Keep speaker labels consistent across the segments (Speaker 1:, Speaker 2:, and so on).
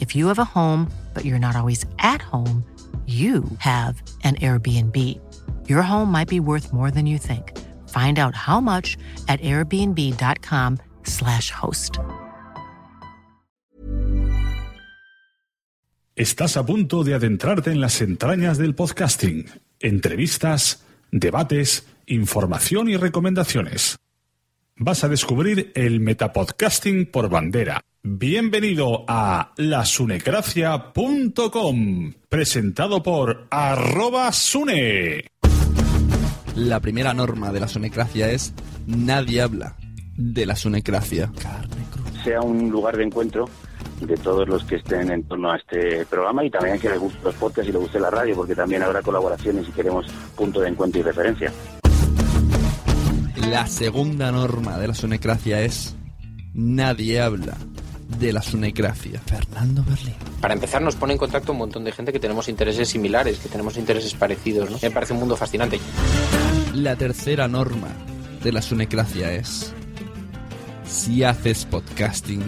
Speaker 1: If you have a home, but you're not always at home, you have an Airbnb. Your home might be worth more than you think. Find out how much at airbnb.com/slash host.
Speaker 2: Estás a punto de adentrarte en las entrañas del podcasting. Entrevistas, debates, información y recomendaciones. Vas a descubrir el metapodcasting por bandera. Bienvenido a lasunecracia.com, presentado por arroba sune.
Speaker 3: La primera norma de la sunecracia es nadie habla de la sunecracia.
Speaker 4: sea un lugar de encuentro de todos los que estén en torno a este programa y también que les guste los podcasts y les guste la radio, porque también habrá colaboraciones y queremos punto de encuentro y referencia.
Speaker 3: La segunda norma de la sunecracia es nadie habla de la sunecracia. Fernando Berlín.
Speaker 5: Para empezar, nos pone en contacto un montón de gente que tenemos intereses similares, que tenemos intereses parecidos, ¿no? Me parece un mundo fascinante.
Speaker 3: La tercera norma de la sunecracia es si haces podcasting,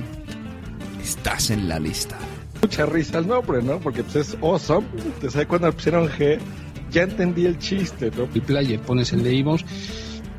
Speaker 3: estás en la lista.
Speaker 6: Mucha risa el nombre, ¿no? Porque pues es awesome. Te sabes cuando pusieron G, ya entendí el chiste, ¿no?
Speaker 7: el player, pones el de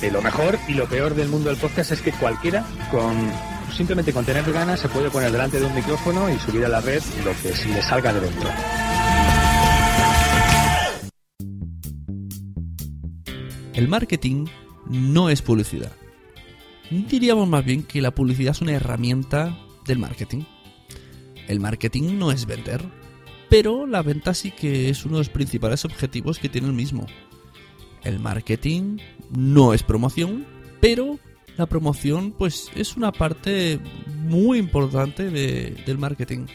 Speaker 8: Lo mejor y lo peor del mundo del podcast es que cualquiera con simplemente con tener ganas se puede poner delante de un micrófono y subir a la red lo que le salga de dentro.
Speaker 3: El marketing no es publicidad. Diríamos más bien que la publicidad es una herramienta del marketing. El marketing no es vender, pero la venta sí que es uno de los principales objetivos que tiene el mismo. El marketing no es promoción, pero la promoción pues es una parte muy importante de- del marketing.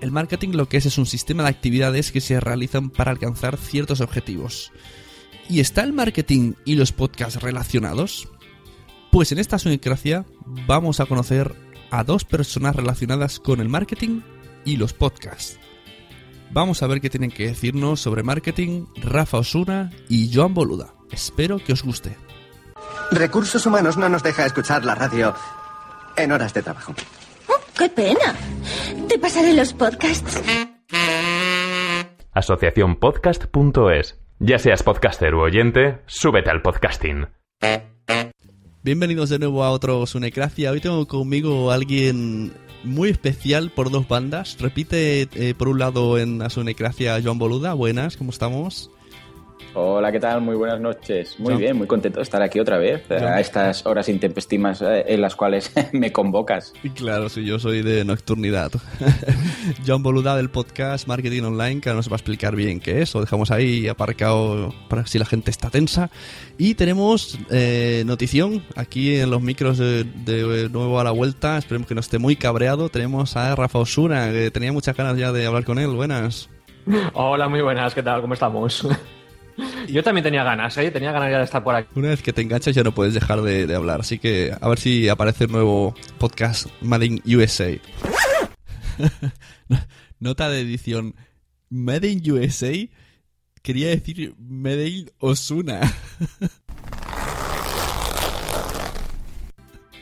Speaker 3: El marketing lo que es es un sistema de actividades que se realizan para alcanzar ciertos objetivos. ¿Y está el marketing y los podcasts relacionados? Pues en esta Sunicracia vamos a conocer a dos personas relacionadas con el marketing y los podcasts.
Speaker 9: Vamos a ver qué tienen que decirnos sobre marketing Rafa Osuna y Joan Boluda. Espero que os guste.
Speaker 10: Recursos Humanos no nos deja escuchar la radio en horas de trabajo.
Speaker 11: Oh, ¡Qué pena! Te pasaré los podcasts.
Speaker 12: Asociaciónpodcast.es. Ya seas podcaster u oyente, súbete al podcasting.
Speaker 9: Bienvenidos de nuevo a otro Sunecracia. Hoy tengo conmigo a alguien muy especial por dos bandas. Repite eh, por un lado en Asunecracia Joan Boluda. Buenas, ¿cómo estamos?
Speaker 13: Hola, ¿qué tal? Muy buenas noches. Muy bien, muy contento de estar aquí otra vez a estas horas intempestimas eh, en las cuales me convocas.
Speaker 9: Claro, sí, yo soy de nocturnidad. John Boluda del podcast Marketing Online, que ahora nos va a explicar bien qué es. Lo dejamos ahí aparcado para si la gente está tensa. Y tenemos eh, notición aquí en los micros de, de, nuevo a la vuelta. Esperemos que no esté muy cabreado. Tenemos a Rafa Osuna, que tenía muchas ganas ya de hablar con él. Buenas.
Speaker 8: Hola, muy buenas. ¿Qué tal? ¿Cómo estamos? Yo también tenía ganas, ¿eh? Tenía ganas ya de estar por aquí.
Speaker 9: Una vez que te enganchas ya no puedes dejar de, hablar, así que a ver si aparece el nuevo podcast Made in USA. Nota de edición. Made in USA quería decir Made in Osuna.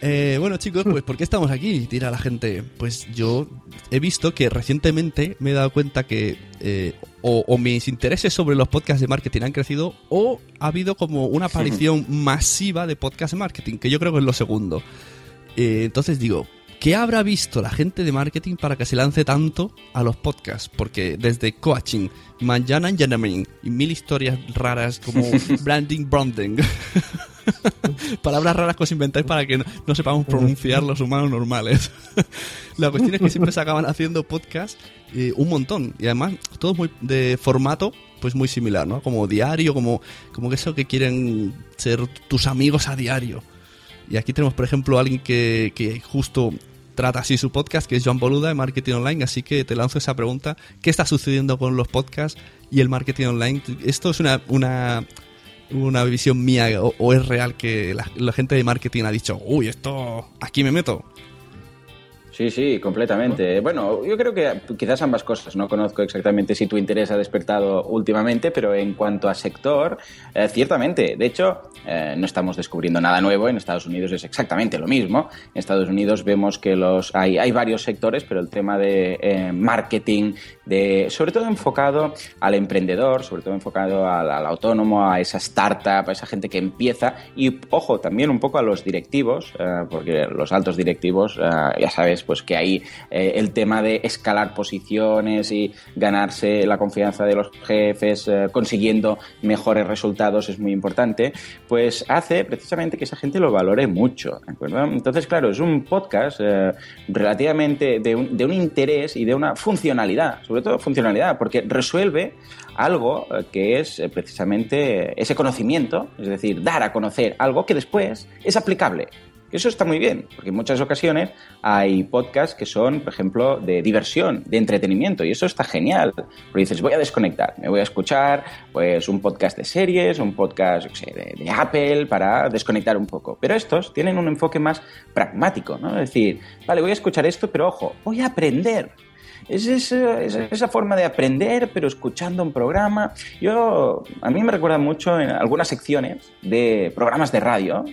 Speaker 9: Eh, bueno chicos, pues ¿por qué estamos aquí? Tira la gente. Pues yo he visto que recientemente me he dado cuenta que eh, o, o, mis intereses sobre los podcasts de marketing han crecido o ha habido como una aparición masiva de podcast de marketing, que yo creo que es lo segundo. Eh, entonces digo, ¿qué habrá visto la gente de marketing para que se lance tanto a los podcasts? Porque desde coaching, mañana engineering y mil historias raras como branding, branding. Palabras raras que os inventáis para que no, no sepamos pronunciar los humanos normales. la cuestión es que siempre se acaban haciendo podcasts eh, un montón. Y además, todos muy de formato pues muy similar, ¿no? Como diario, como, como que eso que quieren ser tus amigos a diario. Y aquí tenemos, por ejemplo, a alguien que, que justo trata así su podcast, que es Joan Boluda de Marketing Online. Así que te lanzo esa pregunta. ¿Qué está sucediendo con los podcasts y el marketing online? Esto es una, una una visión mía o, es real que la, la, gente de marketing ha dicho, uy, esto, aquí me meto.
Speaker 13: Sí, sí, completamente. Bueno, yo creo que quizás ambas cosas. No conozco exactamente si tu interés ha despertado últimamente, pero en cuanto a sector, eh, ciertamente. De hecho, eh, no estamos descubriendo nada nuevo. En Estados Unidos es exactamente lo mismo. En Estados Unidos vemos que los hay, hay varios sectores, pero el tema de eh, marketing, de sobre todo enfocado al emprendedor, sobre todo enfocado al, autónomo, a esa startup, a esa gente que empieza y, ojo, también un poco a los directivos, porque los altos directivos, ya sabes, pues que ahí eh, el tema de escalar posiciones y ganarse la confianza de los jefes eh, consiguiendo mejores resultados es muy importante, pues hace precisamente que esa gente lo valore mucho. ¿de? Entonces, claro, es un podcast eh, relativamente de un, de un interés y de una funcionalidad, sobre todo funcionalidad, porque resuelve algo que es precisamente ese conocimiento, es decir, dar a conocer algo que después es aplicable. Eso está muy bien, porque en muchas ocasiones hay podcasts que son, por ejemplo, de diversión, de entretenimiento, y eso está genial. Porque dices, voy a desconectar, me voy a escuchar pues un podcast de series, un podcast sé, de, de, Apple para desconectar un poco. Pero estos tienen un enfoque más pragmático, ¿no? Es decir, vale, voy a escuchar esto, pero ojo, voy a aprender. Es esa, es esa, forma de aprender, pero escuchando un programa. Yo, a mí me recuerda mucho en algunas secciones de programas de radio.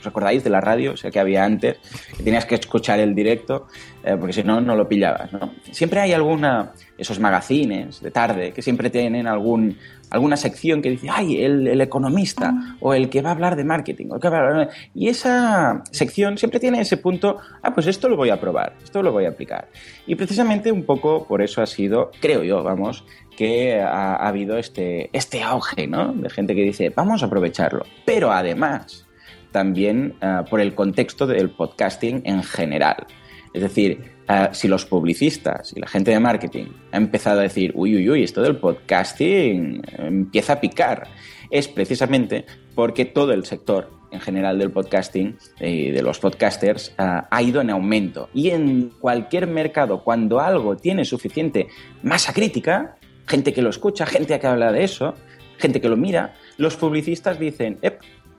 Speaker 13: ¿Os acordáis de la radio? O sea, que había antes, que tenías que escuchar el directo, eh, porque si no, no lo pillabas. ¿no? Siempre hay alguna, esos magazines de tarde, que siempre tienen algún, alguna sección que dice, ay, el, economista, o el que va a hablar de marketing. O el que va a hablar... Y esa sección siempre tiene ese punto, ah, pues esto lo voy a probar, esto lo voy a aplicar. Y precisamente un poco por eso ha sido, creo yo, vamos, que ha, ha habido este, este auge, ¿no? De gente que dice, vamos a aprovecharlo. Pero además, también uh, por el contexto del podcasting en general. Es decir, uh, si los publicistas y la gente de marketing ha empezado a decir, uy, uy, uy, esto del podcasting empieza a picar, es precisamente porque todo el sector en general del podcasting y de los podcasters uh, ha ido en aumento. Y en cualquier mercado, cuando algo tiene suficiente masa crítica, gente que lo escucha, gente que habla de eso, gente que lo mira, los publicistas dicen,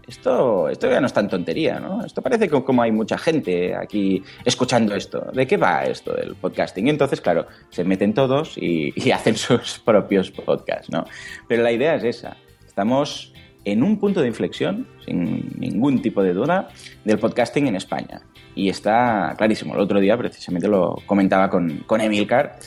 Speaker 13: esto, esto ya no es tan tontería, ¿no? Esto parece que como hay mucha gente aquí escuchando esto. ¿De qué va esto del podcasting? Y entonces, claro, se meten todos y, y hacen sus propios podcasts, ¿no? Pero la idea es esa. Estamos en un punto de inflexión, sin ningún tipo de duda, del podcasting en España. Y está clarísimo. El otro día precisamente lo comentaba con, con Emilcar.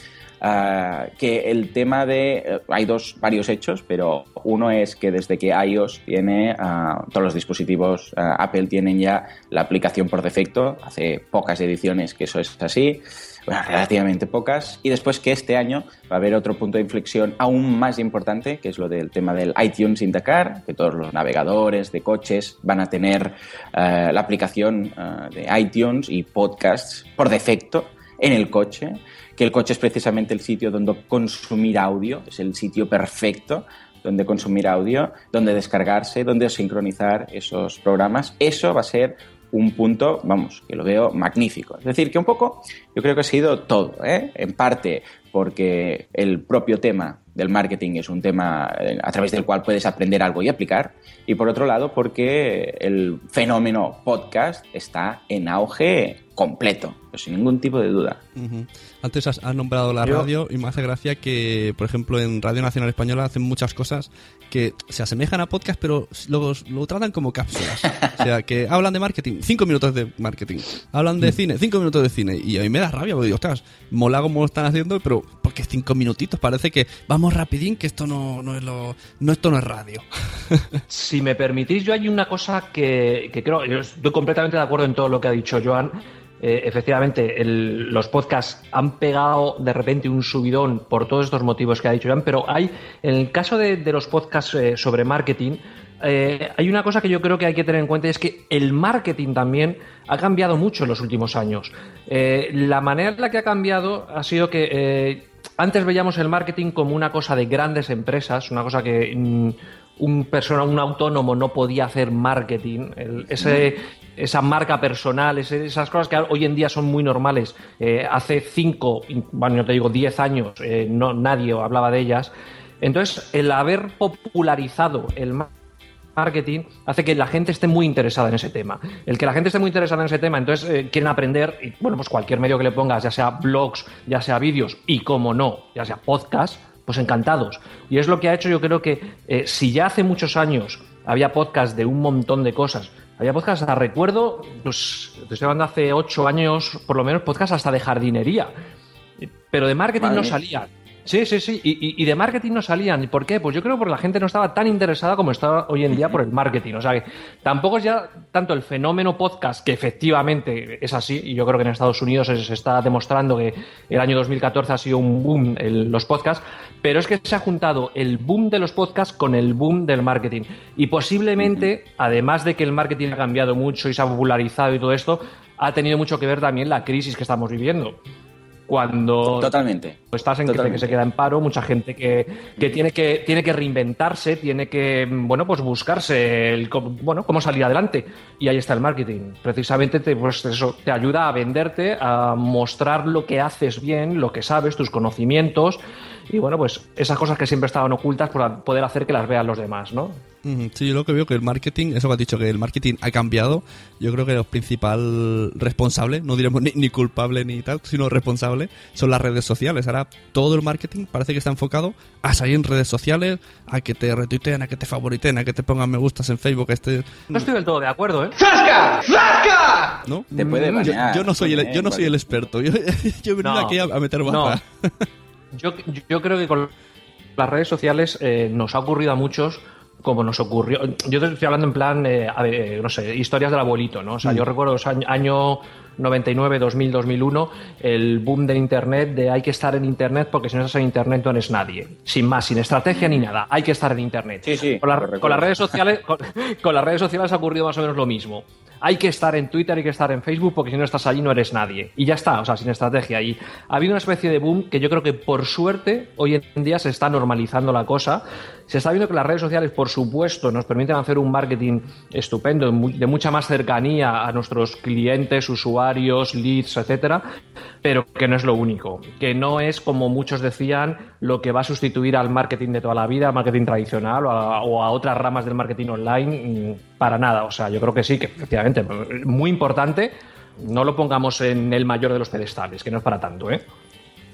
Speaker 13: Uh, que el tema de... Uh, hay dos, varios hechos, pero uno es que desde que iOS tiene, uh, todos los dispositivos Apple tienen ya la aplicación por defecto, hace pocas ediciones que eso es así, bueno, relativamente pocas, y después que este año va a haber otro punto de inflexión aún más importante, que es lo del tema del iTunes in the car, que todos los navegadores de coches van a tener la aplicación de iTunes y podcasts por defecto en el coche que el coche es precisamente el sitio donde consumir audio, es el sitio perfecto donde consumir audio, donde descargarse, donde sincronizar esos programas. Eso va a ser un punto, vamos, que lo veo magnífico. Es decir, que un poco yo creo que ha sido todo, ¿eh? en parte porque el propio tema del marketing es un tema eh, a través del cual puedes aprender algo y aplicar, y por otro lado porque el fenómeno podcast está en auge completo, pues sin ningún tipo de duda.
Speaker 9: Antes has, nombrado la radio y me hace gracia que, por ejemplo, en Radio Nacional Española hacen muchas cosas que se asemejan a podcast, pero lo, lo tratan como cápsulas. o sea, que hablan de marketing, cinco minutos de marketing. Hablan de cine, cinco minutos de cine. Y a mí me da rabia, porque digo, ostras, mola como lo están haciendo, pero porque cinco minutitos parece que vamos rapidín, que esto no, no es lo, no esto no es radio.
Speaker 14: si me permitís, yo hay una cosa que, que creo, yo estoy completamente de acuerdo en todo lo que ha dicho Joan eh, efectivamente, los podcasts han pegado de repente un subidón por todos estos motivos que ha dicho Jan, pero hay, en el caso de, los podcasts eh, sobre marketing, eh, hay una cosa que yo creo que hay que tener en cuenta y es que el marketing también ha cambiado mucho en los últimos años. la manera en la que ha cambiado ha sido que antes veíamos el marketing como una cosa de grandes empresas, una cosa que mm, un persona, un autónomo no podía hacer marketing. ese, esa marca personal, esas cosas que hoy en día son muy normales. Eh, hace cinco, bueno, yo te digo diez años, eh, no, nadie hablaba de ellas. Entonces, el haber popularizado el marketing hace que la gente esté muy interesada en ese tema. El que la gente esté muy interesada en ese tema, entonces eh, quieren aprender, y bueno, pues cualquier medio que le pongas, ya sea blogs, ya sea vídeos, y como no, ya sea podcast, pues encantados. Y es lo que ha hecho, yo creo que si ya hace muchos años había podcast de un montón de cosas, había podcast, recuerdo, pues te estoy hablando hace ocho años, por lo menos, podcast hasta de jardinería. Pero de marketing no salía. Sí, sí, sí. Y, de marketing no salían. ¿Y por qué? Pues yo creo que la gente no estaba tan interesada como está hoy en día por el marketing. O sea que tampoco es ya tanto el fenómeno podcast, que efectivamente es así, y yo creo que en Estados Unidos se, está demostrando que el año 2014 ha sido un boom los podcasts, pero es que se ha juntado el boom de los podcasts con el boom del marketing. Y posiblemente, además de que el marketing ha cambiado mucho y se ha popularizado y todo esto, ha tenido mucho que ver también la crisis que estamos viviendo cuando
Speaker 13: totalmente.
Speaker 14: estás en que se queda en paro mucha gente que, tiene que tiene que reinventarse tiene que bueno pues buscarse el bueno cómo salir adelante. Y ahí está el marketing. Precisamente te, pues eso te ayuda a venderte a mostrar lo que haces bien lo que sabes tus conocimientos y bueno, pues esas cosas que siempre estaban ocultas por poder hacer que las vean los demás, ¿no?
Speaker 9: Sí, yo lo que veo que el marketing, eso que has dicho, que el marketing ha cambiado, yo creo que el principal responsable, no diremos ni, culpable ni tal, sino responsable, son las redes sociales. Ahora todo el marketing parece que está enfocado a salir en redes sociales, a que te retuiteen, a que te favoriten, a que te pongan me gustas en Facebook. Este...
Speaker 14: No estoy del todo de acuerdo, ¿eh?
Speaker 13: ¡Zasca! ¡Zasca!
Speaker 9: ¿No?
Speaker 13: Te puede
Speaker 9: yo, yo, no soy el, yo no soy el experto, yo, he venido aquí a, meter baza.
Speaker 14: Yo, yo creo que con las redes sociales eh, nos ha ocurrido a muchos como nos ocurrió. Yo te estoy hablando en plan, eh, no sé, historias del abuelito, ¿no? O sea, yo mm. recuerdo los año 99, 2000, 2001, el boom del Internet, de hay que estar en Internet porque si no estás en Internet no eres nadie. Sin más, sin estrategia ni nada. Hay que estar en Internet.
Speaker 13: Sí, sí.
Speaker 14: Con, las redes sociales, con, las redes sociales ha ocurrido más o menos lo mismo hay que estar en Twitter, hay que estar en Facebook, porque si no estás allí no eres nadie. Y ya está, o sea, sin estrategia. Y ha habido una especie de boom que yo creo que por suerte hoy en día se está normalizando la cosa. Se está viendo que las redes sociales, por supuesto, nos permiten hacer un marketing estupendo, de mucha más cercanía a nuestros clientes, usuarios, leads, etcétera, pero que no es lo único. Que no es, como muchos decían, lo que va a sustituir al marketing de toda la vida, al marketing tradicional o a, o a otras ramas del marketing online para nada. O sea, yo creo que sí, que efectivamente, muy importante. No lo pongamos en el mayor de los pedestales, que no es para tanto, ¿eh?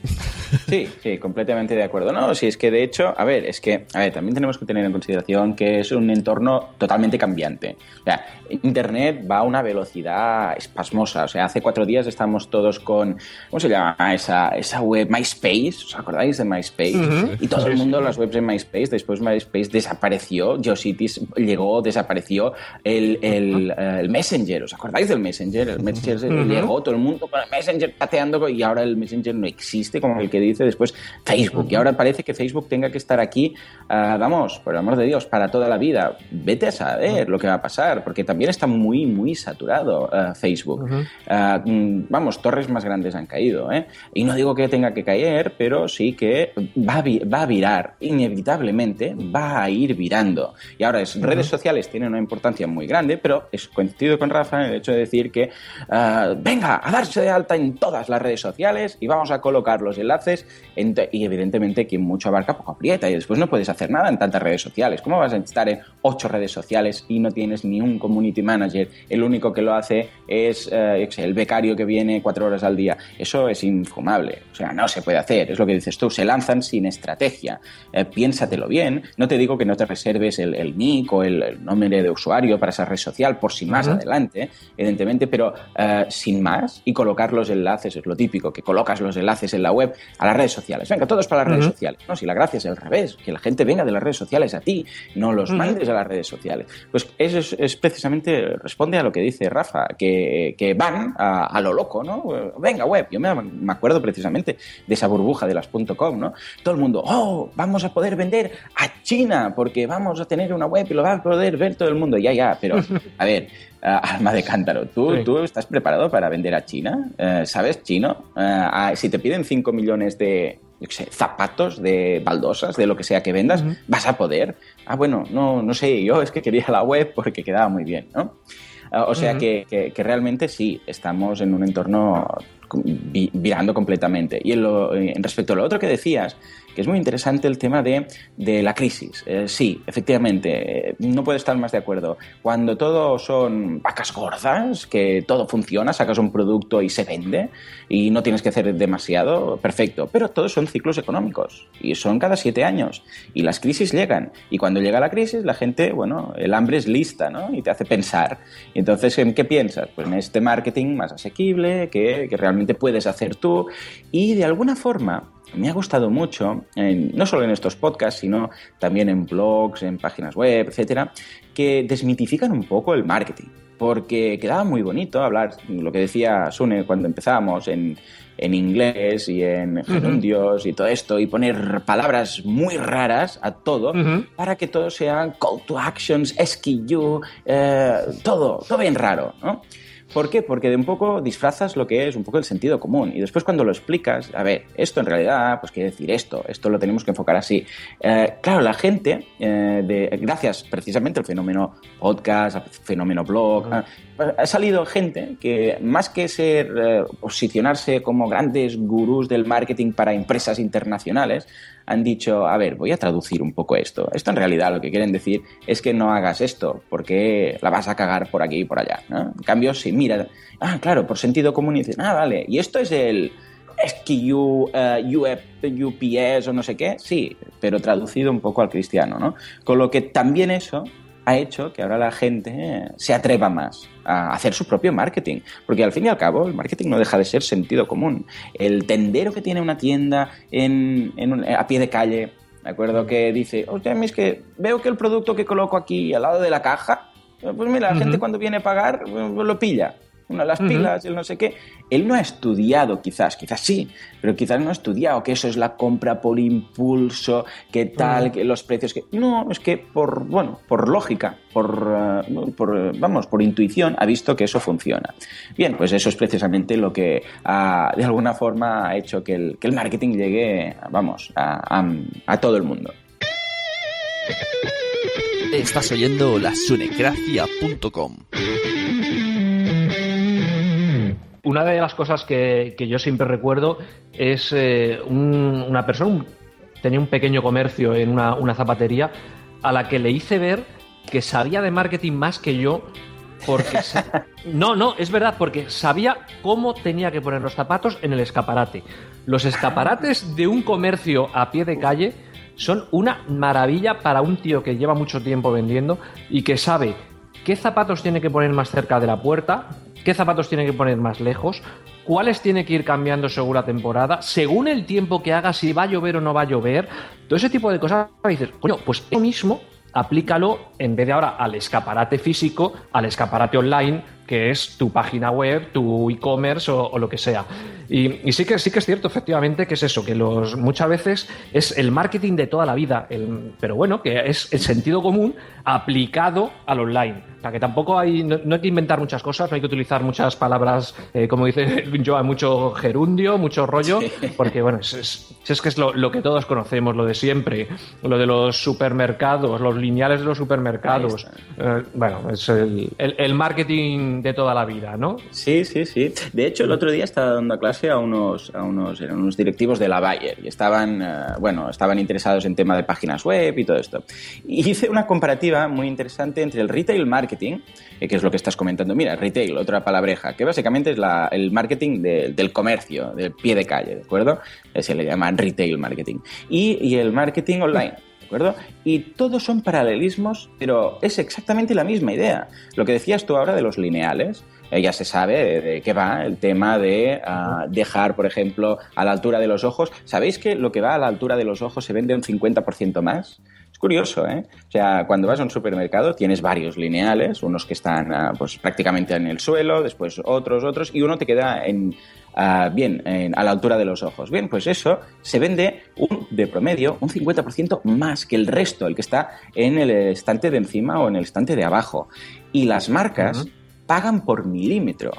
Speaker 13: Sí, sí, completamente de acuerdo. No, si es que de hecho, a ver, es que, a ver, también tenemos que tener en consideración que es un entorno totalmente cambiante. O sea, Internet va a una velocidad espasmosa. O sea, hace cuatro días estamos todos con, ¿cómo se llama esa, esa web MySpace? ¿Os acordáis de MySpace? Y todo el mundo, las webs en MySpace, después MySpace desapareció, GeoCities llegó, desapareció el, el, eh, el Messenger. ¿Os acordáis del Messenger? El Messenger llegó, todo el mundo con el Messenger pateando y ahora el Messenger no existe, como el que dice después Facebook. Y ahora parece que Facebook tenga que estar aquí, ah, vamos, por el amor de Dios, para toda la vida. Vete a saber lo que va a pasar, porque también está muy, muy saturado ah, Facebook. Ah, mm, vamos, torres más grandes han caído. ¿eh? Y no digo que tenga que caer, pero sí que va a, va a virar, inevitablemente va a ir virando. Y ahora es, redes sociales tienen una importancia muy grande, pero es coincido con Rafa en el hecho de decir que venga a darse de alta en todas las redes sociales y vamos a colocar los enlaces y evidentemente quien mucho abarca poco aprieta y después no puedes hacer nada en tantas redes sociales. ¿Cómo vas a estar en ocho redes sociales y no tienes ni un community manager? El único que lo hace es eh, el becario que viene cuatro horas al día. Eso es infumable. O sea, no se puede hacer. Es lo que dices tú. Se lanzan sin estrategia. Eh, piénsatelo bien. No te digo que no te reserves el, el nick o el, el nombre de usuario para esa red social por si más adelante, evidentemente, pero eh, sin más y colocar los enlaces es lo típico, que colocas los enlaces en la web a las redes sociales. Venga, todos para las redes sociales. No, si la gracia es al revés, que la gente venga de las redes sociales a ti, no los
Speaker 14: Ujú.
Speaker 13: mandes a las redes sociales. Pues eso es, es precisamente, responde a lo que dice Rafa, que, que van a, a lo loco, ¿no? Venga, web. Yo me, me acuerdo precisamente de esa burbuja de las .com, ¿no? Todo el mundo, oh, vamos a poder vender a China porque vamos a tener una web y lo va a poder ver todo el mundo. Ya, ya, pero a ver, alma de cántaro, ¿tú,
Speaker 14: Sí.
Speaker 13: ¿tú estás preparado para vender a China? Eh, ¿Sabes chino? Eh, ah, si te piden 5 millones de yo qué sé, zapatos, de baldosas, de lo que sea que vendas, vas a poder. Ah, bueno, no, no sé, yo es que quería la web porque quedaba muy bien, ¿no? O sea que, que- que realmente sí, estamos en un entorno vi- virando completamente. Y en, lo- en respecto a lo otro que decías, que es muy interesante el tema de, de la crisis. Eh, sí, efectivamente, no puedo estar más de acuerdo. Cuando todo son vacas gordas, que todo funciona, sacas un producto y se vende y no tienes que hacer demasiado, perfecto. Pero todos son ciclos económicos y son cada siete años. Y las crisis llegan. Y cuando llega la crisis, la gente, bueno, el hambre es lista, ¿no? Y te hace pensar. Entonces, ¿en qué piensas? Pues en este marketing más asequible, que, que realmente puedes hacer tú. Y de alguna forma, me ha gustado mucho, en- no solo en estos podcasts, sino también en blogs, en páginas web, etcétera, que desmitifican un poco el marketing. Porque quedaba muy bonito hablar, lo que decía Sune cuando empezábamos, en, en inglés y en gerundios y todo esto, y poner palabras muy raras a todo, para que todo sea call to actions, SKU, eh, todo, todo bien raro, ¿no? ¿Por qué? Porque de un poco disfrazas lo que es un poco el sentido común y después cuando lo explicas, a ver, esto en realidad pues quiere decir esto, esto lo tenemos que enfocar así. Eh, claro, la gente, eh, de, gracias precisamente al fenómeno podcast, al fenómeno blog, ha salido gente que más que ser, eh, posicionarse como grandes gurús del marketing para empresas internacionales, han dicho, a ver, voy a traducir un poco esto. Esto en realidad lo que quieren decir es que no hagas esto, porque la vas a cagar por aquí y por allá. ¿no? En cambio, si mira, ah, claro, por sentido común y dices, ah, vale, y esto es el SKU, eh, UF, UPS o no sé qué, sí, pero traducido un poco al cristiano, ¿no? Con lo que también eso ha hecho que ahora la gente eh, se atreva más a hacer su propio marketing. Porque al fin y al cabo, el marketing no deja de ser sentido común. El tendero que tiene una tienda en, en un- a pie de calle, ¿de acuerdo? Que dice, hostia, es que veo que el producto que coloco aquí al lado de la caja, pues mira, la gente cuando viene a pagar, lo pilla. Una, las pilas, el no sé qué. Él no ha estudiado, quizás, quizás sí, pero quizás no ha estudiado que eso es la compra por impulso, que tal, que los precios que. No, es que por, bueno, por lógica, por, eh, por, eh, vamos, por intuición, ha visto que eso funciona. Bien, pues eso es precisamente lo que ha, de alguna forma ha hecho que el, que el marketing llegue, vamos, a, a- a todo el mundo.
Speaker 9: Estás oyendo la sunecracia.com.
Speaker 14: Una de las cosas que, que yo siempre recuerdo es eh, un- una persona, un- tenía un pequeño comercio en una, una zapatería, a la que le hice ver que sabía de marketing más que yo porque no, no, es verdad, porque sabía cómo tenía que poner los zapatos en el escaparate. Los escaparates de un comercio a pie de calle son una maravilla para un tío que lleva mucho tiempo vendiendo y que sabe qué zapatos tiene que poner más cerca de la puerta, qué zapatos tiene que poner más lejos, cuáles tiene que ir cambiando según la temporada, según el tiempo que haga, si va a llover o no va a llover, todo ese tipo de cosas. Y dices, coño, pues eso mismo aplícalo en vez de ahora al escaparate físico, al escaparate online, que es tu página web, tu e-commerce o, o lo que sea. Y, y sí que sí que es cierto, efectivamente, que es eso, que los muchas veces es el marketing de toda la vida, el- pero bueno, que es el sentido común aplicado al online. O sea, que tampoco hay, no, no hay que inventar muchas cosas, no hay que utilizar muchas palabras, eh, como dice Joan, mucho gerundio, mucho rollo, porque bueno, es, es- es que es lo, lo que todos conocemos, lo de siempre, lo de los supermercados, los lineales de los supermercados. Eh, bueno, es el, el- el marketing de toda la vida, ¿no?
Speaker 13: Sí, sí, sí. De hecho, el otro día estaba dando clase a unos, a unos, eran unos directivos de la Bayer y estaban, eh, bueno, estaban interesados en tema de páginas web y todo esto. Y hice una comparativa muy interesante entre el retail marketing, eh, que es lo que estás comentando. Mira, retail, otra palabreja, que básicamente es la- el marketing de- del comercio, del pie de calle, ¿de acuerdo? Eh, Se le llama retail marketing. Y, y el marketing online. Y todos son paralelismos, pero es exactamente la misma idea. Lo que decías tú ahora de los lineales, eh, ya se sabe de, de qué va el tema de ah, dejar, por ejemplo, a la altura de los ojos. ¿Sabéis que lo que va a la altura de los ojos se vende un 50% más? Es curioso, ¿eh? O sea, cuando vas a un supermercado tienes varios lineales, unos que están ah, pues prácticamente en el suelo, después otros, otros, y uno te queda en, ah, bien en- a la altura de los ojos. Bien, pues eso se vende un, de promedio un 50% más que el resto, el que está en el estante de encima o en el estante de abajo. Y las marcas pagan por milímetro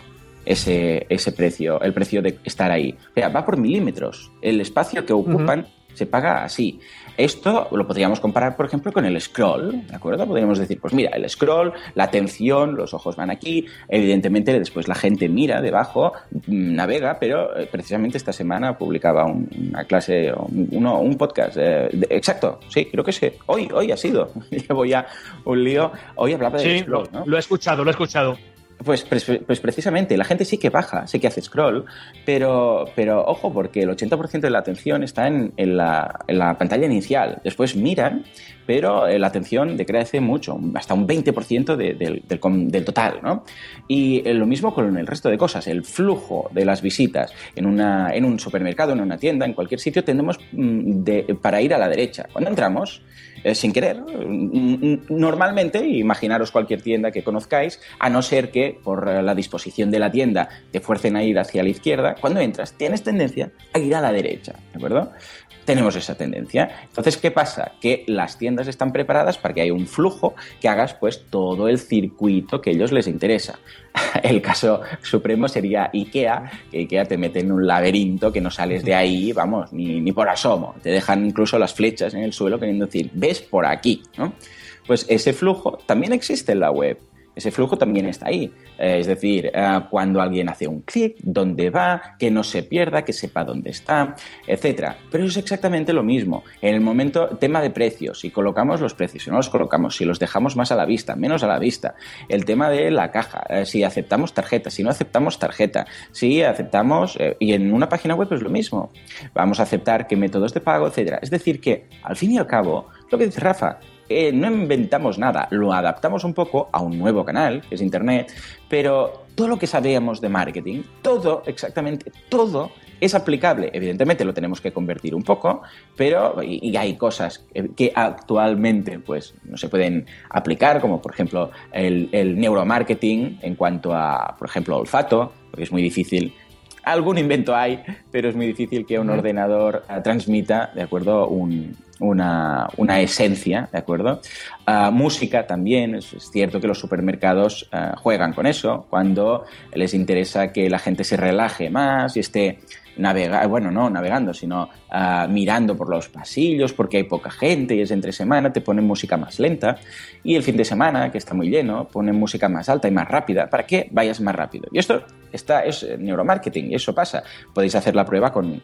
Speaker 13: ese, ese precio, el precio de estar ahí. O sea, va por milímetros. El espacio que ocupan se paga así. Esto lo podríamos comparar, por ejemplo, con el scroll, ¿de acuerdo? Podríamos decir, pues mira, el scroll, la atención, los ojos van aquí, evidentemente después la gente mira debajo, mm, navega, pero eh, precisamente esta semana publicaba un- una clase, un, uno- un podcast, eh, de- exacto, sí, creo que sí, hoy, hoy ha sido, llevo ya un lío, hoy hablaba de
Speaker 14: Sí,
Speaker 13: scroll, ¿no?
Speaker 14: lo he escuchado, lo he escuchado.
Speaker 13: Pues, pues, pues precisamente, la gente sí que baja, sí que hace scroll, pero, pero ojo, porque el 80% de la atención está en, en la, en la pantalla inicial. Después miran, pero eh, la atención decrece mucho, hasta un 20% de- del, del del total, ¿no? Y eh, lo mismo con el resto de cosas, el flujo de las visitas en, una, en un supermercado, en una tienda, en cualquier sitio, tendemos mm, de- para ir a la derecha. Cuando entramos, eh, sin querer, mm, mm, normalmente, imaginaros cualquier tienda que conozcáis, a no ser que por la disposición de la tienda te fuercen a ir hacia la izquierda, cuando entras tienes tendencia a ir a la derecha, ¿de acuerdo? Tenemos esa tendencia. Entonces, ¿qué pasa? Que las tiendas están preparadas para que haya un flujo que hagas pues todo el circuito que a ellos les interesa. El caso supremo sería IKEA, que IKEA te mete en un laberinto que no sales de ahí, vamos, ni, por asomo. Te dejan incluso las flechas en el suelo queriendo decir, ves por aquí. Pues ese flujo también existe en la web. Ese flujo también está ahí. Eh, es decir, eh, cuando alguien hace un clic, dónde va, que no se pierda, que sepa dónde está, etcétera. Pero es exactamente lo mismo. En el momento, tema de precios, si colocamos los precios, si no los colocamos, si los dejamos más a la vista, menos a la vista. El tema de la caja, eh, si aceptamos tarjeta, si no aceptamos tarjeta, si aceptamos, y en una página web es lo mismo. Vamos a aceptar qué métodos de pago, etcétera. Es decir, que al fin y al cabo, lo que dice Rafa, eh, no inventamos nada, lo adaptamos un poco a un nuevo canal, que es Internet, pero todo lo que sabíamos de marketing, todo, exactamente todo, es aplicable. Evidentemente lo tenemos que convertir un poco, pero y, hay cosas que, que actualmente pues, no se pueden aplicar, como por ejemplo el, el neuromarketing en cuanto a, por ejemplo, olfato, porque es muy difícil algún invento hay, pero es muy difícil que un ordenador eh, transmita, ¿de acuerdo? Un- una, una esencia, ¿de acuerdo? Ah, música también, es, es cierto que los supermercados ah, juegan con eso, cuando les interesa que la gente se relaje más y esté navegar, bueno, no navegando, sino ah, mirando por los pasillos porque hay poca gente y es entre semana, te ponen música más lenta y el fin de semana, que está muy lleno, ponen música más alta y más rápida para que vayas más rápido. Y esto está, es neuromarketing y eso pasa. Podéis hacer la prueba con,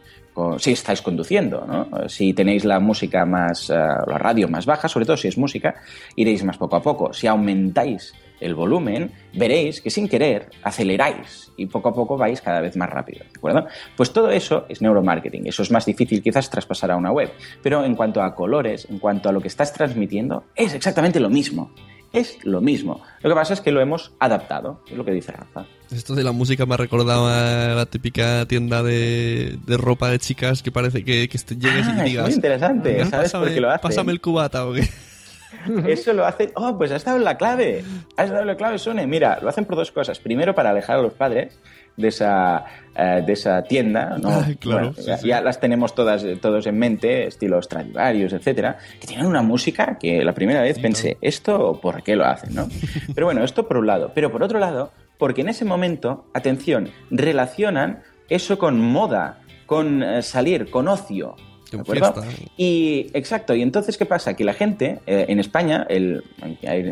Speaker 13: si estáis conduciendo. Si tenéis la música más, ah, la radio más baja, sobre todo si es música, iréis más poco a poco. Si aumentáis el volumen, veréis que sin querer aceleráis y poco a poco vais cada vez más rápido, ¿de acuerdo? Pues todo eso es neuromarketing, eso es más difícil quizás traspasar a una web, pero en cuanto a colores, en cuanto a lo que estás transmitiendo, es exactamente lo mismo. Es lo mismo. Lo que pasa es que lo hemos adaptado, es lo que dice Rafa.
Speaker 9: Esto de la música me ha recordado a la típica tienda de, ropa de chicas que parece que, que llegues y
Speaker 13: ah,
Speaker 9: digas...
Speaker 13: Es muy interesante, ¿sabes
Speaker 9: pásame,
Speaker 13: por qué lo hacen?
Speaker 9: Pásame el cubata o qué.
Speaker 13: Eso lo hacen. Oh, pues has dado la clave. Has dado la clave, Sune. Mira, lo hacen por dos cosas. Primero, para alejar a los padres de esa, eh, de esa tienda. ¿no?
Speaker 9: claro.
Speaker 13: ya, las tenemos todas todos en mente, estilos Stradivarius, etcétera, que tienen una música que la primera vez pensé, ¿esto por qué lo hacen? ¿no? Pero bueno, esto por un lado. Pero por otro lado, porque en ese momento, atención, relacionan eso con moda, con eh, salir, con ocio, ¿De acuerdo? Y exacto, y entonces ¿qué pasa? Que la gente eh, en España, el,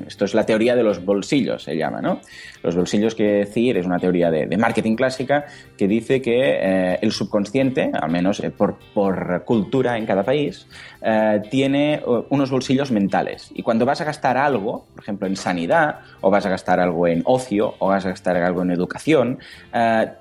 Speaker 13: esto es la teoría de los bolsillos, se llama, ¿no? Los bolsillos, que decir, es una teoría de, marketing clásica que dice que eh, el subconsciente, al menos eh, por, por, cultura en cada país, tiene unos bolsillos mentales. Y cuando vas a gastar algo, por ejemplo en sanidad, o vas a gastar algo en ocio, o vas a gastar algo en educación,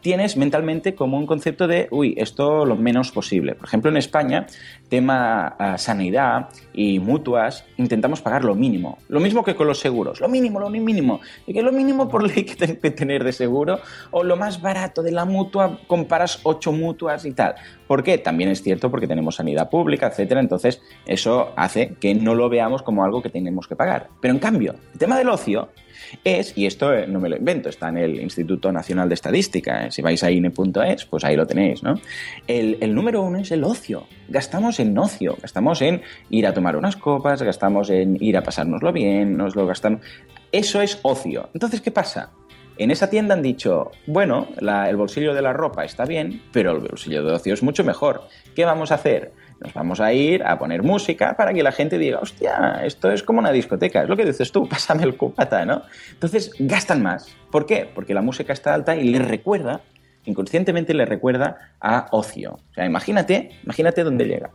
Speaker 13: tienes mentalmente como un concepto de, uy, esto lo menos posible. Por ejemplo, en España tema sanidad y mutuas, intentamos pagar lo mínimo. Lo mismo que con los seguros, lo mínimo, lo mínimo. Y que lo mínimo por ley que tengo que tener de seguro, o lo más barato de la mutua, comparas ocho mutuas y tal. ¿Por qué? También es cierto porque tenemos sanidad pública, etcétera. Entonces, eso hace que no lo veamos como algo que tenemos que pagar. Pero en cambio, el tema del ocio es, y esto eh, no me lo invento, está en el Instituto Nacional de Estadística, eh, si vais a INE.es, pues ahí lo tenéis, ¿no? El, el, número uno es el ocio. Gastamos en ocio, gastamos en ir a tomar unas copas, gastamos en ir a pasárnoslo bien, nos lo gastamos. Eso es ocio. Entonces, ¿qué pasa? En esa tienda han dicho, bueno, el bolsillo de la ropa está bien, pero el bolsillo de ocio es mucho mejor. ¿Qué vamos a hacer? Nos vamos a ir a poner música para que la gente diga, hostia, esto es como una discoteca, es lo que dices tú, pásame el cupata, ¿no? Entonces gastan más. ¿Por qué? Porque la música está alta y les recuerda, inconscientemente les recuerda a ocio. O sea, imagínate, imagínate dónde llega.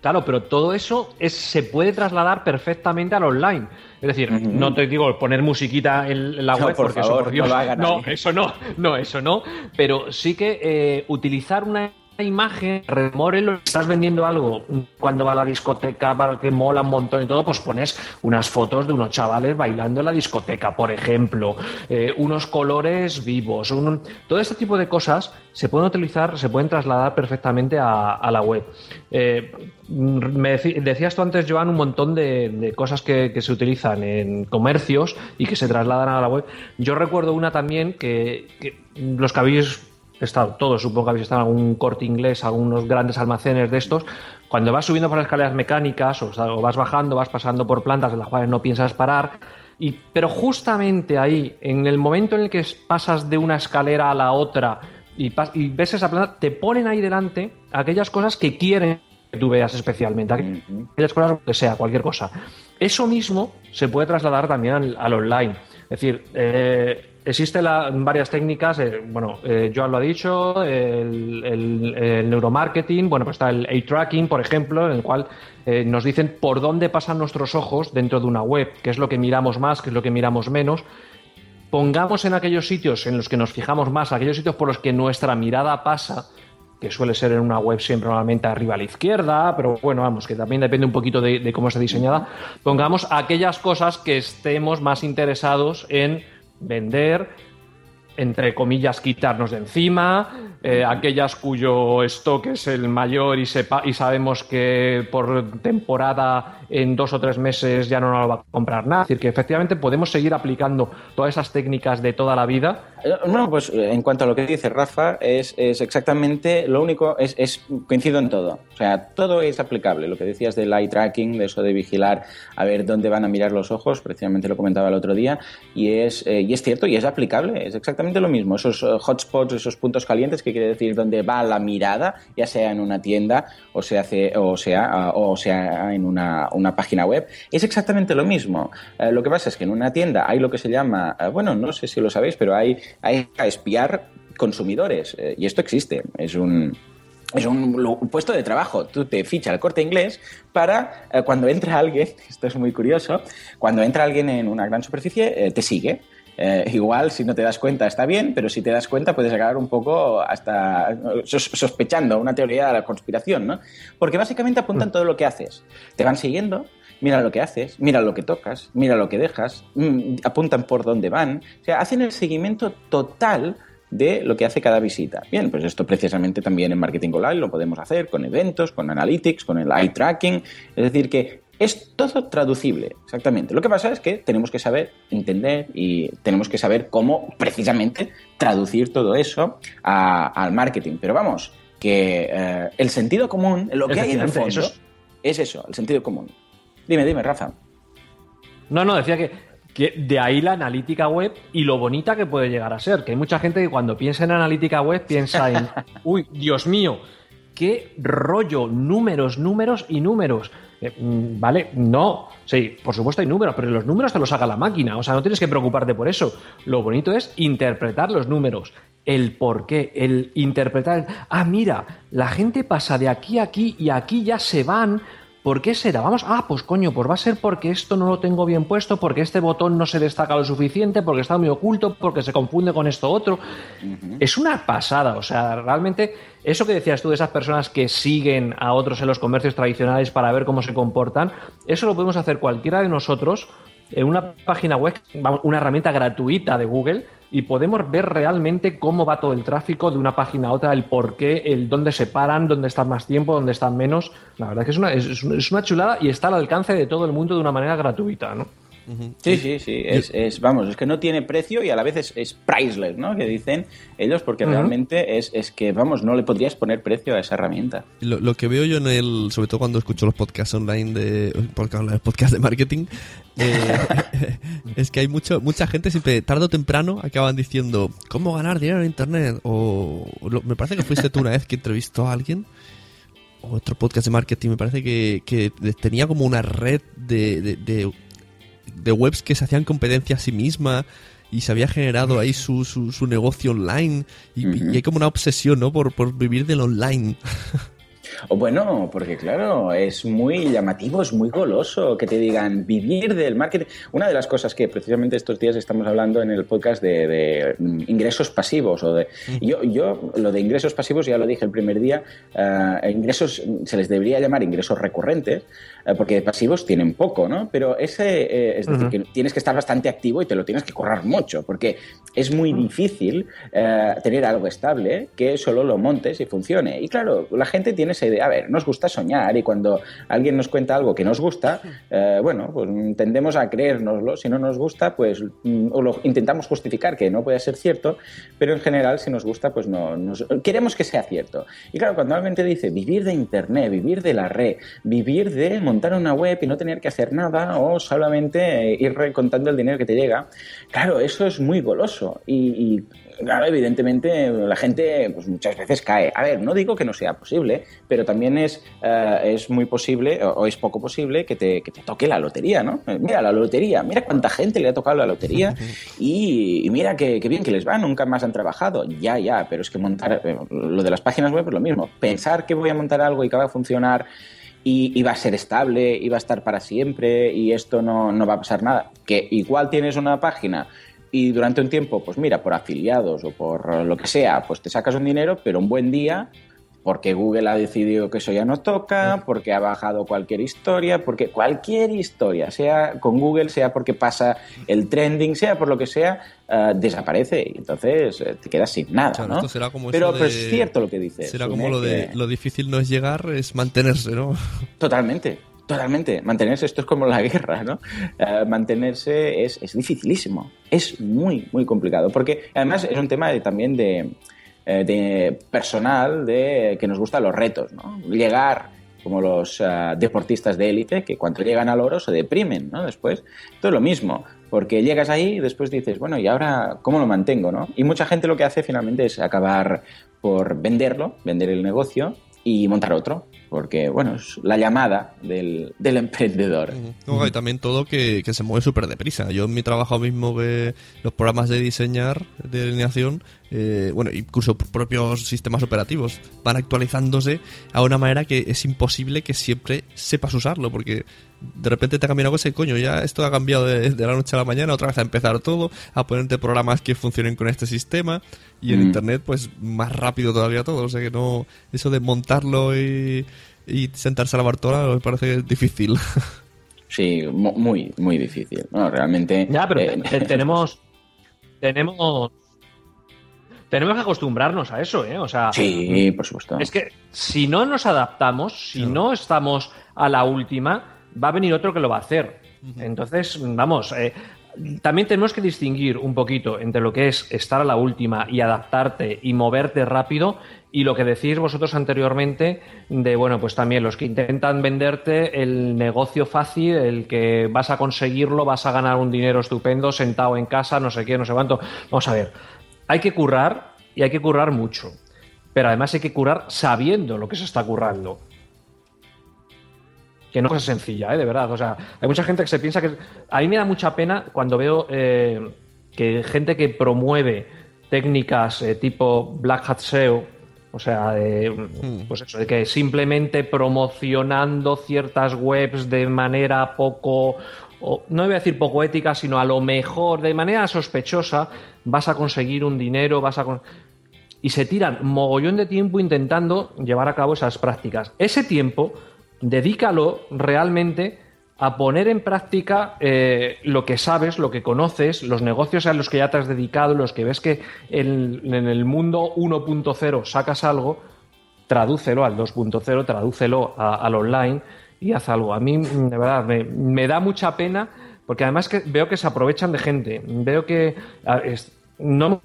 Speaker 14: Claro, pero todo eso es, se puede trasladar perfectamente al online. Es decir, no te digo poner musiquita en la web, porque eso, por Dios, no, no, eso no, no, eso no. Pero sí que eh, utilizar una imagen, remórelo, estás vendiendo algo cuando va a la discoteca para que mola un montón y todo, pues pones unas fotos de unos chavales bailando en la discoteca, por ejemplo, eh, unos colores vivos, todo este tipo de cosas se pueden utilizar, se pueden trasladar perfectamente a, la web. Eh, me decías tú antes, Joan, un montón de, cosas que, se utilizan en comercios y que se trasladan a la web. Yo recuerdo una también que, que los que habéis estado todos, supongo que habéis estado en algún corte inglés, algunos grandes almacenes de estos, cuando vas subiendo por las escaleras mecánicas o, vas bajando, vas pasando por plantas en las cuales no piensas parar, y, pero justamente ahí, en el momento en el que pasas de una escalera a la otra y, y ves esa planta, te ponen ahí delante aquellas cosas que quieren que tú veas especialmente, aquellas cosas que sea, cualquier cosa. Eso mismo se puede trasladar también al, online. Es decir, eh, Existen varias técnicas, eh, bueno, eh, Joan lo ha dicho, el, neuromarketing, bueno, pues está el A-tracking, por ejemplo, en el cual eh, nos dicen por dónde pasan nuestros ojos dentro de una web, qué es lo que miramos más, qué es lo que miramos menos. Pongamos en aquellos sitios en los que nos fijamos más, aquellos sitios por los que nuestra mirada pasa, que suele ser en una web siempre normalmente arriba a la izquierda, pero bueno, vamos, que también depende un poquito de cómo está diseñada, pongamos aquellas cosas que estemos más interesados en vender, entre comillas, quitarnos de encima, eh, aquellas cuyo stock es el mayor y, sepa, y sabemos que por temporada en dos o tres meses ya no nos lo va a comprar nada. Es decir, que efectivamente podemos seguir aplicando todas esas técnicas de toda la vida.
Speaker 13: Eh, pues eh, en cuanto a lo que dice Rafa, es, exactamente lo único, es, es, coincido en todo. O sea, todo es aplicable. Lo que decías del eye tracking, de eso de vigilar a ver dónde van a mirar los ojos, precisamente lo comentaba el otro día, y es, y es cierto y es aplicable, es exactamente exactamente lo mismo. Esos eh, hotspots, esos puntos calientes, que quiere decir donde va la mirada, ya sea en una tienda o sea, o sea, o sea en una, una, página web, es exactamente lo mismo. Eh, lo que pasa es que en una tienda hay lo que se llama, eh, bueno, no sé si lo sabéis, pero hay, hay a espiar consumidores. y esto existe. Es un es un, puesto de trabajo. Tú te fichas el corte inglés para eh, cuando entra alguien, esto es muy curioso, cuando entra alguien en una gran superficie, eh, te sigue. Eh, igual, si no te das cuenta, está bien, pero si te das cuenta, puedes acabar un poco hasta sospechando una teoría de la conspiración, ¿no? Porque básicamente apuntan mm. todo lo que haces. Te van siguiendo, mira lo que haces, mira lo que tocas, mira lo que dejas, mm, apuntan por dónde van. O sea, hacen el seguimiento total de lo que hace cada visita. Bien, pues esto precisamente también en marketing online lo podemos hacer con eventos, con analytics, con el eye tracking, es decir que es todo traducible, exactamente. Lo que pasa es que tenemos que saber entender y tenemos que saber cómo precisamente traducir todo eso al marketing. Pero vamos, que eh, el sentido común, lo que hay en el fondo, es eso, el sentido común. Dime, dime, Rafa.
Speaker 14: No, no, decía que que de ahí la analítica web y lo bonita que puede llegar a ser. Que hay mucha gente que cuando piensa en analítica web piensa en, uy, Dios mío, qué rollo, números, números y números. Eh, mm, ¿Vale? No. Sí, por supuesto hay números, pero los números te los haga la máquina. O sea, no tienes que preocuparte por eso. Lo bonito es interpretar los números. El por qué, el interpretar. ah, mira, la gente pasa de aquí a aquí y aquí ya se van ¿Por qué será? Vamos, ah, pues coño, pues va a ser porque esto no lo tengo bien puesto, porque este botón no se destaca lo suficiente, porque está muy oculto, porque se confunde con esto otro. Es una pasada, o sea, realmente eso que decías tú de esas personas que siguen a otros en los comercios tradicionales para ver cómo se comportan, eso lo podemos hacer cualquiera de nosotros en una página web, una herramienta gratuita de Google y podemos ver realmente cómo va todo el tráfico de una página a otra, el por qué, el dónde se paran, dónde están más tiempo, dónde están menos. La verdad es que es una, es una chulada y está al alcance de todo el mundo de una manera gratuita, ¿no?
Speaker 13: Sí, sí, sí. Es, vamos, es que no tiene precio y a la vez es, priceless, ¿no? Que dicen ellos, porque realmente es, es, que, vamos, no le podrías poner precio a esa herramienta.
Speaker 9: Lo, que veo yo en el, sobre todo cuando escucho los podcasts online de, podcast, podcast de marketing, eh, es que hay mucho, mucha gente siempre, tarde o temprano, acaban diciendo, ¿cómo ganar dinero en Internet? O me parece que fuiste tú una vez que entrevistó a alguien otro podcast de marketing, me parece que, que tenía como una red de, de webs que se hacían competencia a sí misma y se había generado ahí su, su, negocio online y, hay como una obsesión, ¿no? Por, por vivir del online.
Speaker 13: O bueno, porque claro, es muy llamativo, es muy goloso que te digan vivir del marketing. Una de las cosas que precisamente estos días estamos hablando en el podcast de, ingresos pasivos o de yo, yo lo de ingresos pasivos ya lo dije el primer día, uh, ingresos se les debería llamar ingresos recurrentes porque pasivos tienen poco, ¿no? Pero ese eh, es decir que tienes que estar bastante activo y te lo tienes que correr mucho porque es muy difícil uh, tener algo estable que solo lo montes y funcione. Y claro, la gente tiene esa idea, a ver, nos gusta soñar y cuando alguien nos cuenta algo que nos gusta, eh, bueno, pues tendemos a creérnoslo, si no nos gusta, pues mm, o lo intentamos justificar que no puede ser cierto, pero en general si nos gusta, pues no, queremos que sea cierto. Y claro, cuando alguien te dice vivir de internet, vivir de la red, vivir de montar una web y no tener que hacer nada o solamente ir contando el dinero que te llega, claro, eso es muy goloso y evidentemente la gente pues muchas veces cae. A ver, no digo que no sea posible, pero también es, eh, es muy posible o, es poco posible que te, que toque la lotería, ¿no? Mira, la lotería, mira cuánta gente le ha tocado la lotería y, mira qué bien que les va, nunca más han trabajado. Ya, ya, pero es que montar, eh, lo de las páginas web es lo mismo. Pensar que voy a montar algo y que va a funcionar y, va a ser estable, y va a estar para siempre y esto no, no va a pasar nada. Que igual tienes una página y durante un tiempo, pues mira, por afiliados o por lo que sea, pues te sacas un dinero, pero un buen día, porque Google ha decidido que eso ya no toca, porque ha bajado cualquier historia, porque cualquier historia, sea con Google, sea porque pasa el trending, sea por lo que sea, eh, desaparece y entonces eh, te quedas sin nada, ¿no? pero, pero, es cierto lo que dices.
Speaker 9: Será como lo de lo difícil no es llegar, es mantenerse, ¿no?
Speaker 13: Totalmente. Totalmente. Mantenerse, esto es como la guerra, ¿no? Eh, mantenerse es, es, dificilísimo. Es muy, muy complicado. Porque además es un tema también de, eh, de personal, de que nos gustan los retos, ¿no? Llegar como los eh, deportistas de élite, que cuando llegan al oro se deprimen, ¿no? Después, todo lo mismo. Porque llegas ahí y después dices, bueno, ¿y ahora cómo lo mantengo? ¿no? Y mucha gente lo que hace finalmente es acabar por venderlo, vender el negocio y montar otro porque bueno, es la llamada del, del emprendedor.
Speaker 9: y también todo que, que se mueve súper deprisa. Yo en mi trabajo mismo ve los programas de diseñar, de alineación, eh, bueno, incluso propios sistemas operativos, van actualizándose a una manera que es imposible que siempre sepas usarlo, porque de repente te ha cambiado algo ese coño, ya esto ha cambiado de, la noche a la mañana, otra vez a empezar todo, a ponerte programas que funcionen con este sistema, y en
Speaker 13: Mm.
Speaker 9: internet, pues más rápido todavía todo, o sea que no, eso de montarlo y, y sentarse a la bartola me parece difícil.
Speaker 13: Sí, mu- muy, muy difícil. No, realmente.
Speaker 14: Ya, pero
Speaker 13: eh,
Speaker 14: te- tenemos. Tenemos. Tenemos que acostumbrarnos a eso, ¿eh? O sea.
Speaker 13: Sí, por supuesto.
Speaker 14: Es que si no nos adaptamos, si no estamos a la última, va a venir otro que lo va a hacer. Entonces, vamos, eh, también tenemos que distinguir un poquito entre lo que es estar a la última y adaptarte y moverte rápido y lo que decís vosotros anteriormente de, bueno, pues también los que intentan venderte el negocio fácil, el que vas a conseguirlo, vas a ganar un dinero estupendo sentado en casa, no sé qué, no sé cuánto. Vamos a ver, hay que currar y hay que currar mucho. Pero además hay que currar sabiendo lo que se está currando. Que no es sencilla, ¿eh? de verdad. O sea, hay mucha gente que se piensa que. A mí me da mucha pena cuando veo eh, que gente que promueve técnicas eh, tipo Black Hat SEO, o sea, de, pues eso, de que simplemente promocionando ciertas webs de manera poco, o, no voy a decir poco ética, sino a lo mejor de manera sospechosa, vas a conseguir un dinero, vas a... con- y se tiran mogollón de tiempo intentando llevar a cabo esas prácticas. Ese tiempo, dedícalo realmente a poner en práctica eh, lo que sabes, lo que conoces, los negocios a los que ya te has dedicado, los que ves que en, el mundo 1.0 sacas algo, tradúcelo al 2.0, tradúcelo al online y haz algo. A mí, mm, de verdad, me, da mucha pena porque además que veo que se aprovechan de gente. Veo que no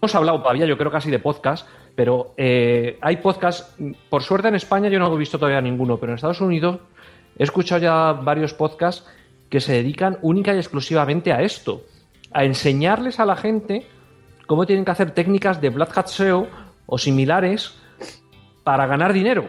Speaker 14: hemos hablado todavía, yo creo casi de podcast, pero eh, hay podcast, por suerte en España yo no he visto todavía ninguno, pero en Estados Unidos he escuchado ya varios podcasts que se dedican única y exclusivamente a esto, a enseñarles a la gente cómo tienen que hacer técnicas de Black Hat SEO o similares para ganar dinero.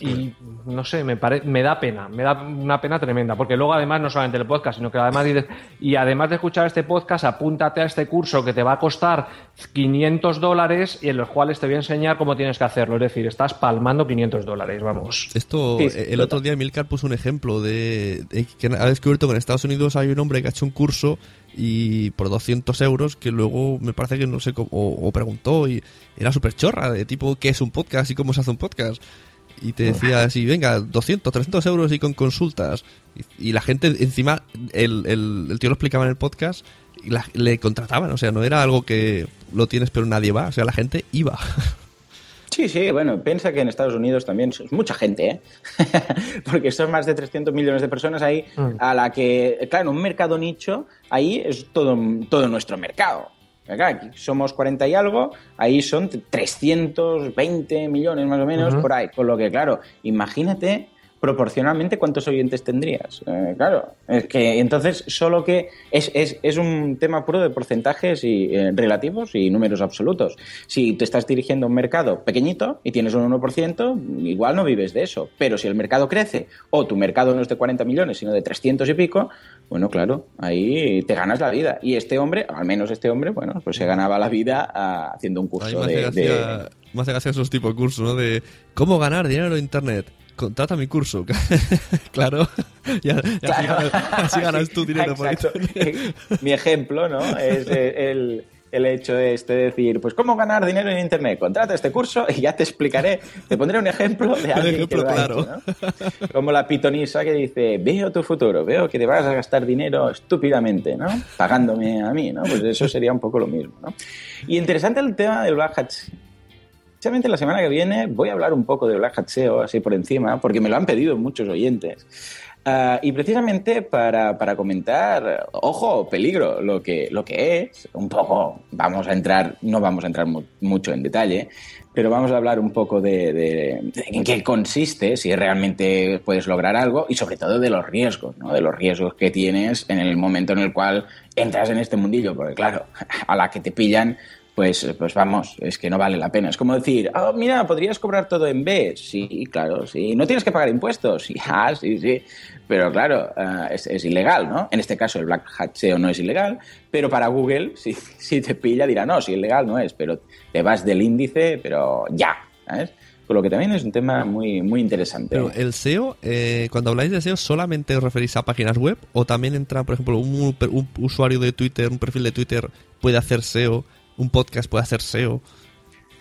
Speaker 14: Y no sé, me, pare- me da pena, me da una pena tremenda, porque luego además no solamente el podcast, sino que además dices, y además de escuchar este podcast, apúntate a este curso que te va a costar 500 dólares y en los cuales te voy a enseñar cómo tienes que hacerlo. Es decir, estás palmando 500 dólares, vamos.
Speaker 9: Esto,
Speaker 14: Sí,
Speaker 9: eh, el otro día Milcar puso un ejemplo de, de que ha descubierto que en Estados Unidos hay un hombre que ha hecho un curso y por 200 euros que luego me parece que no sé cómo, o, o preguntó y era súper chorra de tipo qué es un podcast y cómo se hace un podcast y te decía así venga 200 300 euros y con consultas y, y la gente encima el, el, el tío lo explicaba en el podcast y la- le contrataban o sea no era algo que lo tienes pero nadie va o sea la gente iba
Speaker 13: Sí, sí, bueno, piensa que en Estados Unidos también es mucha gente, ¿eh? Porque son más de 300 millones de personas ahí, a la que, claro, en un mercado nicho, ahí es todo, todo nuestro mercado. Claro, aquí somos 40 y algo, ahí son 320 millones más o menos por ahí. Con lo que, claro, imagínate proporcionalmente cuántos oyentes tendrías. Eh, claro, es que entonces solo que es, es, es un tema puro de porcentajes y, eh, relativos y números absolutos. Si te estás dirigiendo a un mercado pequeñito y tienes un 1%, igual no vives de eso. Pero si el mercado crece o tu mercado no es de 40 millones, sino de 300 y pico, bueno, claro, ahí te ganas la vida. Y este hombre, al menos este hombre, bueno, pues se ganaba la vida ah, haciendo un curso de,
Speaker 9: gracia,
Speaker 13: de-
Speaker 9: me hace gracia esos tipos de cursos, ¿no? De cómo ganar dinero en internet. Contrata mi curso. claro. Y, así,
Speaker 13: Claro.
Speaker 9: ganas, así ganas tu dinero por.
Speaker 13: Mi ejemplo, ¿no? Es el, el hecho este de decir, pues cómo ganar dinero en internet. Contrata este curso y ya te explicaré, te pondré un ejemplo de alguien
Speaker 9: ejemplo
Speaker 13: que lo ha
Speaker 9: claro.
Speaker 13: hecho, ¿no? Como la pitonisa que dice, veo tu futuro, veo que te vas a gastar dinero estúpidamente, ¿no? Pagándome a mí, ¿no? Pues eso sería un poco lo mismo, ¿no? Y interesante el tema del Black Hat Precisamente la semana que viene voy a hablar un poco de Black Hat SEO, así por encima, porque me lo han pedido muchos oyentes. Ah, y precisamente para, para, comentar, ojo, peligro, lo que, lo que es, un poco, vamos a entrar, no vamos a entrar mu mucho en detalle, pero vamos a hablar un poco de, en qué consiste, si realmente puedes lograr algo y sobre todo de los riesgos, ¿no? de los riesgos que tienes en el momento en el cual entras en este mundillo, porque claro, a la que te pillan pues, pues vamos, es que no vale la pena. Es como decir, oh, mira, podrías cobrar todo en B. Sí, claro, sí. No tienes que pagar impuestos. Ya, sí, sí. Pero claro, uh, es, ilegal, ¿no? En este caso el Black Hat SEO no es ilegal, pero para Google, si, si te pilla, dirá, no, si ilegal no es, pero te vas del índice, pero ya, ¿sabes? Con lo que también es un tema muy, muy interesante.
Speaker 9: Pero el SEO, eh, cuando habláis de SEO, ¿solamente os referís a páginas web? ¿O también entra, por ejemplo, un usuario de Twitter, un perfil de Twitter puede hacer SEO? Un podcast puede hacer SEO.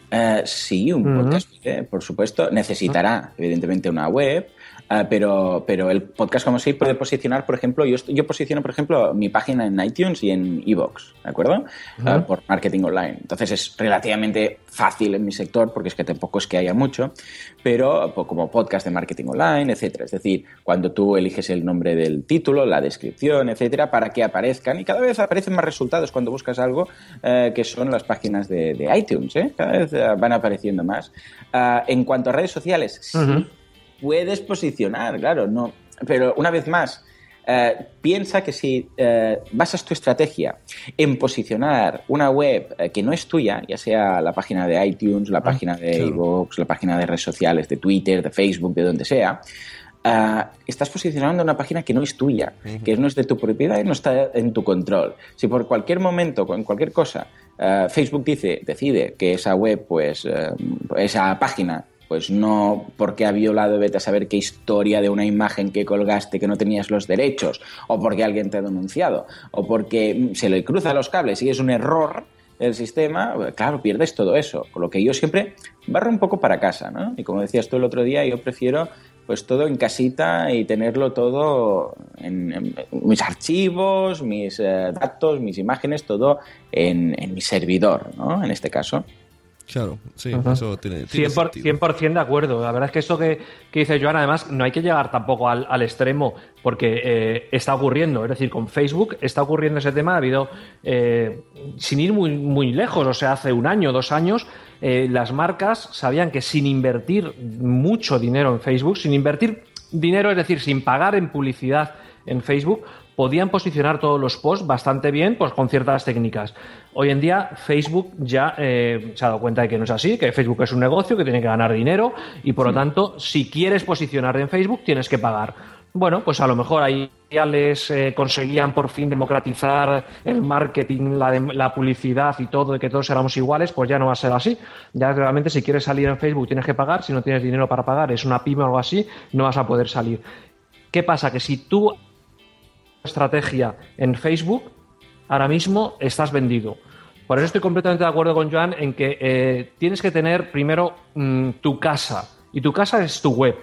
Speaker 13: Uh, sí, un uh -huh. podcast, eh, por supuesto, necesitará, uh -huh. evidentemente, una web, Uh, pero, pero el podcast como sí puede posicionar, por ejemplo, yo, yo posiciono, por ejemplo, mi página en iTunes y en Evox, ¿de acuerdo? Uh -huh. uh, por marketing online. Entonces es relativamente fácil en mi sector porque es que tampoco es que haya mucho, pero pues, como podcast de marketing online, etcétera. Es decir, cuando tú eliges el nombre del título, la descripción, etcétera, para que aparezcan y cada vez aparecen más resultados cuando buscas algo eh, que son las páginas de, de iTunes, ¿eh? Cada vez eh, van apareciendo más. Ah, en cuanto a redes sociales, sí puedes posicionar, claro, no. Pero una vez más, eh, piensa que si eh, basas tu estrategia en posicionar una web eh, que no es tuya, ya sea la página de iTunes, la ah, página de iVoox, claro. la página de redes sociales, de Twitter, de Facebook, de donde sea, estás posicionando una página que no es tuya, uh -huh. que no es de tu propiedad y no está en tu control. Si por cualquier momento, con cualquier cosa, Facebook dice, decide que esa web, pues, esa página pues no porque ha violado, vete a saber qué historia de una imagen que colgaste que no tenías los derechos, o porque alguien te ha denunciado, o porque se le cruza los cables y es un error del sistema, claro, pierdes todo eso. Con lo que yo siempre barro un poco para casa, ¿no? Y como decías tú el otro día, yo prefiero pues todo en casita y tenerlo todo en mis archivos, mis eh, datos, mis imágenes, todo en, en mi servidor, ¿no? En este caso.
Speaker 9: Claro, sí, eso tiene, tiene
Speaker 14: 100%, 100 de acuerdo. La verdad es que esto que, que dice Joan, además, no hay que llegar tampoco al, al extremo porque eh, está ocurriendo. Es decir, con Facebook está ocurriendo ese tema. Ha habido, eh, sin ir muy, muy lejos, o sea, hace un año, dos años, eh, las marcas sabían que sin invertir mucho dinero en Facebook, sin invertir dinero, es decir, sin pagar en publicidad en Facebook, podían posicionar todos los posts bastante bien pues, con ciertas técnicas. Hoy en día Facebook ya eh, se ha dado cuenta de que no es así, que Facebook es un negocio, que tiene que ganar dinero y por sí. lo tanto, si quieres posicionar en Facebook, tienes que pagar. Bueno, pues a lo mejor ahí ya les eh, conseguían por fin democratizar el marketing, la, de, la, publicidad y todo, de que todos éramos iguales, pues ya no va a ser así. Ya realmente si quieres salir en Facebook tienes que pagar, si no tienes dinero para pagar, es una pyme o algo así, no vas a poder salir. ¿Qué pasa? Que si tú estrategia en Facebook, ahora mismo estás vendido. Por eso estoy completamente de acuerdo con Joan en que eh, tienes que tener primero mmm, tu casa. Y tu casa es tu web.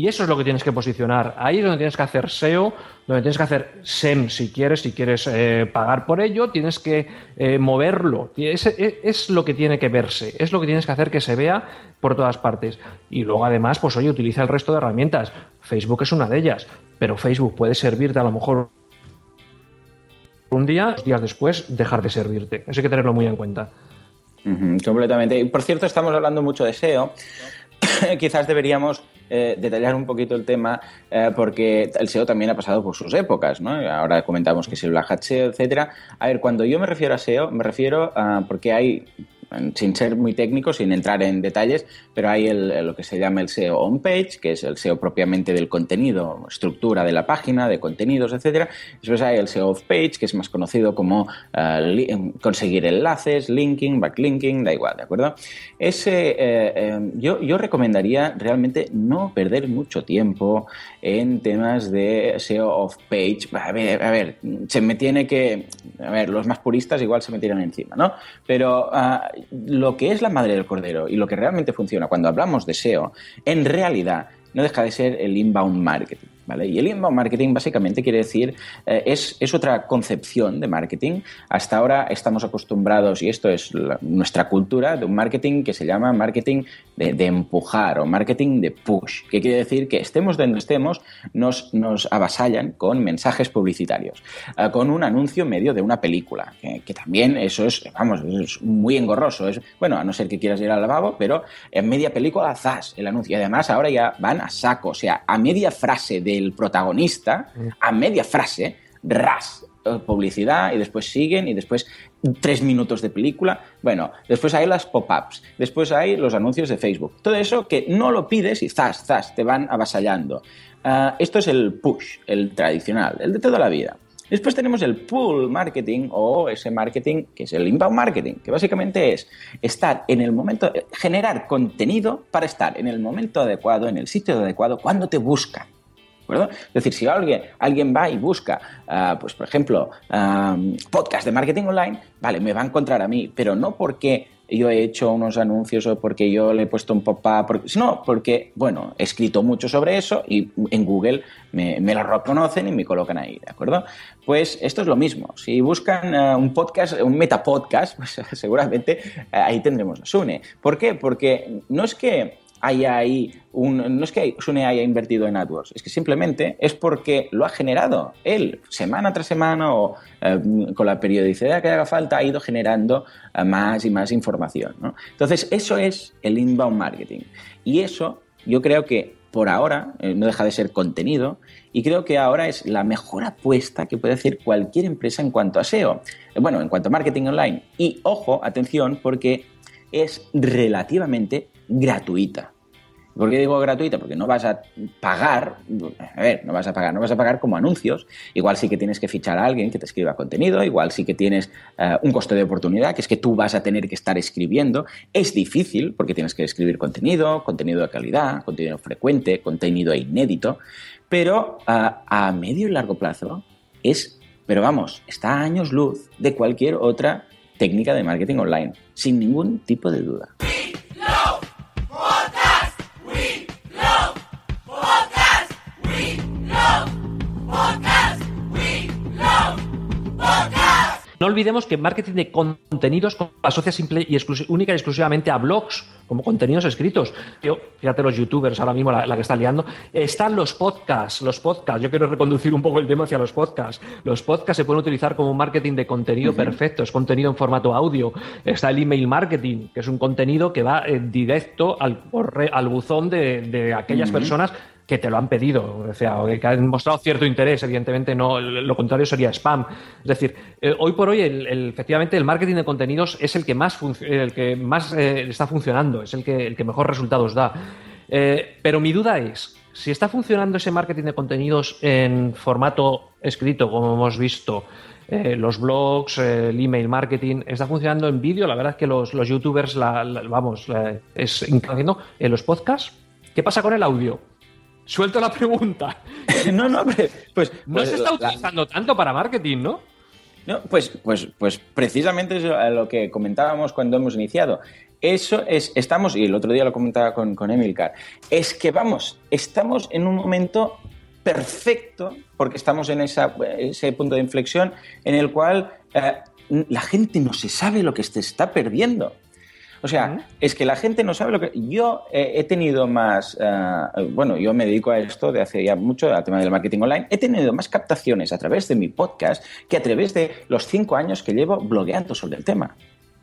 Speaker 14: Y eso es lo que tienes que posicionar. Ahí es donde tienes que hacer SEO, donde tienes que hacer SEM si quieres, si quieres eh, pagar por ello, tienes que eh, moverlo. Es, es, lo que tiene que verse, es lo que tienes que hacer que se vea por todas partes. Y luego además, pues oye, utiliza el resto de herramientas. Facebook es una de ellas, pero Facebook puede servirte a lo mejor un día, días después, dejar de servirte. Eso hay que tenerlo muy en cuenta.
Speaker 13: Completamente. Por cierto, estamos hablando mucho de SEO. Quizás deberíamos eh, detallar un poquito el tema eh, porque el SEO también ha pasado por sus épocas, ¿no? Ahora comentamos que es el Black SEO, etcétera. A ver, cuando yo me refiero a SEO, me refiero a porque hay sin ser muy técnico, sin entrar en detalles, pero hay el, lo que se llama el SEO on-page, que es el SEO propiamente del contenido, estructura de la página, de contenidos, etcétera. Después hay el SEO off-page, que es más conocido como uh, conseguir enlaces, linking, backlinking, da igual, ¿de acuerdo? Ese, eh, eh, yo, yo recomendaría realmente no perder mucho tiempo en temas de SEO off-page. A ver, a ver, se me tiene que... A ver, los más puristas igual se me tiran encima, ¿no? Pero... Uh, lo que es la madre del cordero y lo que realmente funciona cuando hablamos de SEO, en realidad no deja de ser el inbound marketing. ¿Vale? Y el inbound marketing básicamente quiere decir, eh, es, es, otra concepción de marketing. Hasta ahora estamos acostumbrados, y esto es la, nuestra cultura, de un marketing que se llama marketing de, de, empujar o marketing de push, que quiere decir que estemos donde estemos, nos, nos avasallan con mensajes publicitarios, eh, con un anuncio medio de una película, que, que, también eso es, vamos, es muy engorroso. Es, bueno, a no ser que quieras ir al lavabo, pero en media película, zas, el anuncio. Y además ahora ya van a saco, o sea, a media frase de el protagonista a media frase, ras, eh, publicidad y después siguen y después tres minutos de película. Bueno, después hay las pop-ups, después hay los anuncios de Facebook. Todo eso que no lo pides y zas, zas, te van avasallando. Uh, esto es el push, el tradicional, el de toda la vida. Después tenemos el pull marketing o ese marketing que es el inbound marketing, que básicamente es estar en el momento, generar contenido para estar en el momento adecuado, en el sitio adecuado, cuando te buscan. Es decir, si alguien, alguien va y busca, uh, pues por ejemplo, um, podcast de marketing online, vale, me va a encontrar a mí, pero no porque yo he hecho unos anuncios o porque yo le he puesto un pop-up, sino porque, bueno, he escrito mucho sobre eso y en Google me, lo reconocen y me colocan ahí, ¿de acuerdo? Pues esto es lo mismo. Si buscan uh, un podcast, un metapodcast, pues seguramente ahí tendremos a Sune. ¿Por qué? Porque no es que haya ahí un. No es que Sune haya invertido en AdWords, es que simplemente es porque lo ha generado él, semana tras semana o eh, con la periodicidad que haga falta, ha ido generando eh, más y más información. ¿no? Entonces, eso es el inbound marketing. Y eso yo creo que por ahora eh, no deja de ser contenido y creo que ahora es la mejor apuesta que puede hacer cualquier empresa en cuanto a SEO. Bueno, en cuanto a marketing online. Y ojo, atención, porque es relativamente gratuita. ¿Por qué digo gratuita? Porque no vas a pagar, a ver, no vas a pagar, no vas a pagar como anuncios. Igual sí que tienes que fichar a alguien que te escriba contenido, igual sí que tienes uh, un costo de oportunidad, que es que tú vas a tener que estar escribiendo. Es difícil porque tienes que escribir contenido, contenido de calidad, contenido frecuente, contenido inédito, pero uh, a medio y largo plazo es, pero vamos, está a años luz de cualquier otra técnica de marketing online, sin ningún tipo de duda.
Speaker 14: No olvidemos que marketing de contenidos asocia simple y única y exclusivamente a blogs, como contenidos escritos. Yo, fíjate los youtubers ahora mismo, la, la, que está liando. Están los podcasts, los podcasts. Yo quiero reconducir un poco el tema hacia los podcasts. Los podcasts se pueden utilizar como marketing de contenido uh -huh. perfecto, es contenido en formato audio. Está el email marketing, que es un contenido que va eh, directo al, al buzón de, de aquellas uh -huh. personas que te lo han pedido, o sea, que han mostrado cierto interés, evidentemente no, lo contrario sería spam. Es decir, eh, hoy por hoy, efectivamente, el marketing de contenidos es el que más, el que más eh, está funcionando, es el que, el que mejor resultados da. Eh, pero mi duda es, si está funcionando ese marketing de contenidos en formato escrito, como hemos visto, los blogs, el email marketing, está funcionando en vídeo, la verdad es que los, los youtubers, la, vamos, es haciendo en los podcasts. ¿Qué pasa con el audio? Suelto la pregunta.
Speaker 13: no, no, pues, pues
Speaker 14: no se está utilizando la... tanto para marketing, ¿no?
Speaker 13: No, pues, pues, pues precisamente es lo que comentábamos cuando hemos iniciado. Eso es, estamos, y el otro día lo comentaba con, con Emilcar, es que vamos, estamos en un momento perfecto, porque estamos en esa, ese punto de inflexión en el cual eh, la gente no se sabe lo que se está perdiendo. O sea, uh -huh. es que la gente no sabe lo que... Yo eh, he tenido más... Uh, bueno, yo me dedico a esto de hace ya mucho, al tema del marketing online. He tenido más captaciones a través de mi podcast que a través de los cinco años que llevo blogueando sobre el tema.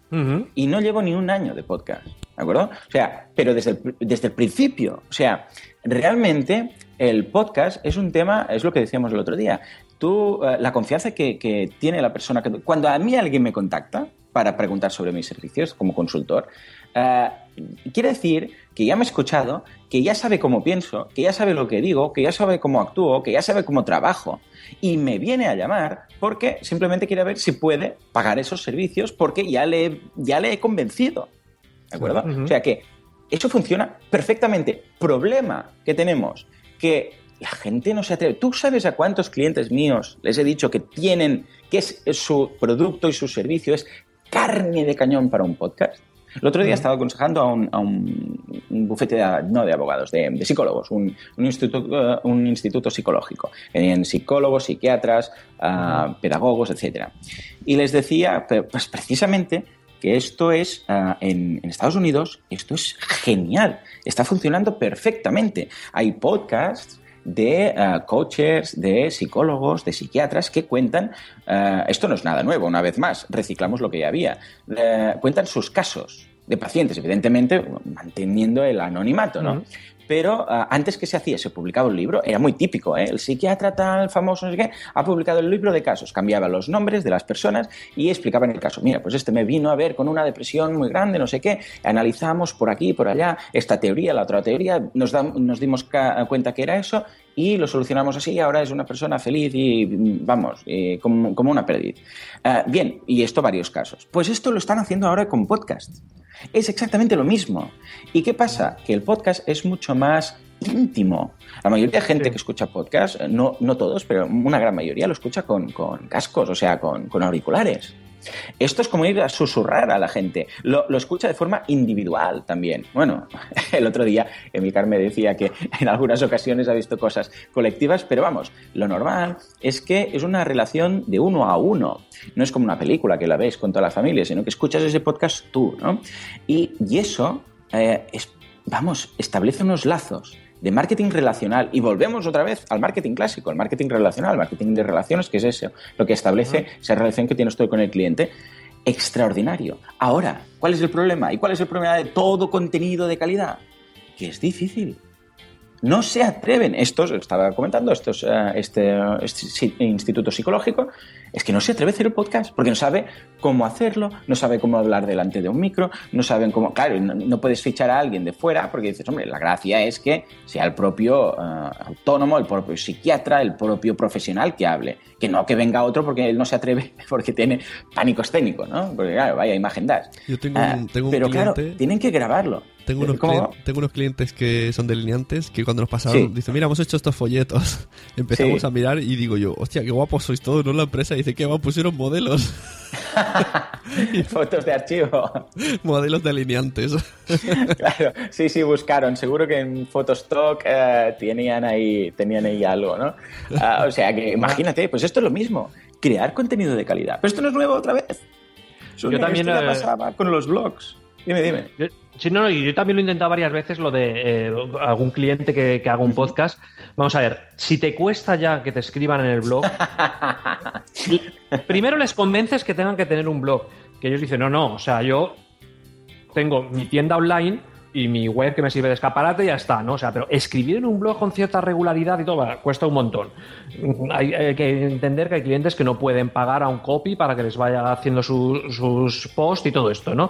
Speaker 13: Uh -huh. Y no llevo ni un año de podcast, ¿de acuerdo? O sea, pero desde el, desde el principio. O sea, realmente el podcast es un tema, es lo que decíamos el otro día. Tú, uh, la confianza que, que tiene la persona que... Cuando a mí alguien me contacta, para preguntar sobre mis servicios como consultor, uh, quiere decir que ya me ha escuchado, que ya sabe cómo pienso, que ya sabe lo que digo, que ya sabe cómo actúo, que ya sabe cómo trabajo. Y me viene a llamar porque simplemente quiere ver si puede pagar esos servicios porque ya le, ya le he convencido. ¿De acuerdo? Uh -huh. O sea que eso funciona perfectamente. Problema que tenemos, que la gente no se atreve. ¿Tú sabes a cuántos clientes míos les he dicho que tienen, que es su producto y su servicio es carne de cañón para un podcast. El otro día estaba aconsejando a un, a un, un bufete, de, no de abogados, de, de psicólogos, un, un, instituto, un instituto psicológico. Tenían psicólogos, psiquiatras, uh, pedagogos, etc. Y les decía, pues precisamente, que esto es, uh, en, en, Estados Unidos, esto es genial, está funcionando perfectamente. Hay podcasts de uh, coaches, de psicólogos, de psiquiatras que cuentan, uh, esto no es nada nuevo, una vez más, reciclamos lo que ya había, uh, cuentan sus casos de pacientes, evidentemente manteniendo el anonimato, ¿no? Pero uh, antes que se hacía, se publicaba un libro, era muy típico, ¿eh? el psiquiatra tal famoso, no sé qué, ha publicado el libro de casos, cambiaba los nombres de las personas y explicaba en el caso, mira, pues este me vino a ver con una depresión muy grande, no sé qué, analizamos por aquí, por allá, esta teoría, la otra teoría, nos, da, nos dimos cuenta que era eso y lo solucionamos así, ahora es una persona feliz y vamos, eh, como, como, una perdiz. Uh, bien, y esto varios casos. Pues esto lo están haciendo ahora con podcast. Es exactamente lo mismo. ¿Y qué pasa? Que el podcast es mucho más íntimo. La mayoría de gente sí. que escucha podcast, no, no todos, pero una gran mayoría lo escucha con, con cascos, o sea, con, con auriculares. Esto es como ir a susurrar a la gente. Lo, escucha de forma individual también. Bueno, el otro día Emilcar me decía que en algunas ocasiones ha visto cosas colectivas, pero vamos, lo normal es que es una relación de uno a uno. No es como una película que la ves con toda la familia, sino que escuchas ese podcast tú, ¿no? Y, y eso, eh, es, vamos, establece unos lazos de marketing relacional y volvemos otra vez al marketing clásico, al marketing relacional, marketing de relaciones, que es eso, lo que establece esa relación que tienes tú con el cliente. Extraordinario. Ahora, ¿cuál es el problema? ¿Y cuál es el problema de todo contenido de calidad? Que es difícil. No se atreven, estos, estaba comentando, estos, uh, este, este, instituto psicológico, es que no se atreve a hacer el podcast porque no sabe cómo hacerlo, no sabe cómo hablar delante de un micro, no saben cómo. Claro, no, no puedes fichar a alguien de fuera porque dices, hombre, la gracia es que sea el propio uh, autónomo, el propio psiquiatra, el propio profesional que hable, que no que venga otro porque él no se atreve porque tiene pánico escénico, ¿no? Porque, claro, vaya imagen das.
Speaker 9: Yo tengo un, uh, tengo un
Speaker 13: pero
Speaker 9: cliente...
Speaker 13: claro, tienen que grabarlo.
Speaker 9: Tengo unos, tengo unos, clientes que son delineantes que cuando nos pasaron sí. dicen, mira, hemos hecho estos folletos. Empezamos sí. a mirar y digo yo, hostia, qué guapos sois todos, ¿no? La empresa dice, qué guapos pusieron modelos.
Speaker 13: Fotos de archivo.
Speaker 9: Modelos delineantes.
Speaker 13: claro, sí, sí, buscaron. Seguro que en Photostock uh, tenían, ahí, tenían ahí algo, ¿no? Uh, o sea que imagínate, pues esto es lo mismo. Crear contenido de calidad. Pero esto no es nuevo otra vez.
Speaker 14: Yo también
Speaker 13: eh... pasaba con los blogs. Dime, dime.
Speaker 14: Yo, sí, no, yo también lo he intentado varias veces, lo de eh, algún cliente que, que haga un podcast. Vamos a ver, si te cuesta ya que te escriban en el blog, primero les convences que tengan que tener un blog. Que ellos dicen, no, no, o sea, yo tengo mi tienda online y mi web que me sirve de escaparate y ya está, ¿no? O sea, pero escribir en un blog con cierta regularidad y todo cuesta un montón. Hay, hay, que entender que hay clientes que no pueden pagar a un copy para que les vaya haciendo su, sus posts y todo esto, ¿no?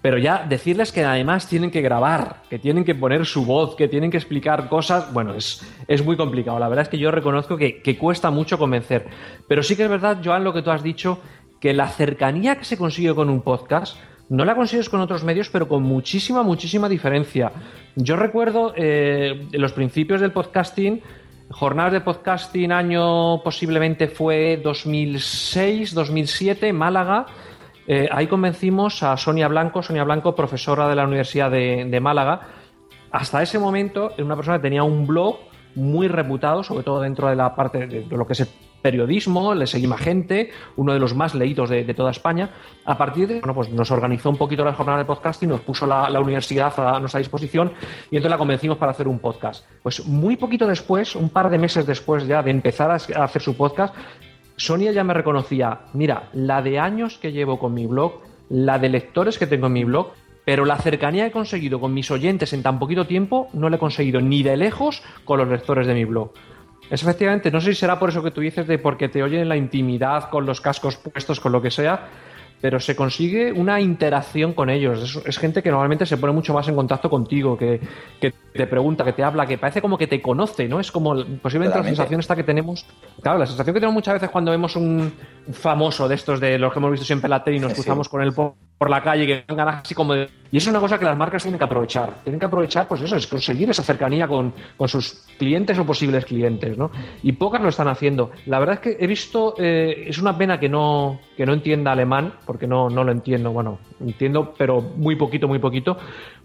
Speaker 14: Pero ya decirles que además tienen que grabar, que tienen que poner su voz, que tienen que explicar cosas, bueno, es, es muy complicado. La verdad es que yo reconozco que, que, cuesta mucho convencer. Pero sí que es verdad, Joan, lo que tú has dicho, que la cercanía que se consigue con un podcast no la consigues con otros medios, pero con muchísima, muchísima diferencia. Yo recuerdo eh, los principios del podcasting, jornadas de podcasting año posiblemente fue 2006, 2007, Málaga eh, ahí convencimos a Sonia Blanco, Sonia Blanco, profesora de la Universidad de, Málaga. Hasta ese momento era una persona que tenía un blog muy reputado, sobre todo dentro de la parte de, lo que es el periodismo, le seguimos gente, uno de los más leídos de, toda España. A partir de, bueno, pues nos organizó un poquito la jornada de podcasting, nos puso la, universidad a nuestra disposición y entonces la convencimos para hacer un podcast. Pues muy poquito después, un par de meses después ya de empezar a hacer su podcast, Sonia ya me reconocía, mira, la de años que llevo con mi blog, la de lectores que tengo en mi blog, pero la cercanía que he conseguido con mis oyentes en tan poquito tiempo no la he conseguido ni de lejos con los lectores de mi blog. Es efectivamente, no sé si será por eso que tú dices de porque te oyen en la intimidad, con los cascos puestos, con lo que sea, pero se consigue una interacción con ellos. Es, es, gente que normalmente se pone mucho más en contacto contigo, que, que, te pregunta, que te habla, que parece como que te conoce, ¿no? Es como posiblemente Claramente. la sensación esta que tenemos. Claro, la sensación que tenemos muchas veces cuando vemos un famoso de estos de los que hemos visto siempre en la tele y nos cruzamos sí. con él por por la calle que ganas así como de... Y eso es una cosa que las marcas tienen que aprovechar. Tienen que aprovechar, pues eso, es conseguir esa cercanía con, con sus clientes o posibles clientes, ¿no? Y pocas lo están haciendo. La verdad es que he visto, eh, es una pena que no, que no entienda alemán, porque no, no lo entiendo, bueno, entiendo, pero muy poquito, muy poquito,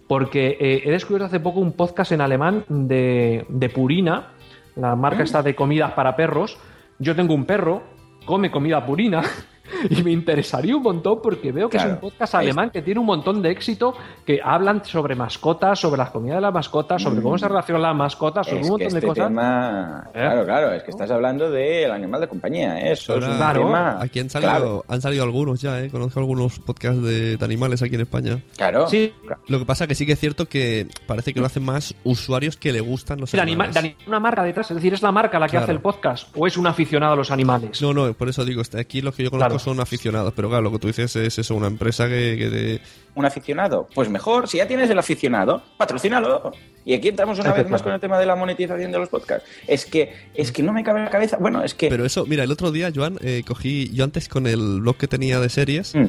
Speaker 14: porque eh, he descubierto hace poco un podcast en alemán de, de Purina, la marca está de comidas para perros. Yo tengo un perro, come comida Purina. Y me interesaría un montón porque veo que
Speaker 13: Claro.
Speaker 14: es un podcast alemán que tiene un montón de éxito, que hablan sobre mascotas, sobre las comidas de las mascotas, sobre cómo se relacionan las mascotas, sobre
Speaker 13: Es
Speaker 14: un
Speaker 13: que
Speaker 14: montón
Speaker 13: este
Speaker 14: de cosas.
Speaker 13: tema, claro, claro, es que estás hablando del animal de compañía, ¿eh? eso es un
Speaker 9: Ahora,
Speaker 13: tema.
Speaker 9: Aquí han salido, han salido algunos ya, ¿eh? Conozco algunos podcasts de, de animales aquí en España.
Speaker 13: Claro.
Speaker 14: Sí.
Speaker 9: Lo que pasa que sí que es cierto que parece que lo hacen más usuarios que le gustan los
Speaker 14: Sí, de anima-
Speaker 9: animales.
Speaker 14: de ani- una marca detrás, es decir, es la marca la que
Speaker 9: Claro.
Speaker 14: hace el podcast o es un aficionado a los animales.
Speaker 9: No, no, por eso digo, este, aquí los que yo conozco Son aficionados, pero claro, lo que tú dices es eso, una empresa que, que te-
Speaker 13: un aficionado. Pues mejor, si ya tienes el aficionado, patrocínalo. Y aquí entramos una vez más con el tema de la monetización de los podcasts. Es que, es que no me cabe en la cabeza. Bueno, es que.
Speaker 9: Pero eso, mira, el otro día, Joan, eh, cogí, yo antes con el blog que tenía de series,
Speaker 13: Mm.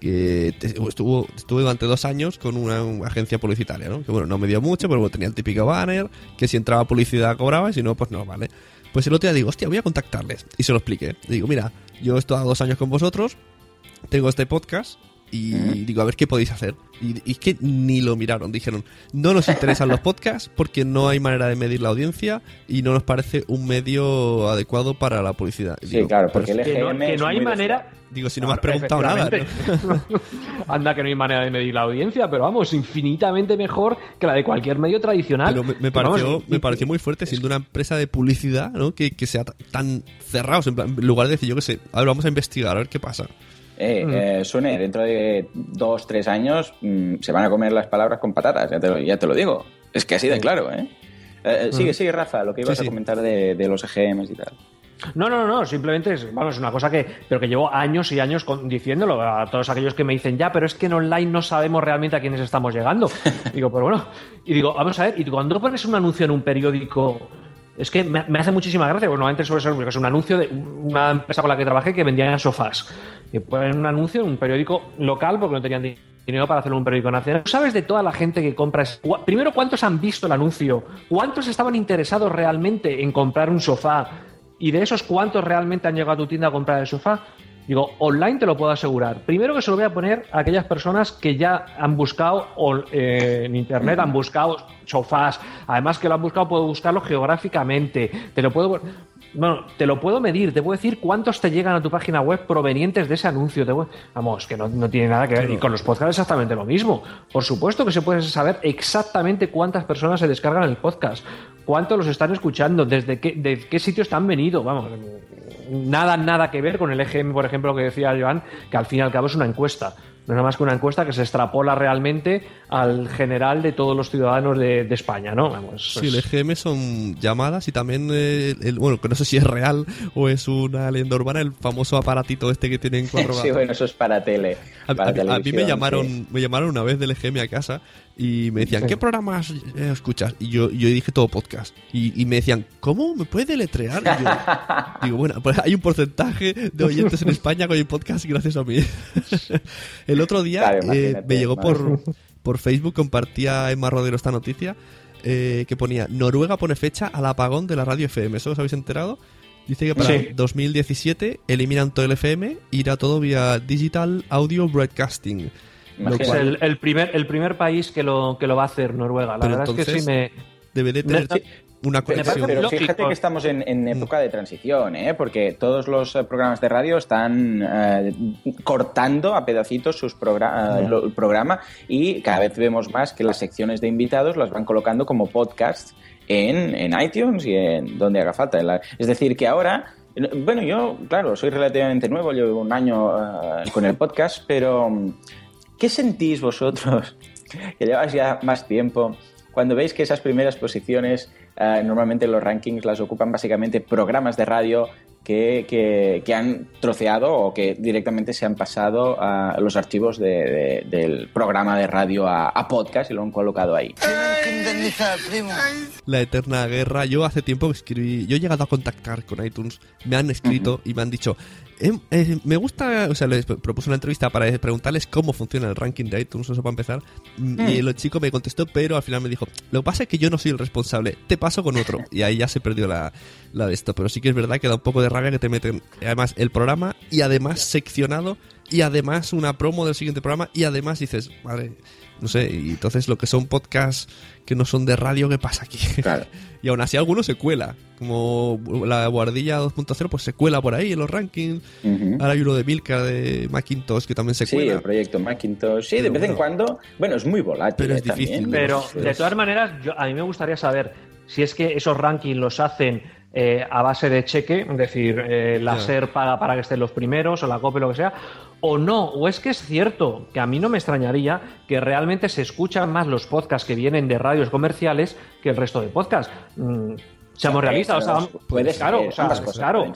Speaker 9: que te- estuvo, estuve durante dos años con una, una agencia publicitaria, ¿no? Que bueno, no me dio mucho, pero bueno, tenía el típico banner, que si entraba publicidad cobraba, y si no, pues no, vale. Pues el otro día digo, hostia, voy a contactarles. Y se lo expliqué. Digo, mira, yo he estado dos años con vosotros, tengo este podcast, y digo, a ver qué podéis hacer. Y, y es que ni lo miraron. Dijeron, no nos interesan los podcasts porque no hay manera de medir la audiencia y no nos parece un medio adecuado para la publicidad. Y
Speaker 13: Sí,
Speaker 9: digo,
Speaker 13: claro, porque el
Speaker 9: es-
Speaker 14: Que no,
Speaker 13: EGM
Speaker 14: que no hay manera.
Speaker 9: Digo, si no me has preguntado nada. ¿no?
Speaker 14: Anda que no hay manera de medir la audiencia, pero vamos, infinitamente mejor que la de cualquier medio tradicional.
Speaker 9: Pero me, me
Speaker 14: Pero vamos,
Speaker 9: pareció, me pareció muy fuerte siendo una empresa de publicidad, ¿no? Que, que sea tan cerrados. En, plan, en lugar de decir, yo qué sé, a ver, vamos a investigar, a ver qué pasa.
Speaker 13: Eh, eh, Sune, dentro de dos, tres años mm, se van a comer las palabras con patatas, ya te, lo, ya te lo digo. Es que así de claro, ¿eh? Eh, eh, sigue, sigue, Rafa, lo que ibas
Speaker 14: Sí, sí.
Speaker 13: a comentar de, de los EGMs y tal.
Speaker 14: No, no, no, simplemente es, vamos, es una cosa que, pero que llevo años y años con- diciéndolo a todos aquellos que me dicen, ya, pero es que en online no sabemos realmente a quiénes estamos llegando. digo, pero bueno, y digo, vamos a ver, y cuando pones un anuncio en un periódico, es que me, me hace muchísima gracia, porque normalmente suele ser es un anuncio de una empresa con la que trabajé que vendía sofás. Y ponen un anuncio en un periódico local porque no tenían di- dinero para hacerlo en un periódico nacional. ¿Tú ¿Sabes de toda la gente que compra? Primero, ¿cuántos han visto el anuncio? ¿Cuántos estaban interesados realmente en comprar un sofá? Y de esos, ¿cuántos realmente han llegado a tu tienda a comprar el sofá? Digo, online te lo puedo asegurar. Primero que se lo voy a poner a aquellas personas que ya han buscado eh, en internet, han buscado sofás. Además que lo han buscado, puedo buscarlo geográficamente. Te lo puedo. Bueno, te lo puedo medir, te puedo decir cuántos te llegan a tu página web provenientes de ese anuncio. Te voy- Vamos, que no, no tiene nada que ver. Y con los podcasts exactamente lo mismo. Por supuesto que se puede saber exactamente cuántas personas se descargan el podcast, cuántos los están escuchando, desde qué, de qué sitios han venido. Vamos, nada, nada que ver con el EGM, por ejemplo, que decía Joan, que al fin y al cabo es una encuesta. No es nada más que una encuesta que se extrapola realmente al general de todos los ciudadanos de, de España, ¿no? Vamos,
Speaker 9: Sí, el EGM son llamadas y también, eh, el, bueno, que no sé si es real o es una leyenda urbana, el famoso aparatito este que tienen cuatro
Speaker 13: sí, bueno, eso es para tele.
Speaker 9: A,
Speaker 13: para
Speaker 9: a- a mí me llamaron,
Speaker 13: sí.
Speaker 9: me llamaron una vez del EGM a casa y me decían,
Speaker 13: Sí.
Speaker 9: ¿qué programas eh, escuchas? Y yo, yo dije todo podcast. Y, y me decían, ¿cómo? ¿Me puedes deletrear? Y yo, digo, bueno, pues hay un porcentaje de oyentes en España que oyen podcast gracias a mí. El otro día
Speaker 13: Claro,
Speaker 9: eh, me llegó por, por Facebook, compartía Emma Rodero esta noticia, eh, que ponía, Noruega pone fecha al apagón de la radio FM. ¿Eso os habéis enterado? Dice que para
Speaker 14: Sí.
Speaker 9: 2017 eliminan todo el FM, irá todo vía Digital Audio Broadcasting.
Speaker 14: Es el, el primer, el primer país que lo, que lo va a hacer, Noruega. La
Speaker 9: Pero
Speaker 14: verdad es que sí me.
Speaker 9: debe de tener
Speaker 14: me-
Speaker 9: una conexión.
Speaker 13: Pero fíjate que estamos en, en época de transición, ¿eh? porque todos los eh, programas de radio están eh, cortando a pedacitos sus progra- eh, lo- el programa y cada vez vemos más que las secciones de invitados las van colocando como podcasts en, en iTunes y en donde haga falta. Es decir, que ahora, bueno, yo, claro, soy relativamente nuevo, llevo un año eh, con el podcast, pero ¿qué sentís vosotros que lleváis ya más tiempo? Cuando veis que esas primeras posiciones, eh, normalmente en los rankings las ocupan básicamente programas de radio que, que, que han troceado o que directamente se han pasado a los archivos de- de- del programa de radio a, a podcast y lo han colocado ahí.
Speaker 9: La eterna guerra. Yo hace tiempo escribí. Yo he llegado a contactar con iTunes. Me han escrito y me han dicho. "Em, eh, me gusta. O sea, les propuse una entrevista para preguntarles cómo funciona el ranking de iTunes. Eso para empezar. Mm, Y el chico me contestó, pero al final me dijo: Lo que pasa es que yo no soy el responsable. Te paso con otro. Y ahí ya se perdió la, la de esto. Pero sí que es verdad que da un poco de rabia que te meten. Además, el programa y además seccionado. Y además una promo del siguiente programa. Y además dices, madre, no sé, y entonces lo que son podcasts que no son de radio, ¿qué pasa aquí? y aún así alguno se cuela, como la guardilla 2.0, pues se cuela por ahí en los rankings. Ahora hay uno de Milka de Macintosh que también se
Speaker 13: Sí,
Speaker 9: cuela.
Speaker 13: el proyecto Macintosh. Sí, de
Speaker 9: Pero
Speaker 13: vez en cuando. Bueno, es muy volátil.
Speaker 9: Pero es
Speaker 13: eh, también.
Speaker 9: difícil.
Speaker 14: Pero
Speaker 13: Es-
Speaker 14: de todas maneras, yo- a mí me gustaría saber si es que esos rankings los hacen eh, a base de cheque, es decir, eh, la. SER paga para que estén los primeros o la COPE, lo que sea, o no, o es que es cierto que a mí no me extrañaría que realmente se escuchan más los podcasts que vienen de radios comerciales que el resto de podcasts. Mm, seamos realistas, o sea,
Speaker 13: pero puede
Speaker 14: claro, o sea, claro.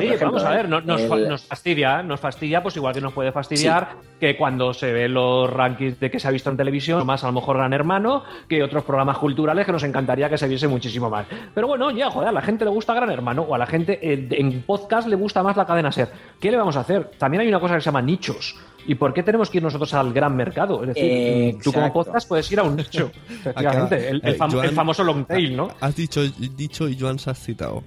Speaker 14: Sí,
Speaker 13: ejemplo,
Speaker 14: vamos a ver, no- nos,
Speaker 13: el-
Speaker 14: nos fastidia, nos fastidia, pues igual que nos puede fastidiar que cuando se ven los rankings de que se ha visto en televisión, más a lo mejor Gran Hermano, que otros programas culturales que nos encantaría que se viese muchísimo más. Pero bueno, ya, joder, a la gente le gusta Gran Hermano o a la gente eh, en podcast le gusta más la cadena Ser. ¿Qué le vamos a hacer? También hay una cosa que se llama nichos. ¿Y por qué tenemos que ir nosotros al gran mercado? Es decir,
Speaker 13: Eh,
Speaker 14: tú como
Speaker 13: exacto.
Speaker 14: podcast puedes ir a un nicho. Efectivamente, el, el
Speaker 9: eh,
Speaker 14: fam-
Speaker 9: Joan-
Speaker 14: el famoso long tail, ¿no?
Speaker 9: Has dicho, dicho y Joan se has citado.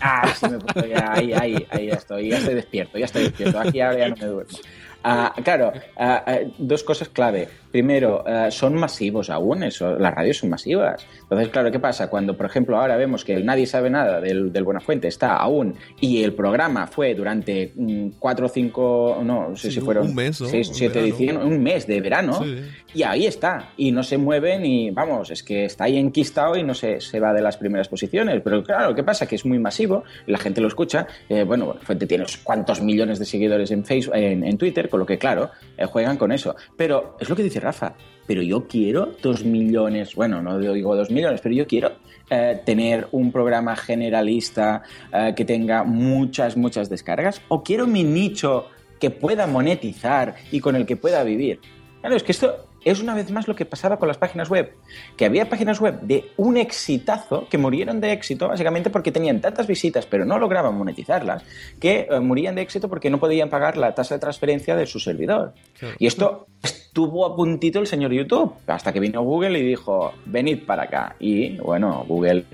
Speaker 13: Ah, sí, me puedo- ya, ahí, ahí, ahí ya estoy, ya estoy despierto, ya estoy despierto. Aquí ahora ya no me duermo. Ah, claro, ah, ah, dos cosas clave. Primero, ah, son masivos aún, eso, las radios son masivas. Entonces, claro, ¿qué pasa? Cuando, por ejemplo, ahora vemos que el Nadie sabe nada del, del Buenafuente está aún y el programa fue durante mm, cuatro o cinco, no, no sé
Speaker 9: Sí,
Speaker 13: si fueron
Speaker 9: un mes, ¿no?
Speaker 13: seis,
Speaker 9: Un
Speaker 13: siete ediciones, un mes de verano,
Speaker 9: Sí.
Speaker 13: y ahí está. Y no se mueven y, vamos, es que está ahí enquistado y no se, se va de las primeras posiciones. Pero claro, ¿qué pasa? Que es muy masivo, la gente lo escucha. Eh, bueno, bueno, Fuente tiene unos cuantos millones de seguidores en, Facebook, en, en Twitter, con lo que, claro, eh, juegan con eso. Pero es lo que dice Rafa. Pero yo quiero dos millones, bueno, no digo dos millones, pero yo quiero eh, tener un programa generalista eh, que tenga muchas, muchas descargas. O quiero mi nicho que pueda monetizar y con el que pueda vivir. Claro, es que esto es una vez más lo que pasaba con las páginas web, que había páginas web de un exitazo que murieron de éxito básicamente porque tenían tantas visitas pero no lograban monetizarlas, que eh, morían de éxito porque no podían pagar la tasa de transferencia de su servidor. Y esto estuvo a puntito el señor YouTube, hasta que vino Google y dijo, venid para acá. Y bueno, Google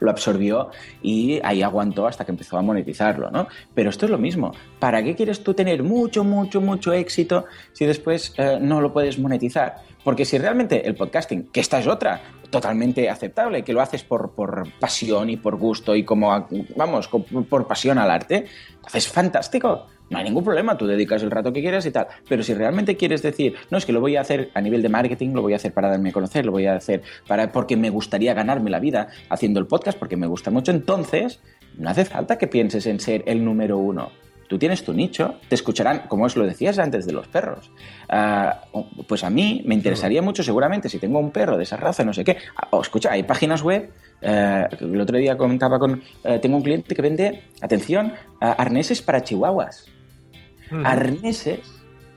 Speaker 13: lo absorbió y ahí aguantó hasta que empezó a monetizarlo, ¿no? Pero esto es lo mismo. ¿Para qué quieres tú tener mucho, mucho, mucho éxito si después eh, no lo puedes monetizar? Porque si realmente el podcasting, que esta es otra, totalmente aceptable, que lo haces por, por pasión y por gusto y como, vamos, por pasión al arte, entonces fantástico. No hay ningún problema, tú dedicas el rato que quieras y tal. Pero si realmente quieres decir, no, es que lo voy a hacer a nivel de marketing, lo voy a hacer para darme a conocer, lo voy a hacer para, porque me gustaría ganarme la vida haciendo el podcast, porque me gusta mucho, entonces no hace falta que pienses en ser el número uno. Tú tienes tu nicho, te escucharán, como os lo decías antes de los perros. Ah, pues a mí me interesaría mucho, seguramente, si tengo un perro de esa raza, no sé qué. Ah, oh, escucha, hay páginas web. eh, el otro día comentaba con. eh, tengo un cliente que vende, atención, ah, arneses para chihuahuas. Arneses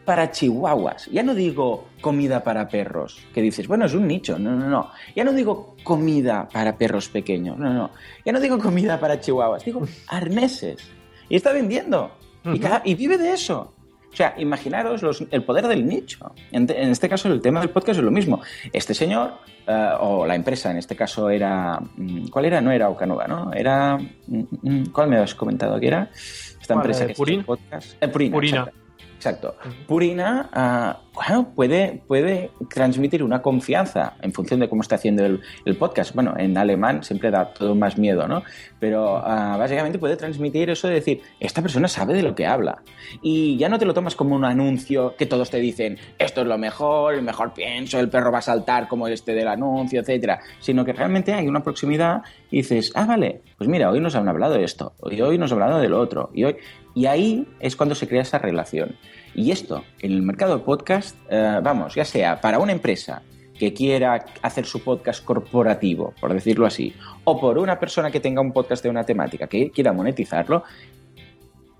Speaker 13: para chihuahuas. Ya no digo comida para perros, que dices, bueno, es un nicho. No, no, no. Ya no digo comida para perros pequeños. No, no. Ya no digo comida para chihuahuas. Digo arneses. Y está vendiendo. Y, cada- y vive de eso. O sea, imaginaros los- el poder del nicho. En, te- en este caso, el tema del podcast es lo mismo. Este señor, eh, o la empresa, en este caso era. mm, ¿Cuál era? No era Ocanuga, ¿no? Era. mm, mm, ¿Cuál me has comentado que era? Esta
Speaker 14: ¿Cuál,
Speaker 13: empresa que
Speaker 14: Purin?
Speaker 13: podcast. Eh, Purina.
Speaker 14: Purina.
Speaker 13: Exacto. Purina, ah, bueno, puede, puede transmitir una confianza en función de cómo está haciendo el, el podcast. Bueno, en alemán siempre da todo más miedo, ¿no? Pero ah, básicamente puede transmitir eso de decir, esta persona sabe de lo que habla. Y ya no te lo tomas como un anuncio que todos te dicen, esto es lo mejor, el mejor pienso, el perro va a saltar como este del anuncio, etcétera. Sino que realmente hay una proximidad y dices, ah, vale, pues mira, hoy nos han hablado de esto, y hoy nos han hablado del otro, y hoy... Y ahí es cuando se crea esa relación. Y esto, en el mercado de podcast, eh, vamos, ya sea para una empresa que quiera hacer su podcast corporativo, por decirlo así, o por una persona que tenga un podcast de una temática que quiera monetizarlo,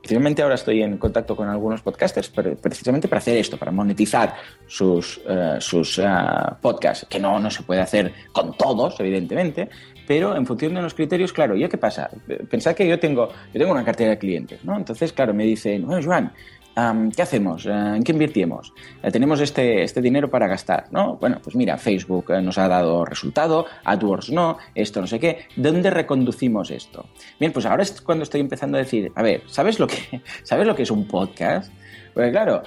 Speaker 13: Finalmente ahora estoy en contacto con algunos podcasters precisamente para hacer esto, para monetizar sus, eh, sus eh, podcasts, que no, no se puede hacer con todos, evidentemente, pero en función de los criterios, claro, ¿yo qué pasa? Pensad que yo tengo, yo tengo una cartera de clientes, ¿no? Entonces, claro, me dicen, bueno, Joan, ¿qué hacemos? Eh, ¿En qué invirtimos? Eh, tenemos este, este dinero para gastar, ¿no? Bueno, pues mira, Facebook eh, nos ha dado resultado, AdWords no, esto no sé qué. ¿Dónde reconducimos esto? Bien, pues ahora es cuando estoy empezando a decir, a ver, ¿sabes lo que, ¿sabes lo que es un podcast? Porque claro,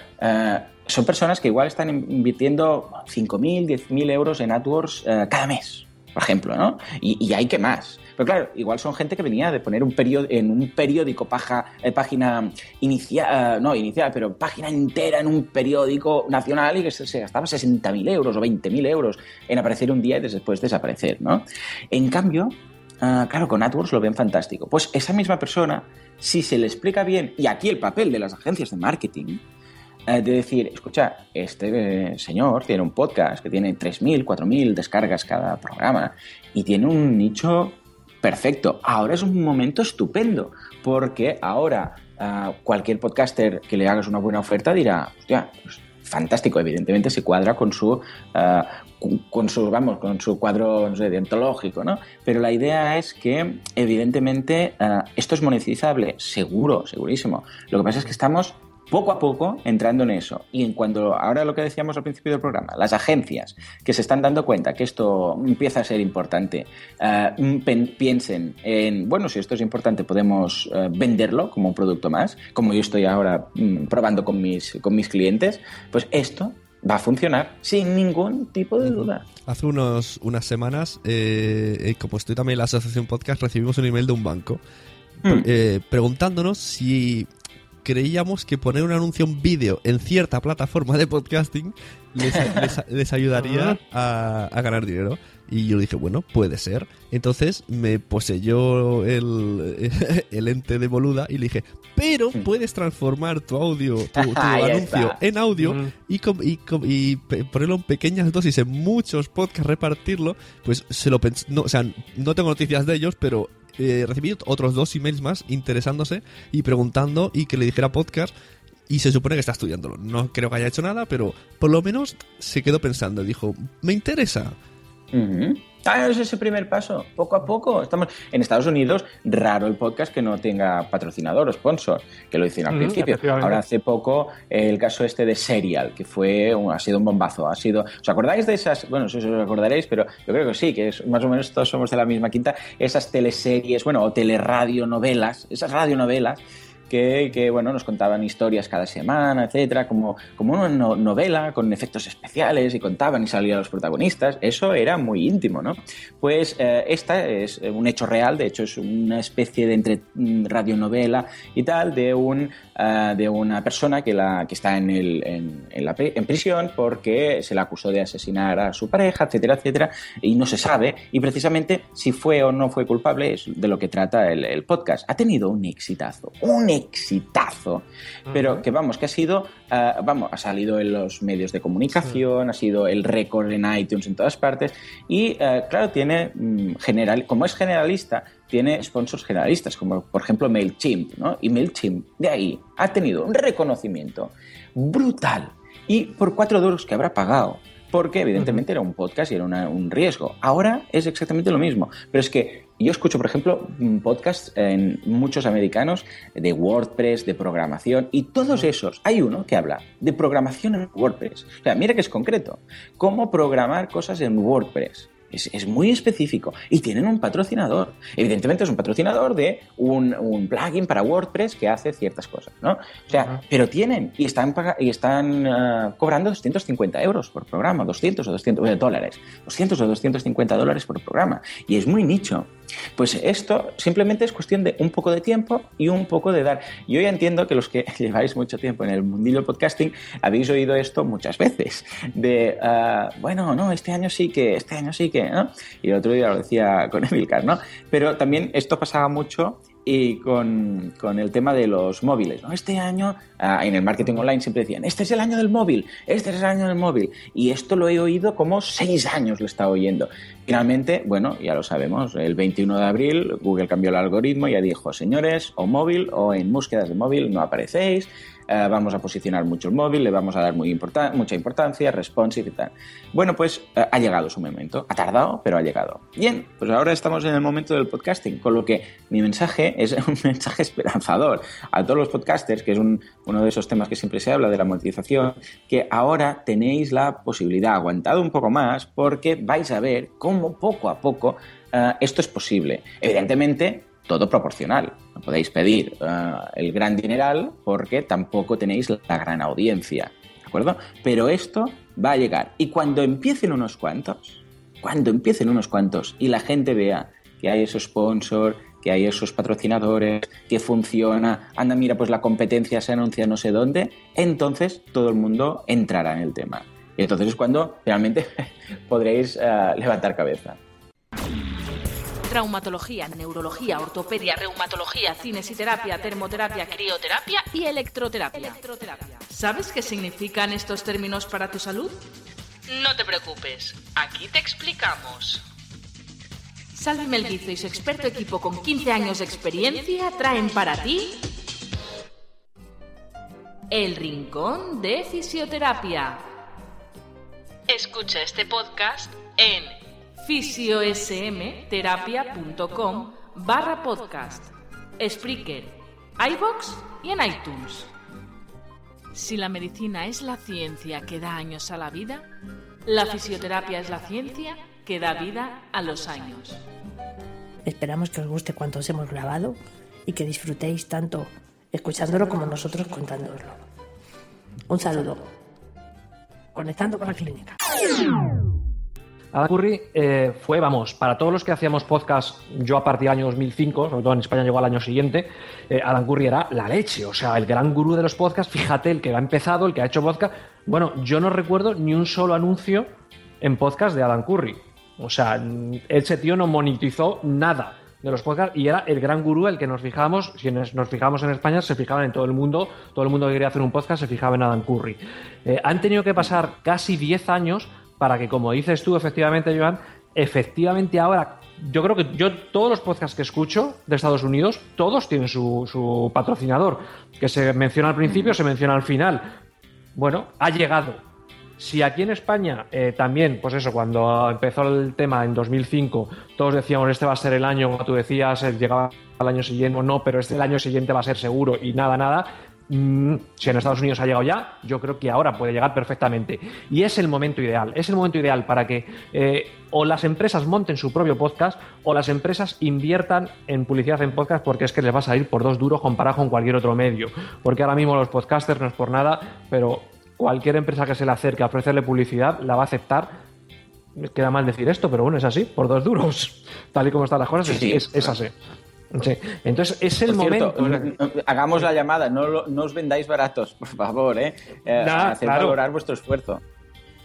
Speaker 13: son personas que igual están invirtiendo 5.000, 10.000 euros en AdWords cada mes, por ejemplo, ¿no? Y, hay que más. Pero claro, igual son gente que venía de poner un en un periódico paja, eh, página inicial, eh, no inicial, pero página entera en un periódico nacional y que se, gastaba 60.000 euros o 20.000 euros en aparecer un día y después desaparecer, ¿no? En cambio, eh, claro, con AdWords lo ven fantástico. Pues esa misma persona, si se le explica bien, y aquí el papel de las agencias de marketing, de decir, escucha, este señor tiene un podcast que tiene 3.000, 4.000 descargas cada programa y tiene un nicho Perfecto, ahora es un momento estupendo, porque ahora ah, cualquier podcaster que le hagas una buena oferta dirá, hostia, pues fantástico, evidentemente se cuadra con su, uh, con, su, vamos, con su cuadro no sé, deontológico, ¿no? Pero la idea es que, evidentemente, ah, esto es monetizable, seguro, segurísimo. Lo que pasa es que estamos poco a poco entrando en eso. Y en cuanto ahora lo que decíamos al principio del programa, las agencias que se están dando cuenta que esto empieza a ser importante, eh, piensen en, bueno, si esto es importante podemos eh, venderlo como un producto más, como yo estoy ahora mm, probando con mis, con mis clientes, pues esto va a funcionar sin ningún tipo de duda.
Speaker 9: Hace unos, unas semanas, eh, como estoy también en la Asociación Podcast, recibimos un email de un banco hmm. preguntándonos si creíamos que poner un anuncio en vídeo en cierta plataforma de podcasting les, ayudaría a, ganar dinero. Y yo dije, bueno, puede ser. Entonces me poseyó el, el ente de boluda y le dije, pero puedes transformar tu audio, tu, anuncio en audio y, y, ponerlo en pequeñas dosis en muchos podcasts, repartirlo. Pues se lo no, o sea, no tengo noticias de ellos, pero eh, recibí otros dos emails más interesándose y preguntando y que le dijera podcast y se supone que está estudiándolo. No creo que haya hecho nada, pero por lo menos se quedó pensando. Dijo, me interesa.
Speaker 13: Ah, es ese primer paso, poco a poco. Estamos en Estados Unidos, raro el podcast que no tenga patrocinador o sponsor, que lo hicieron al principio. Ahora hace poco el caso este de Serial, que fue ha sido un bombazo, ha sido, ¿os acordáis de esas? Bueno, no sé si os acordaréis, pero yo creo que sí, que es, más o menos todos somos de la misma quinta, esas teleseries, bueno, o teleradionovelas, esas radionovelas que, bueno, nos contaban historias cada semana, etcétera, como, como una novela con efectos especiales y contaban y salían los protagonistas. Eso era muy íntimo, ¿no? Pues eh, esta es un hecho real, de hecho es una especie de entre mm, radionovela y tal de un eh, de una persona que, la, que está en, el, en, prisión porque se la acusó de asesinar a su pareja, etcétera, etcétera, y no se sabe. Y precisamente si fue o no fue culpable es de lo que trata el, el podcast. Ha tenido un exitazo, un exitazo. Pero que vamos, que ha sido, eh, vamos, ha salido en los medios de comunicación, ha sido el récord en iTunes en todas partes. Y eh, claro, tiene mm, general, como es generalista, tiene sponsors generalistas, como por ejemplo MailChimp, ¿no? Y MailChimp, de ahí, ha tenido un reconocimiento brutal. Y por cuatro euros que habrá pagado porque evidentemente era un podcast y era un riesgo. Ahora es exactamente lo mismo, pero es que yo escucho, por ejemplo, podcasts en muchos americanos de WordPress, de programación, y todos esos, hay uno que habla de programación en WordPress. O sea, mira que es concreto, cómo programar cosas en WordPress. Es, muy específico. Y tienen un patrocinador. Evidentemente es un patrocinador de un, plugin para WordPress que hace ciertas cosas, ¿no? O sea, pero tienen y están, y están ah, cobrando 250 euros por programa, 200 o 200 dólares, 200 o 250 dólares por programa. Y es muy nicho. Pues esto simplemente es cuestión de un poco de tiempo y un poco de dar. Yo ya entiendo que los que lleváis mucho tiempo en el mundillo podcasting habéis oído esto muchas veces. De, ah, bueno, no, este año sí que, este año sí que, Y el otro día lo decía con Emilcar, ¿no? Pero también esto pasaba mucho y con, con el tema de los móviles. Este año, ah, en el marketing online siempre decían, este es el año del móvil, este es el año del móvil. Y esto lo he oído como seis años lo he estado oyendo. Finalmente, bueno, ya lo sabemos, el 21 de abril Google cambió el algoritmo y ya dijo, señores, o móvil o en búsquedas de móvil no aparecéis, eh, vamos a posicionar mucho el móvil, le vamos a dar mucha importancia, responsive y tal. Bueno, pues eh, ha llegado su momento. Ha tardado, pero ha llegado. Bien, pues ahora estamos en el momento del podcasting, con lo que mi mensaje es un mensaje esperanzador a todos los podcasters, que es un, uno de esos temas que siempre se habla de la monetización, que ahora tenéis la posibilidad, aguantado un poco más, porque vais a ver cómo poco a poco uh, esto es posible. Evidentemente, todo proporcional. No podéis pedir uh, el gran dineral porque tampoco tenéis la gran audiencia. ¿De acuerdo? Pero esto va a llegar. Y cuando empiecen unos cuantos, cuando empiecen unos cuantos y la gente vea que hay esos sponsors, que hay esos patrocinadores, que funciona, anda, mira, pues la competencia se anuncia no sé dónde, entonces todo el mundo entrará en el tema. Y entonces es cuando realmente podréis uh, levantar cabeza.
Speaker 15: Traumatología, neurología, ortopedia, reumatología, cinesiterapia, termoterapia, crioterapia y electroterapia. ¿Sabes qué significan estos términos para tu salud? No te preocupes, aquí te explicamos. Salvi Melguizo y su experto equipo con 15 años de experiencia traen para ti El Rincón de Fisioterapia. Escucha este podcast en fisiosmterapia.com barra podcast, Spreaker, iBox y en iTunes. Si la medicina es la ciencia que da años a la vida, la fisioterapia es la ciencia que da vida a los años.
Speaker 16: Esperamos que os guste cuanto os hemos grabado y que disfrutéis tanto escuchándolo como nosotros contándolo. Un saludo. Conectando con la clínica.
Speaker 14: Alan Curry eh, fue, vamos, para todos los que hacíamos podcast, yo a partir del año 2005, sobre todo en España llegó al año siguiente, eh, Alan Curry era la leche, o sea, el gran gurú de los podcasts, fíjate, el que ha empezado, el que ha hecho podcast. Bueno, yo no recuerdo ni un solo anuncio en podcast de Alan Curry. O sea, ese tío no monetizó nada de los podcasts y era el gran gurú el que nos fijábamos, si nos fijamos en España, se fijaban en todo el mundo, todo el mundo que quería hacer un podcast se fijaba en Alan Curry. Eh, han tenido que pasar casi 10 años para que, como dices tú, efectivamente, Joan, efectivamente ahora, yo creo que yo todos los podcasts que escucho de Estados Unidos, todos tienen su, su patrocinador, que se menciona al principio, se menciona al final. Bueno, ha llegado. Si aquí en España eh, también, pues eso, cuando empezó el tema en 2005, todos decíamos este va a ser el año, como tú decías, llegaba al año siguiente o no, pero este el año siguiente va a ser seguro y nada, nada, Mm, si en Estados Unidos ha llegado ya, yo creo que ahora puede llegar perfectamente. Y es el momento ideal, es el momento ideal para que eh, o las empresas monten su propio podcast o las empresas inviertan en publicidad en podcast porque es que les va a salir por dos duros comparado con cualquier otro medio. Porque ahora mismo los podcasters no es por nada, pero cualquier empresa que se le acerque a ofrecerle publicidad la va a aceptar queda mal decir esto, pero bueno, es así, por dos duros. Tal y como están las cosas,
Speaker 13: Sí,
Speaker 14: es,
Speaker 13: sí.
Speaker 14: es así. Sí. Entonces es el
Speaker 13: cierto,
Speaker 14: momento.
Speaker 13: hagamos la llamada, no, no os vendáis baratos, por favor, ¿eh? eh
Speaker 14: Nah, claro.
Speaker 13: valorar vuestro esfuerzo.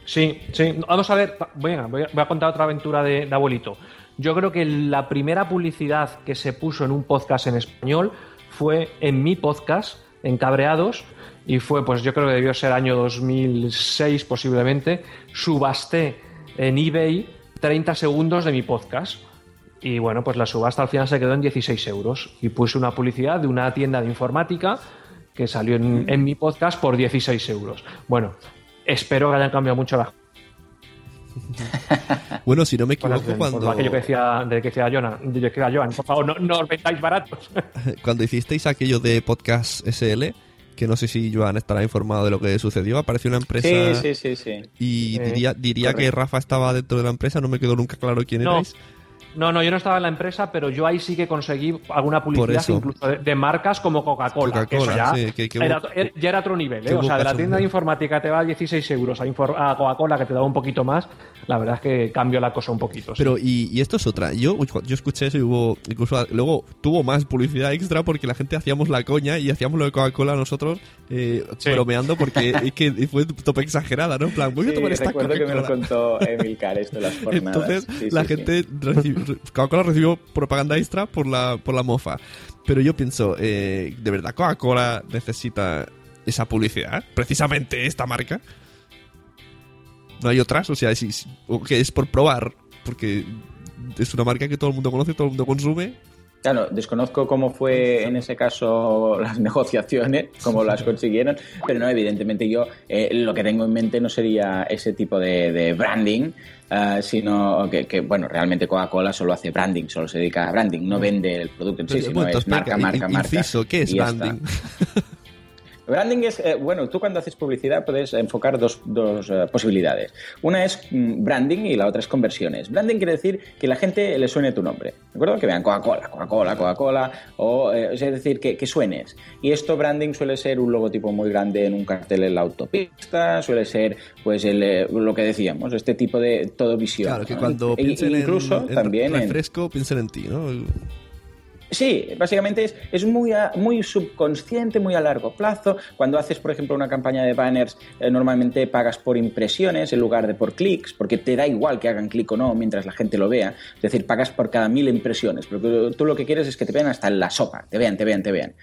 Speaker 14: Sí, sí. Vamos a ver, venga, voy a, voy a contar otra aventura de, de abuelito. Yo creo que la primera publicidad que se puso en un podcast en español fue en mi podcast, en Cabreados, y fue, pues yo creo que debió ser año 2006 posiblemente, subasté en eBay 30 segundos de mi podcast. Y bueno, pues la subasta al final se quedó en 16 euros. Y puse una publicidad de una tienda de informática que salió en, en mi podcast por 16 euros. Bueno, espero que hayan cambiado mucho las
Speaker 9: Bueno, si no me equivoco,
Speaker 14: Por
Speaker 9: cuando,
Speaker 14: aquello que decía, de que decía Joan, de que decía Joan, por favor, no, no os vendáis baratos.
Speaker 9: cuando hicisteis aquello de Podcast SL, que no sé si Joan estará informado de lo que sucedió, apareció una empresa
Speaker 13: Sí, sí, sí, sí.
Speaker 9: y
Speaker 14: Eh,
Speaker 9: diría, diría que. Rafa estaba dentro de la empresa, no me quedó nunca claro quién
Speaker 14: No.
Speaker 9: erais.
Speaker 14: No, no, yo no estaba en la empresa, pero yo ahí sí que conseguí alguna publicidad incluso de, de marcas como Coca-Cola. que eso
Speaker 9: Coca-Cola,
Speaker 14: ya,
Speaker 9: sí, que- que
Speaker 14: era,
Speaker 9: hubo-
Speaker 14: er- ya era otro nivel, ¿eh? O sea, de la tienda de informática te va a 16 euros a, Coca-Cola que te daba un poquito más. La verdad es que cambió la cosa un poquito. sí.
Speaker 9: Pero, y, y esto es otra. Yo, yo escuché eso y hubo. Incluso luego tuvo más publicidad extra porque la gente hacíamos la coña y hacíamos lo de Coca-Cola nosotros eh, bromeando porque es que fue tope exagerada, ¿no? En plan, voy a tomar esta
Speaker 13: recuerdo que me lo contó Emilcar esto las jornadas.
Speaker 9: Entonces
Speaker 13: Sí,
Speaker 9: la
Speaker 13: sí, sí.
Speaker 9: gente recibi- Coca-Cola recibió propaganda extra por la, por la mofa. Pero yo pienso, eh, ¿de verdad Coca-Cola necesita esa publicidad? Precisamente esta marca. No hay otras, o sea, es por probar, porque es una marca que todo el mundo conoce, todo el mundo consume.
Speaker 13: Claro, desconozco cómo fue en ese caso las negociaciones, cómo las consiguieron, pero no, evidentemente yo eh, lo que tengo en mente no sería ese tipo de branding, ah, sino que, que, bueno, realmente Coca-Cola solo hace branding, solo se dedica a branding, no vende el producto en sí, sino es marca, marca, marca.
Speaker 9: inciso, ¿qué es branding?
Speaker 13: Branding es, eh, bueno, tú cuando haces publicidad puedes enfocar dos, dos eh, posibilidades. Una es mm, branding y la otra es conversiones. Branding quiere decir que la gente le suene tu nombre, ¿de acuerdo? Que vean Coca-Cola, Coca-Cola, Coca-Cola, o eh, es decir, que, que suenes. Y esto branding suele ser un logotipo muy grande en un cartel en la autopista, suele ser, pues, el, eh, lo que decíamos, este tipo de todo visión.
Speaker 9: Claro, que
Speaker 13: ¿no?
Speaker 9: cuando
Speaker 13: E-
Speaker 9: piensen
Speaker 13: incluso
Speaker 9: en, en
Speaker 13: también en-
Speaker 9: refresco, piensen en ti, ¿no? El-
Speaker 13: Sí, básicamente es, es muy, a- muy subconsciente, muy a largo plazo. Cuando haces, por ejemplo, una campaña de banners, eh, normalmente pagas por impresiones en lugar de por clics, porque te da igual que hagan clic o no mientras la gente lo vea. Es decir, pagas por cada mil impresiones, porque tú lo que quieres es que te vean hasta en la sopa, te vean, te vean, te vean.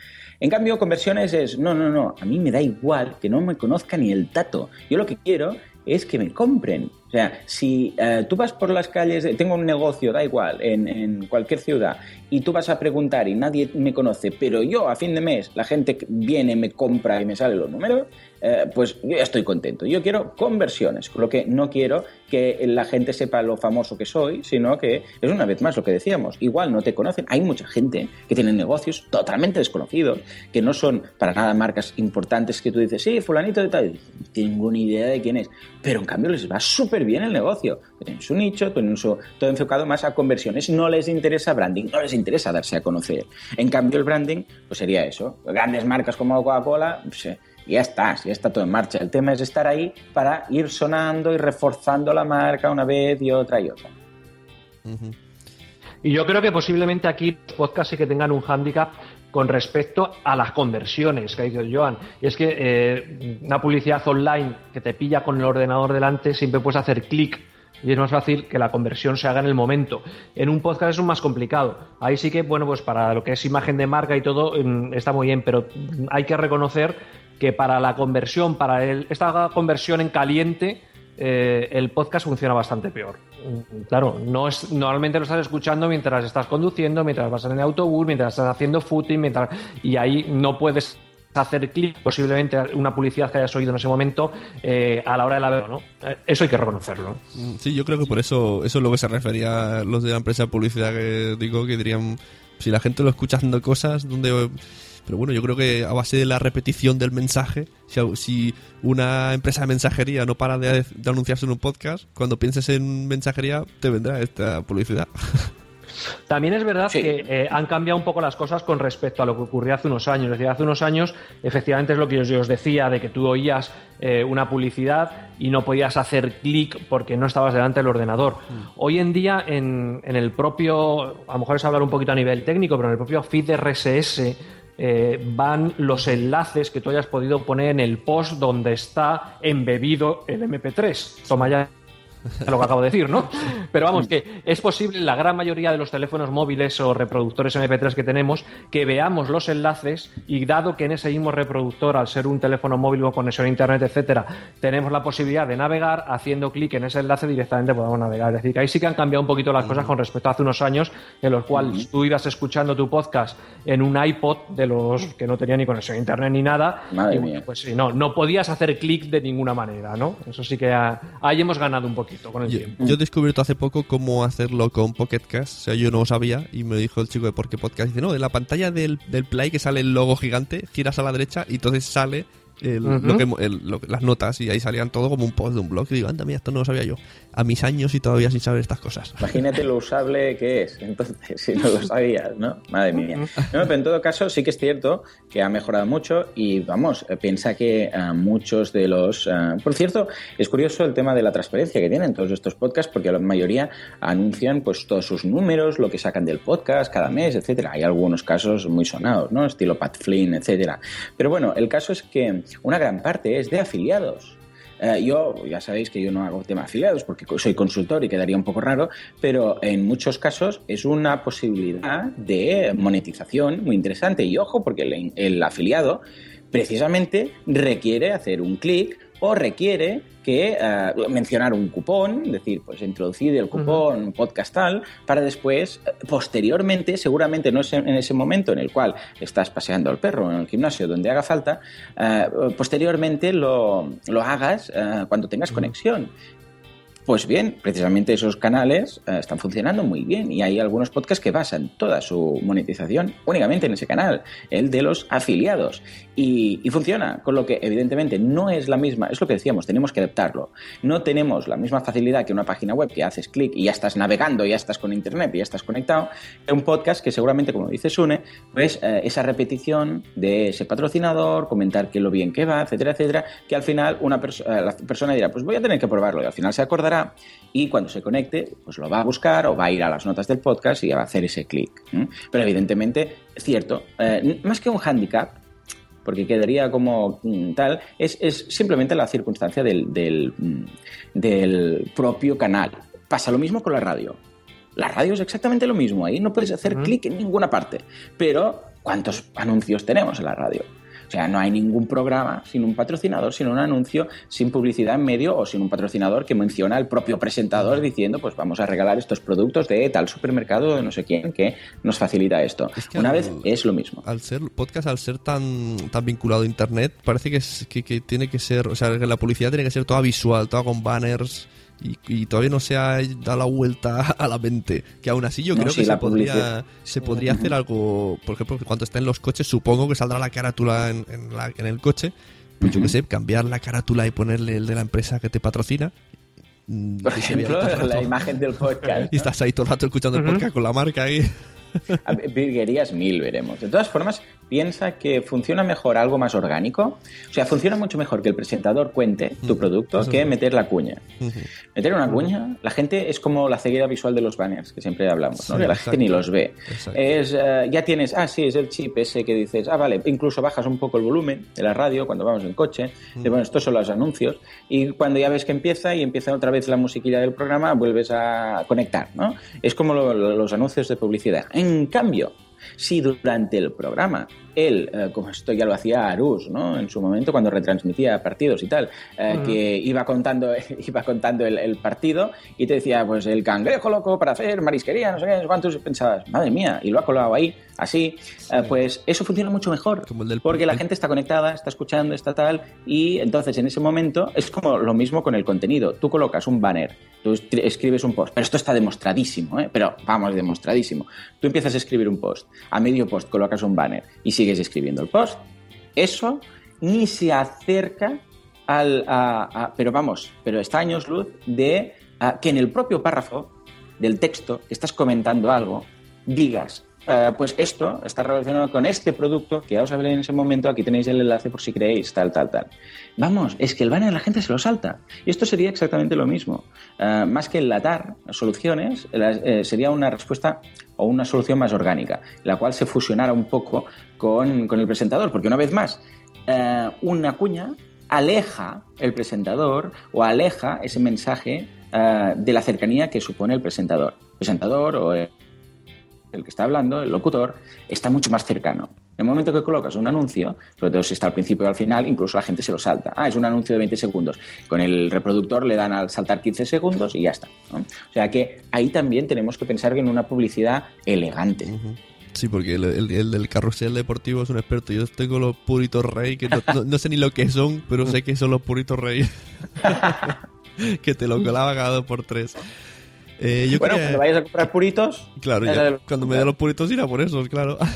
Speaker 13: En cambio, conversiones es, no, no, no, a mí me da igual que no me conozca ni el tato. Yo lo que quiero es que me compren. O sea, si eh, tú vas por las calles, de- tengo un negocio, da igual, en, en cualquier ciudad, y tú vas a preguntar y nadie me conoce, pero yo a fin de mes la gente viene, me compra y me sale los números, eh, pues yo ya estoy contento. Yo quiero conversiones, con lo que no quiero que la gente sepa lo famoso que soy, sino que es una vez más lo que decíamos. Igual no te conocen. Hay mucha gente que tiene negocios totalmente desconocidos, que no son para nada marcas importantes que tú dices, sí, fulanito de tal. Tengo ni idea de quién es. Pero en cambio les va súper bien el negocio. Tienen su nicho, tienen su, todo enfocado más a conversiones. No les interesa branding, no les interesa darse a conocer. En cambio el branding, pues sería eso. Grandes marcas como Coca-Cola, pues, eh, ya está, ya está todo en marcha. El tema es estar ahí para ir sonando y reforzando la marca una vez y otra y otra.
Speaker 14: Y yo creo que posiblemente aquí los podcasts sí que tengan un hándicap con respecto a las conversiones que ha dicho Joan. Y es que eh, una publicidad online que te pilla con el ordenador delante siempre puedes hacer clic y es más fácil que la conversión se haga en el momento. En un podcast es más complicado. Ahí sí que, bueno, pues para lo que es imagen de marca y todo mm, está muy bien, pero hay que reconocer que para la conversión, para el- esta conversión en caliente, eh, el podcast funciona bastante peor. Mm, Claro, no es, normalmente lo estás escuchando mientras estás conduciendo, mientras vas en el autobús, mientras estás haciendo footing, mientras, y ahí no puedes hacer clic, posiblemente una publicidad que hayas oído en ese momento eh, a la hora de la ver, ¿no? Eh, Eso hay que reconocerlo.
Speaker 9: Mm, Sí, yo creo que por eso eso es lo que se refería los de la empresa de publicidad que digo que dirían si la gente lo escucha haciendo cosas donde pero bueno, yo creo que a base de la repetición del mensaje, si, si una empresa de mensajería no para de, de anunciarse en un podcast, cuando pienses en mensajería te vendrá esta publicidad.
Speaker 14: También es verdad que eh, han cambiado un poco las cosas con respecto a lo que ocurría hace unos años. Es decir, hace unos años, efectivamente, es lo que yo, yo os decía, de que tú oías eh, una publicidad y no podías hacer clic porque no estabas delante del ordenador. Hoy en día, en, en el propio, a lo mejor es hablar un poquito a nivel técnico, pero en el propio feed RSS eh, van los enlaces que tú hayas podido poner en el post donde está embebido el MP3. Toma ya lo que acabo de decir, ¿no? Pero vamos, que es posible en la gran mayoría de los teléfonos móviles o reproductores MP3 que tenemos que veamos los enlaces y dado que en ese mismo reproductor, al ser un teléfono móvil o conexión a internet, etcétera, tenemos la posibilidad de navegar, haciendo clic en ese enlace directamente podemos navegar. Es decir, que ahí sí que han cambiado un poquito las cosas con respecto a hace unos años en los cuales tú ibas escuchando tu podcast en un iPod de los que no tenía ni conexión a internet ni nada.
Speaker 13: Madre
Speaker 14: y
Speaker 13: mía.
Speaker 14: pues sí, no, no podías hacer clic de ninguna manera, ¿no? Eso sí que ah, ahí hemos ganado un poquito con el
Speaker 9: Yo,
Speaker 14: tiempo.
Speaker 9: yo he descubierto hace poco cómo hacerlo con Pocket Cast. O sea, yo no lo sabía y me dijo el chico de Por qué Podcast. Dice, no, en la pantalla del, del Play que sale el logo gigante, giras a la derecha y entonces sale el- lo que el- lo las notas y ahí salían todo como un post de un blog. Y digo, anda, mira, esto no lo sabía yo. A mis años y todavía sin saber estas cosas.
Speaker 13: Imagínate lo usable que es, entonces, si no lo sabías, ¿no? Madre mía. No, pero en todo caso, sí que es cierto que ha mejorado mucho y vamos, eh, piensa que eh, muchos de los. eh, por cierto, es curioso el tema de la transparencia que tienen todos estos podcasts, porque la mayoría anuncian pues todos sus números, lo que sacan del podcast cada mes, etcétera. Hay algunos casos muy sonados, ¿no? Estilo Pat Flynn, etcétera. Pero bueno, el caso es que una gran parte es de afiliados. Eh, yo, ya sabéis que yo no hago tema afiliados porque soy consultor y quedaría un poco raro, pero en muchos casos es una posibilidad de monetización muy interesante. Y ojo, porque el, el afiliado precisamente requiere hacer un clic o requiere que eh, mencionar un cupón, es decir, pues introducir el cupón podcast tal, para después, eh, posteriormente, seguramente no es en ese momento en el cual estás paseando al perro en el gimnasio donde haga falta, eh, posteriormente lo, lo hagas cuando tengas conexión. Pues bien, precisamente esos canales eh, están funcionando muy bien y hay algunos podcasts que basan toda su monetización únicamente en ese canal, el de los afiliados. Y, funciona, con lo que evidentemente no es la misma, es lo que decíamos, tenemos que adaptarlo. No tenemos la misma facilidad que una página web que haces clic y ya estás navegando, ya estás con internet, ya estás conectado, que un podcast que seguramente, como dice Sune, pues eh, esa repetición de ese patrocinador, comentar que lo bien que va, etcétera, etcétera, que al final una eh, la persona dirá, pues voy a tener que probarlo y al final se acordará y cuando se conecte, pues lo va a buscar o va a ir a las notas del podcast y va a hacer ese clic. Pero evidentemente, es cierto, eh, más que un handicap, porque quedaría como mm, tal, es, es simplemente la circunstancia del, del, mm, del propio canal. Pasa lo mismo con la radio. La radio es exactamente lo mismo, ahí no puedes hacer clic en ninguna parte. Pero, ¿cuántos anuncios tenemos en la radio? O sea, no hay ningún programa sin un patrocinador, sin un anuncio, sin publicidad en medio o sin un patrocinador que menciona al propio presentador diciendo, pues vamos a regalar estos productos de tal supermercado de no sé quién que nos facilita esto.
Speaker 9: que
Speaker 13: Una
Speaker 9: al-
Speaker 13: vez es lo mismo.
Speaker 9: Al ser podcast, al ser tan, tan vinculado a internet, parece que, es, que, que tiene que ser, o sea, que la publicidad tiene que ser toda visual, toda con banners y, y todavía no se ha dado la vuelta a la mente. Que aún así yo
Speaker 13: No,
Speaker 9: creo
Speaker 13: sí,
Speaker 9: que se podría,
Speaker 13: publicidad.
Speaker 9: se podría hacer algo, por ejemplo, que cuando estén los coches, supongo que saldrá la carátula en, en, la- en el coche. Pues yo qué sé, cambiar la carátula y ponerle el de la empresa que te patrocina. Mm,
Speaker 13: Por
Speaker 9: vea
Speaker 13: ejemplo, la imagen del podcast.
Speaker 9: Y estás ahí todo el rato escuchando el podcast con la marca ahí.
Speaker 13: Virguerías mil veremos. De todas formas, piensa que funciona mejor algo más orgánico. O sea, funciona mucho mejor que el presentador cuente tu producto que meter la cuña. Meter una cuña, la gente es como la ceguera visual de los banners, que siempre hablamos, ¿no?
Speaker 9: Sí,
Speaker 13: que la
Speaker 9: exacto.
Speaker 13: gente ni los ve.
Speaker 9: Exacto.
Speaker 13: Es, eh, ya tienes, ah, sí, es el chip ese que dices, ah, vale, incluso bajas un poco el volumen de la radio cuando vamos en coche, bueno, estos son los anuncios, y cuando ya ves que empieza y empieza otra vez la musiquilla del programa, vuelves a conectar, ¿no? Es como lo- lo- los anuncios de publicidad. En cambio, si durante el programa él, eh, como esto ya lo hacía Arús, ¿no? En su momento cuando retransmitía partidos y tal, eh, que iba contando, iba contando el, el partido y te decía, pues el cangrejo loco para hacer marisquería, no sé qué, cuántos, pensabas, madre mía, y lo ha colado ahí, así, eh, pues eso funciona mucho mejor, porque la gente está conectada, está escuchando, está tal, y entonces en ese momento es como lo mismo con el contenido, tú colocas un banner, tú escri- escribes un post, pero esto está demostradísimo, pero vamos, demostradísimo, tú empiezas a escribir un post, a medio post colocas un banner y sigues escribiendo el post, eso ni se acerca al... pero vamos, pero está años luz de que en el propio párrafo del texto que estás comentando algo, digas, eh, pues esto está relacionado con este producto que ya os hablé en ese momento, aquí tenéis el enlace por si queréis, tal, tal, tal. Vamos, es que el banner la gente se lo salta. Y esto sería exactamente lo mismo. Eh, más que enlatar soluciones, eh, sería una respuesta o una solución más orgánica, la cual se fusionara un poco con, con el presentador, porque una vez más, una cuña aleja el presentador o aleja ese mensaje de la cercanía que supone el presentador. Presentador o el que está hablando, el locutor, está mucho más cercano. En el momento que colocas un anuncio, sobre todo si está al principio o al final, incluso la gente se lo salta. Ah, es un anuncio de 20 segundos. Con el reproductor le dan al saltar 15 segundos y ya está. ¿no? O sea que ahí también tenemos que pensar en una publicidad elegante.
Speaker 9: Sí, porque el, el- el del carrusel deportivo es un experto. Yo tengo los puritos rey, que no, no- no sé ni lo que son, pero sé que son los puritos rey. que te lo colaba cada dos por tres. Eh, yo
Speaker 13: bueno,
Speaker 9: quería-
Speaker 13: cuando vayas a comprar puritos,
Speaker 9: Claro,
Speaker 13: ya
Speaker 9: cuando me dé los puritos irá por esos, claro.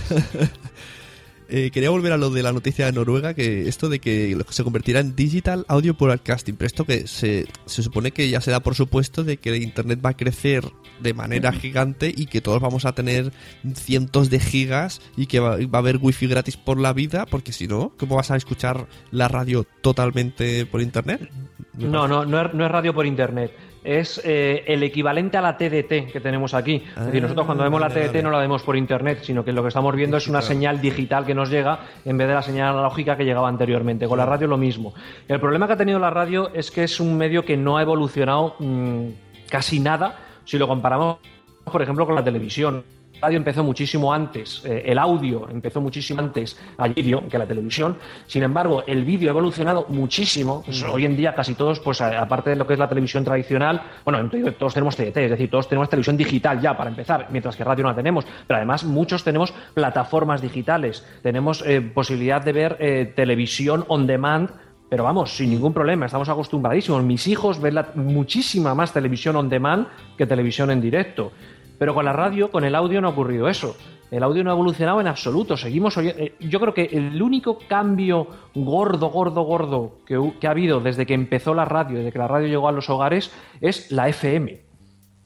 Speaker 9: Eh, quería volver a lo de la noticia de Noruega, que esto de que se convertirá en digital audio broadcasting, pero esto que se, se supone que ya se da por supuesto de que Internet va a crecer de manera gigante y que todos vamos a tener cientos de gigas y que va, va a haber wifi gratis por la vida, porque si no, ¿cómo vas a escuchar la radio totalmente por Internet?
Speaker 14: No, no, no es, no es radio por internet. Es eh, el equivalente a la TDT que tenemos aquí. es decir, nosotros cuando vemos la
Speaker 9: Ah,
Speaker 14: TDT
Speaker 9: vale.
Speaker 14: no la vemos por internet, sino que lo que estamos viendo es una señal digital que nos llega en vez de la señal analógica que llegaba anteriormente. Con la radio lo mismo. El problema que ha tenido la radio es que es un medio que no ha evolucionado mm, casi nada si lo comparamos, por ejemplo, con la televisión. Radio empezó muchísimo antes, eh, el audio empezó muchísimo antes al vídeo que la televisión. Sin embargo, el vídeo ha evolucionado muchísimo. Pues, hoy en día casi todos, pues a- aparte de lo que es la televisión tradicional, bueno, todos tenemos TDT, es decir, todos tenemos televisión digital ya para empezar, mientras que radio no la tenemos. Pero además muchos tenemos plataformas digitales, tenemos eh, posibilidad de ver eh, televisión on demand pero vamos, sin ningún problema, estamos acostumbradísimos. Mis hijos ven la- muchísima más televisión on demand que televisión en directo. Pero con la radio, con el audio no ha ocurrido eso. El audio no ha evolucionado en absoluto. Seguimos oye- eh, Yo creo que el único cambio gordo, gordo, gordo que, ha habido desde que empezó la radio, desde que la radio llegó a los hogares, es la FM.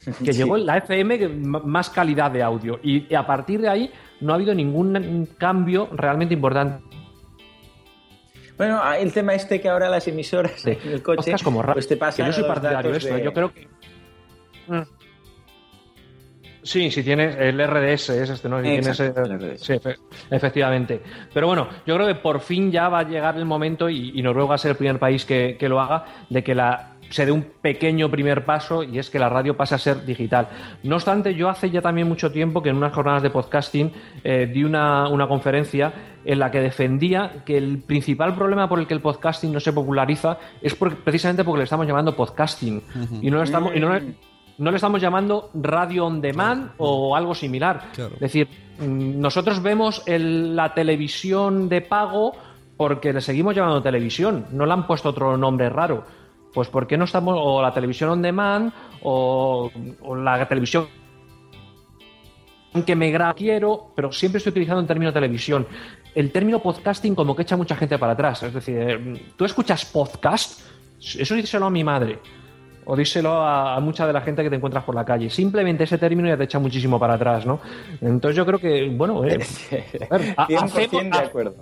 Speaker 14: Que
Speaker 13: Sí.
Speaker 14: llegó la FM más calidad de audio. Y a partir de ahí no ha habido ningún cambio realmente importante.
Speaker 13: Bueno, ah, el tema este que ahora las emisoras en el coche,
Speaker 14: como
Speaker 13: pues te
Speaker 14: que yo soy partidario de esto.
Speaker 13: de-
Speaker 14: Yo creo que. Sí, si tienes el RDS, es este, ¿no? Si
Speaker 13: Exacto,
Speaker 14: tienes,
Speaker 13: el RDS.
Speaker 14: sí, efe- efectivamente. Pero bueno, yo creo que por fin ya va a llegar el momento, y, y Noruega va a ser el primer país que, que lo haga, de que la se dé un pequeño primer paso y es que la radio pase a ser digital. No obstante, yo hace ya también mucho tiempo que en unas jornadas de podcasting eh, di una, una conferencia en la que defendía que el principal problema por el que el podcasting no se populariza es por- precisamente porque le estamos llamando podcasting y no le estamos, y no le- no le estamos llamando radio on demand o algo similar.
Speaker 9: Claro.
Speaker 14: Es decir, mm, nosotros vemos el- la televisión de pago porque le seguimos llamando televisión, no le han puesto otro nombre raro. Pues ¿por qué no estamos, o la televisión on demand, o, o la televisión que me gra quiero, pero siempre estoy utilizando el término televisión. El término podcasting como que echa mucha gente para atrás. Es decir, eh, tú escuchas podcast, eso díselo a mi madre. O díselo a, a mucha de la gente que te encuentras por la calle. Simplemente ese término ya te echa muchísimo para atrás, ¿no? Entonces yo creo que, bueno, eh, a ver, ha-
Speaker 13: 100%
Speaker 14: hacemos-
Speaker 13: de acuerdo.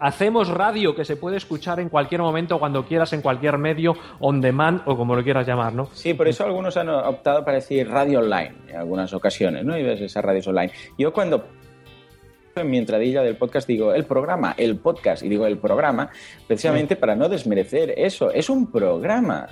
Speaker 14: Hacemos radio que se puede escuchar en cualquier momento, cuando quieras, en cualquier medio, on demand o como lo quieras llamar, ¿no?
Speaker 13: Sí, por eso algunos han optado para decir radio online en algunas ocasiones, ¿no? Y ves esas radios online. Yo cuando en mi entradilla del podcast digo el programa, el podcast, y digo el programa, precisamente para no desmerecer eso. Es un programa.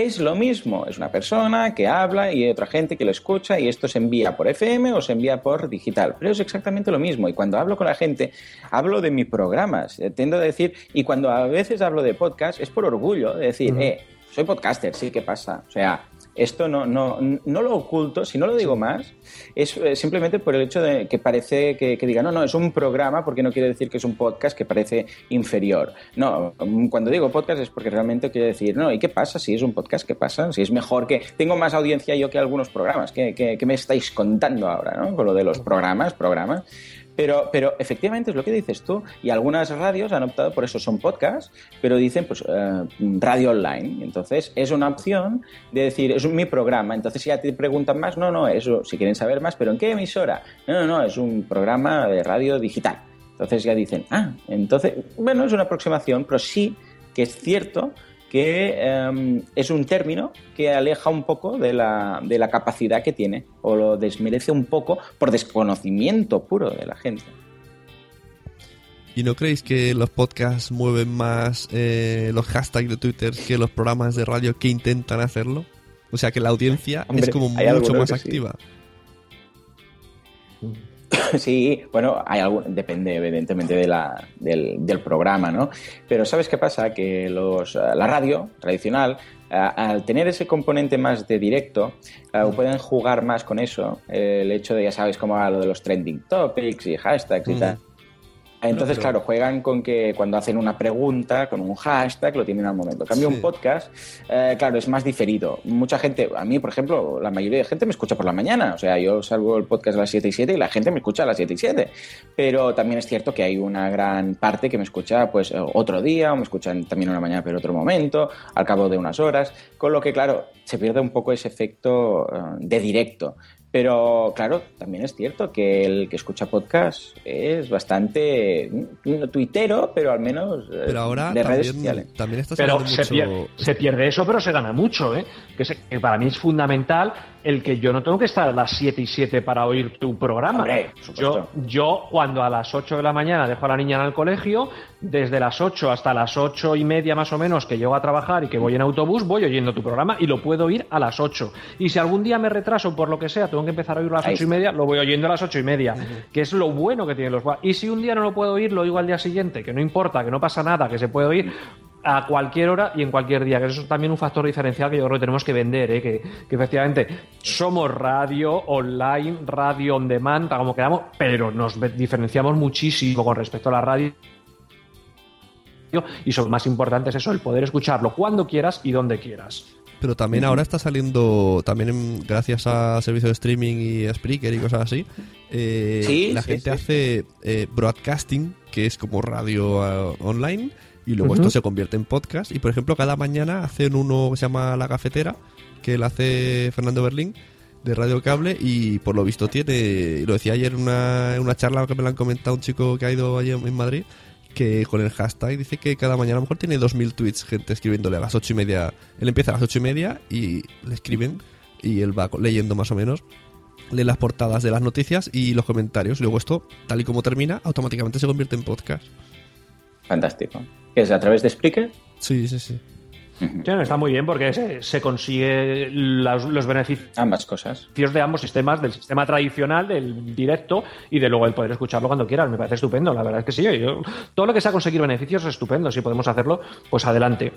Speaker 13: Es lo mismo, es una persona que habla y hay otra gente que lo escucha y esto se envía por FM o se envía por digital, pero es exactamente lo mismo y cuando hablo con la gente hablo de mis programas, Eh, tiendo a decir, y cuando a veces hablo de podcast es por orgullo, de decir, eh, soy podcaster, sí, ¿qué pasa? O sea, esto no, no, no lo oculto, si no lo digo más, es eh, simplemente por el hecho de que parece que, que diga, no, no, es un programa, porque no quiere decir que es un podcast que parece inferior. No, cuando digo podcast es porque realmente quiere decir, no, ¿y qué pasa si es un podcast? ¿Qué pasa? Si es mejor que... Tengo más audiencia yo que algunos programas. ¿Qué, qué, qué me estáis contando ahora, no? Con lo de los programas, programas. Pero, pero efectivamente es lo que dices tú. Y algunas radios han optado por eso, son podcasts, pero dicen pues eh, radio online. Entonces es una opción de decir, es mi programa. Entonces si ya te preguntan más, no, no, eso, si quieren saber más, pero ¿en qué emisora? No, no, no, es un programa de radio digital. Entonces ya dicen, ah, entonces, bueno, es una aproximación, pero sí que es cierto que eh, es un término que aleja un poco de la, de la capacidad que tiene o lo desmerece un poco por desconocimiento puro de la gente.
Speaker 9: ¿Y no creéis que los podcasts mueven más eh, los hashtags de Twitter que los programas de radio que intentan hacerlo? O sea que la audiencia
Speaker 13: Hombre,
Speaker 9: es como mucho más
Speaker 13: sí. Sí, bueno, hay algún, depende evidentemente de la, del, del programa, ¿no? Pero ¿sabes qué pasa? Que los, eh, la radio tradicional, eh, al tener ese componente más de directo, eh, pueden jugar más con eso. El hecho de, ya sabes, cómo va lo de los trending topics y hashtags y tal. Entonces,
Speaker 9: pero-
Speaker 13: claro, juegan con que cuando hacen una pregunta, con un hashtag, lo tienen al momento. En cambio,
Speaker 9: Sí.
Speaker 13: un podcast, eh, claro, es más diferido. Mucha gente, a mí, por ejemplo, la mayoría de gente me escucha por la mañana. O sea, yo salgo el podcast a las 7 y 7 y la gente me escucha a las 7 y 7. Pero también es cierto que hay una gran parte que me escucha pues eh, otro día, o me escuchan también una mañana, pero otro momento, al cabo de unas horas. Con lo que, claro, se pierde un poco ese efecto eh, de directo. Pero claro, también es cierto que el que escucha podcast es bastante mm, tuitero, pero al menos eh,
Speaker 9: Pero ahora
Speaker 13: de redes
Speaker 9: también,
Speaker 13: sociales.
Speaker 9: también está
Speaker 14: Pero se,
Speaker 9: mucho...
Speaker 14: pierde, se pierde eso, pero se gana mucho, ¿eh? Que, se- que para mí es fundamental el que yo no tengo que estar a las 7 y 7 para oír tu programa.
Speaker 13: Hombre,
Speaker 14: yo, yo, cuando a las 8 de la mañana dejo a la niña en el colegio, desde las 8 hasta las 8 y media más o menos que llego a trabajar y que voy en autobús, voy oyendo tu programa y lo puedo oír a las 8. Y si algún día me retraso por lo que sea, tengo que empezar a oírlo a las
Speaker 13: Ahí
Speaker 14: 8 y media, lo voy oyendo a las 8 y media, que es lo bueno que tienen los Y si un día no lo puedo oír, lo oigo al día siguiente, que no importa, que no pasa nada, que se puede oír a cualquier hora y en cualquier día, que eso es también un factor diferencial que yo creo que tenemos que vender, ¿eh? que, que efectivamente somos radio online, radio on demand, como queramos, pero nos diferenciamos muchísimo con respecto a la radio y lo más importante es eso, el poder escucharlo cuando quieras y donde quieras.
Speaker 9: Pero también ahora está saliendo, también en- gracias a servicios de streaming y a Spreaker y cosas así, eh,
Speaker 13: Sí,
Speaker 9: la
Speaker 13: sí,
Speaker 9: gente
Speaker 13: sí.
Speaker 9: hace eh, broadcasting, que es como radio eh, online, y luego esto se convierte en podcast. Y por ejemplo, cada mañana hacen uno que se llama La Cafetera, que lo hace Fernando Berlín, de Radio Cable, y por lo visto tiene, lo decía ayer en una, una charla que me lo han comentado un chico que ha ido allí en Madrid, que con el hashtag dice que cada mañana a lo mejor tiene 2.000 tweets, gente escribiéndole a las ocho y media. Él empieza a las ocho y media y le escriben y él va leyendo más o menos. Lee las portadas de las noticias y los comentarios. Luego esto, tal y como termina, automáticamente se convierte en podcast.
Speaker 13: Fantástico. ¿Qué es a través de Spreaker?
Speaker 9: Sí, sí, sí.
Speaker 14: Sí, está muy bien porque se, se consigue los, los beneficios
Speaker 13: Ambas cosas.
Speaker 14: de ambos sistemas, del sistema tradicional, del directo y de luego el poder escucharlo cuando quieras. Me parece estupendo, la verdad es que sí. Yo, todo lo que sea conseguir beneficios es estupendo. Si podemos hacerlo, pues adelante.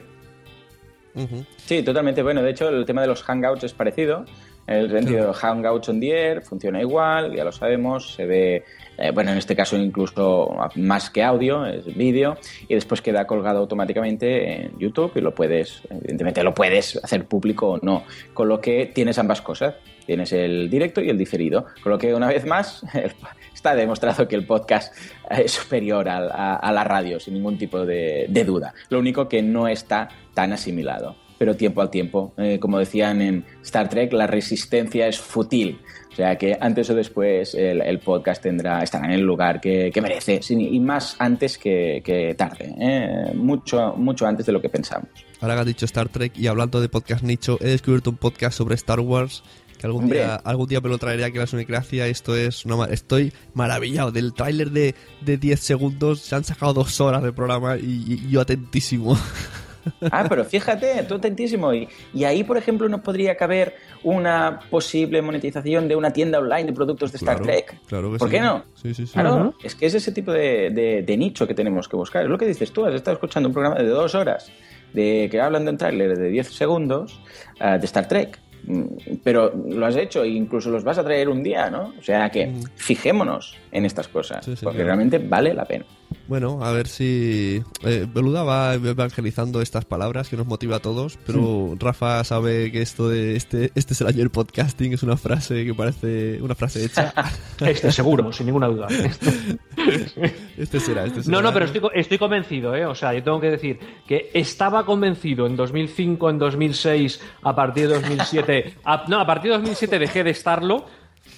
Speaker 13: Sí, totalmente. Bueno, de hecho, el tema de los hangouts es parecido. En el sentido de Hangouts on the Air funciona igual, ya lo sabemos, se ve, eh, bueno, en este caso incluso más que audio, es vídeo, y después queda colgado automáticamente en YouTube y lo puedes, evidentemente lo puedes hacer público o no, con lo que tienes ambas cosas, tienes el directo y el diferido, con lo que una vez más está demostrado que el podcast es superior a, la radio, sin ningún tipo de duda. Lo único que no está tan asimilado pero tiempo al tiempo. Eh, como decían en Star Trek, la resistencia es fútil. O sea que antes o después el, el podcast tendrá, estará en el lugar que, que merece, y más antes que, que tarde. ¿eh? Mucho, mucho antes de lo que pensamos.
Speaker 9: Ahora que has dicho Star Trek y hablando de podcast nicho, he descubierto un podcast sobre Star Wars que algún
Speaker 13: Hombre.
Speaker 9: día algún día me lo traeré aquí a la Sunecracia. Esto es una estoy maravillado del tráiler de, de 10 segundos. Se han sacado dos horas de programa y, y yo atentísimo.
Speaker 13: Ah, pero fíjate, tú atentísimo. Y, y ahí, por ejemplo, no podría caber una posible monetización de una tienda online de productos de Star
Speaker 9: Claro,
Speaker 13: Trek.
Speaker 9: claro que
Speaker 13: ¿Por
Speaker 9: sí.
Speaker 13: qué no?
Speaker 9: Sí, sí, sí.
Speaker 13: Claro, es que es ese tipo de, de- de nicho que tenemos que buscar. Es lo que dices tú, has estado escuchando un programa de dos horas de que hablan de un tráiler de 10 segundos ah, de Star Trek. Mm, Pero lo has hecho e incluso los vas a traer un día, ¿no? O sea que fijémonos en estas cosas,
Speaker 9: Sí, sí,
Speaker 13: porque
Speaker 9: claro.
Speaker 13: realmente vale la pena.
Speaker 9: Bueno, a ver si eh, Beluda va evangelizando estas palabras que nos motiva a todos, pero Rafa sabe que esto de este este es el año del podcasting es una frase que parece una frase hecha.
Speaker 14: Este seguro, sin ninguna duda.
Speaker 9: este será, este será.
Speaker 14: No, no, pero estoy, estoy convencido, ¿eh? O sea, yo tengo que decir que estaba convencido en 2005, en 2006, a partir de 2007. a- no, a partir de 2007 dejé de estarlo.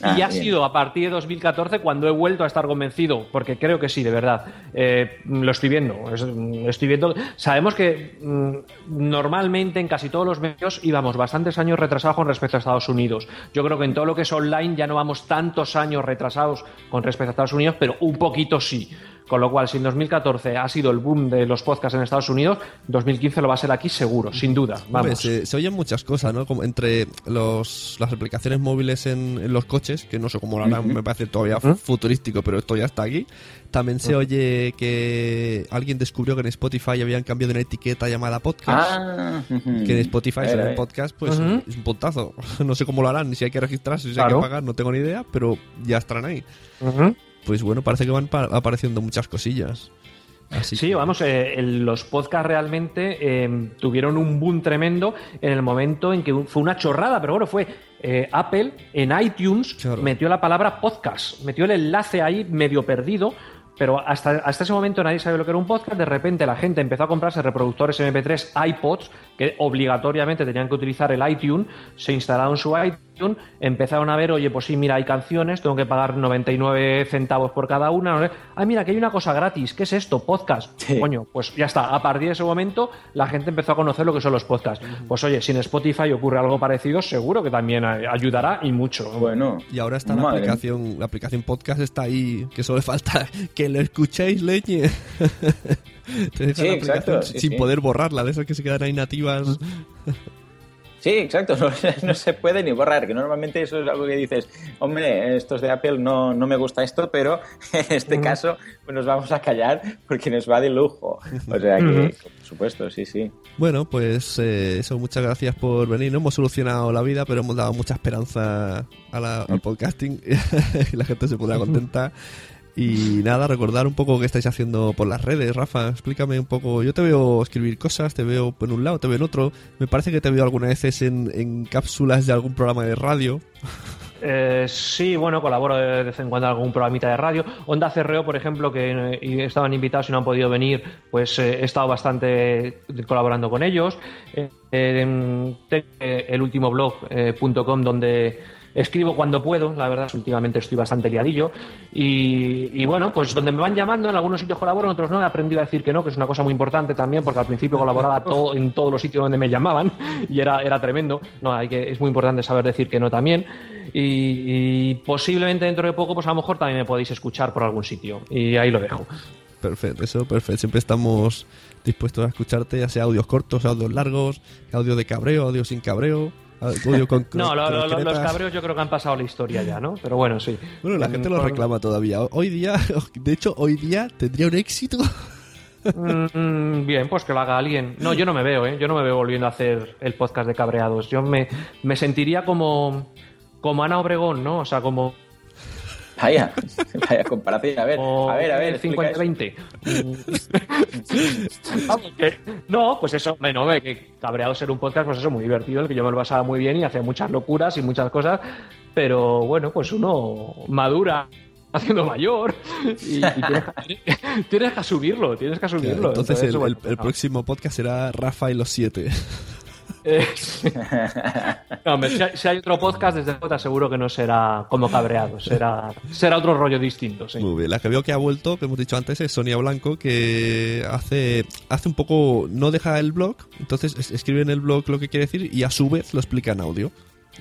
Speaker 13: Ah,
Speaker 14: y ha
Speaker 13: bien.
Speaker 14: sido a partir de 2014 cuando he vuelto a estar convencido, porque creo que sí, de verdad. Eh, lo estoy viendo, es- estoy viendo. Sabemos que mm, normalmente en casi todos los medios íbamos bastantes años retrasados con respecto a Estados Unidos. Yo creo que en todo lo que es online ya no vamos tantos años retrasados con respecto a Estados Unidos, pero un poquito sí. Con lo cual, si en 2014 ha sido el boom de los podcasts en Estados Unidos, 2015 lo va a ser aquí seguro, sin duda.
Speaker 9: Hombre,
Speaker 14: Vamos.
Speaker 9: se, se oyen muchas cosas, ¿no? Como entre los, las aplicaciones móviles en, en los coches, que no sé cómo lo harán, me parece todavía futurístico, pero esto ya está aquí. También se oye que alguien descubrió que en Spotify habían cambiado una etiqueta llamada podcast.
Speaker 13: Ah.
Speaker 9: Que en Spotify,
Speaker 13: a ver.
Speaker 9: podcast, pues es un pontazo. No sé cómo lo harán, ni si hay que registrarse, si hay
Speaker 14: Claro.
Speaker 9: que pagar, no tengo ni idea, pero ya estarán ahí. Pues bueno, parece que van pa- apareciendo muchas cosillas. Así
Speaker 14: Sí, vamos, eh, los podcasts realmente eh, tuvieron un boom tremendo en el momento en que fue una chorrada, pero bueno, fue eh, Apple en iTunes metió la palabra podcast, metió el enlace ahí medio perdido. Pero hasta, hasta ese momento nadie sabía lo que era un podcast. De repente la gente empezó a comprarse reproductores MP3 iPods, que obligatoriamente tenían que utilizar el iTunes, se instalaron su iTunes, empezaron a ver, oye, pues sí, mira, hay canciones, tengo que pagar 99 centavos por cada una. no. Ah, mira, que hay una cosa gratis, ¿qué es esto? Podcast. Coño, pues ya está. A partir de ese momento la gente empezó a conocer lo que son los podcasts. Pues oye, si en Spotify ocurre algo parecido, seguro que también ayudará y mucho.
Speaker 13: Bueno.
Speaker 9: Y ahora está la aplicación, la aplicación podcast está ahí, que solo le falta que lo escuchéis, leñe.
Speaker 13: Sí, exacto,
Speaker 9: aplicación
Speaker 13: sí,
Speaker 9: sin
Speaker 13: sí.
Speaker 9: poder borrarla, de esas que se quedan ahí nativas.
Speaker 13: Sí, exacto, no, no se puede ni borrar, que normalmente eso es algo que dices, hombre, estos de Apple no, no me gusta esto, pero en este caso pues nos vamos a callar porque nos va de lujo. O sea que, por supuesto, sí, sí.
Speaker 9: Bueno, pues eh, eso, muchas gracias por venir. No hemos solucionado la vida, pero hemos dado mucha esperanza a la- al podcasting y la gente se pone contenta. Y nada, recordar un poco qué estáis haciendo por las redes, Rafa. Explícame un poco. Yo te veo escribir cosas, te veo en un lado, te veo en otro. Me parece que te veo algunas veces en, en cápsulas de algún programa de radio.
Speaker 14: Eh, sí, bueno, colaboro de vez en cuando en algún programita de radio. Onda Cerreo, por ejemplo, que eh, estaban invitados y no han podido venir, pues eh, he estado bastante colaborando con ellos. Eh, eh, el último blog.com donde escribo cuando puedo, la verdad, últimamente estoy bastante liadillo. Y, y bueno, pues donde me van llamando, en algunos sitios colaboro, en otros no, he aprendido a decir que no, que es una cosa muy importante también, porque al principio colaboraba todo, en todos los sitios donde me llamaban y era, era tremendo. No, hay que, es muy importante saber decir que no también. Y, y posiblemente dentro de poco, pues a lo mejor también me podéis escuchar por algún sitio. Y ahí lo dejo.
Speaker 9: Perfecto, eso, perfecto. Siempre estamos dispuestos a escucharte, ya sea audios cortos, audios largos, audio de cabreo, audio sin cabreo, con
Speaker 14: No, lo- lo- lo- los cabreos yo creo que han pasado la historia ya, ¿no? Pero bueno, sí.
Speaker 9: Bueno, la gente lo reclama todavía. Hoy día, de hecho, hoy día tendría un éxito.
Speaker 14: Mm, bien, pues que lo haga alguien. No, yo no me veo, ¿eh? Yo no me veo volviendo a hacer el podcast de cabreados. Yo me, me sentiría como, como Ana Obregón, ¿no? O sea, como...
Speaker 13: Vaya, vaya comparación. A ver,
Speaker 14: o
Speaker 13: a ver, a ver.
Speaker 14: el
Speaker 13: explica eso.
Speaker 14: 50-20. Vamos, que- no, pues eso, bueno, que cabreados ser un podcast, pues eso, muy divertido, el que yo me lo pasaba muy bien y hacía muchas locuras y muchas cosas, pero bueno, pues uno madura haciendo mayor y, y tienes, que, tienes que asumirlo, tienes que asumirlo.
Speaker 9: Entonces, el,
Speaker 14: bueno,
Speaker 9: el- el próximo podcast será Rafa y los siete.
Speaker 14: Eh, si, hay, otro podcast, desde te aseguro que no será como cabreado, será, será otro rollo distinto. Sí.
Speaker 9: Muy bien, la que veo que ha vuelto, que hemos dicho antes, es Sonia Blanco, que hace, hace un poco, no deja el blog, entonces es- escribe en el blog lo que quiere decir y a su vez lo explica en audio.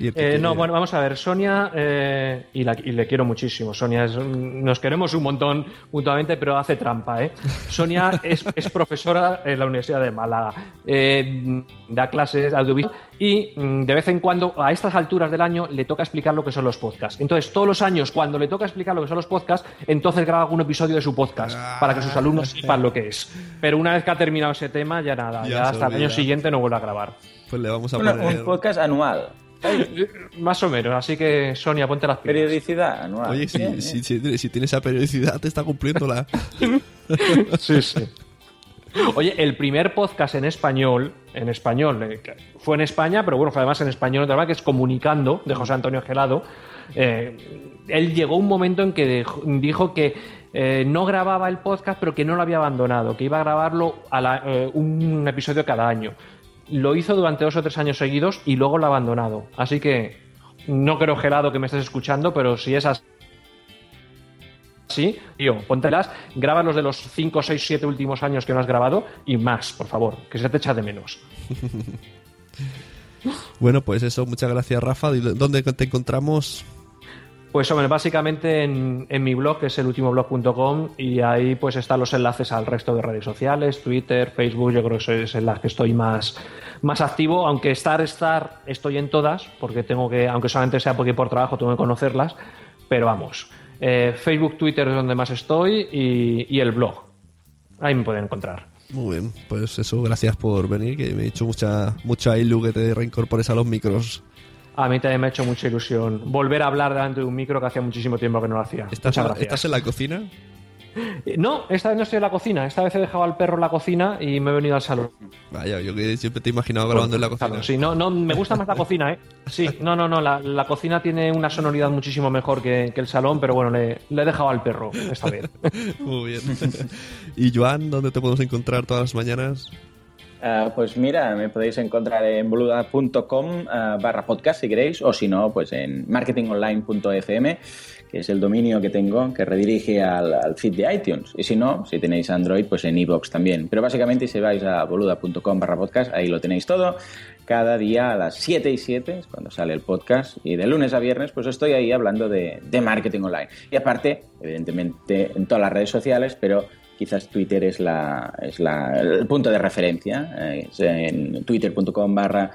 Speaker 14: Eh, no, bueno, vamos a ver, Sonia, eh, y, la- y le quiero muchísimo. Sonia, es- nos queremos un montón mutuamente, pero hace trampa, ¿eh? Sonia es, es profesora en la Universidad de Málaga, eh, da clases de audiovisual y mm, de vez en cuando, a estas alturas del año, le toca explicar lo que son los podcasts. Entonces, todos los años, cuando le toca explicar lo que son los podcasts, entonces graba algún episodio de su podcast para que sus alumnos sepan lo que es. Pero una vez que ha terminado ese tema, ya nada,
Speaker 9: Ya
Speaker 14: hasta el año siguiente no vuelve a grabar.
Speaker 9: Pues le vamos a
Speaker 13: Bueno,
Speaker 9: poner...
Speaker 13: un podcast anual.
Speaker 14: Más o menos, así que Sonia, ponte las pilas.
Speaker 13: Periodicidad anual.
Speaker 9: Oye, si,
Speaker 13: Bien,
Speaker 9: si, si, si tiene esa periodicidad, te está cumpliéndola.
Speaker 14: Sí, sí. Oye, el primer podcast en español, en español, eh, fue en España, pero bueno, fue además en español, de verdad, que es Comunicando, de José Antonio Gelado. Eh, él llegó un momento en que dejó- dijo que eh, no grababa el podcast, pero que no lo había abandonado, que iba a grabarlo a la- eh, un episodio cada año. Lo hizo durante dos o tres años seguidos y luego lo ha abandonado. Así que no creo, Gelado, que me estés escuchando, pero si es así, Sí, tío, póntelas, graba los de los 5, 6, 7 últimos años que no has grabado y más, por favor, que se te echa de menos.
Speaker 9: bueno, pues eso, muchas gracias, Rafa. ¿Y ¿Dónde te encontramos?
Speaker 14: Pues hombre, básicamente en, mi blog, que es el ultimoblog.com, y ahí pues están los enlaces al resto de redes sociales, Twitter, Facebook, yo creo que es en las que estoy más, más activo, aunque estar, estar, estoy en todas, porque tengo que, aunque solamente sea porque por trabajo tengo que conocerlas, pero vamos, eh, Facebook, Twitter es donde más estoy y, y el blog. Ahí me pueden encontrar.
Speaker 9: Muy bien, pues eso, gracias por venir, que me he hecho mucha, mucha ilu que te reincorpores a los micros
Speaker 14: A mí también me ha hecho mucha ilusión volver a hablar delante de un micro que hacía muchísimo tiempo que no lo hacía.
Speaker 9: ¿Estás,
Speaker 14: Muchas
Speaker 9: en,
Speaker 14: gracias.
Speaker 9: ¿Estás en la cocina?
Speaker 14: Eh, No, esta vez no estoy en la cocina. Esta vez he dejado al perro en la cocina y me he venido al salón.
Speaker 9: Vaya, yo que siempre te he imaginado grabando en la cocina.
Speaker 14: Claro, sí, no, no, me gusta más la cocina, ¿eh? Sí, no, no, no, la, la cocina tiene una sonoridad muchísimo mejor que, que el salón, pero bueno, le, le he dejado al perro esta vez.
Speaker 9: Muy bien. ¿Y Joan, dónde te podemos encontrar todas las mañanas?
Speaker 13: Ah, pues mira, me podéis encontrar en boluda.com ah, barra podcast si queréis, o si no, pues en marketingonline.fm, que es el dominio que tengo que redirige al, feed de iTunes. Y si no, si tenéis Android, pues en iVoox también. Pero básicamente si vais a boluda.com barra podcast, ahí lo tenéis todo. Cada día a las 7 y 7 es cuando sale el podcast. Y de lunes a viernes, pues estoy ahí hablando de, de marketing online. Y aparte, evidentemente, en todas las redes sociales, pero quizás Twitter es, la, es la, el punto de referencia. eh, es en twitter.com barra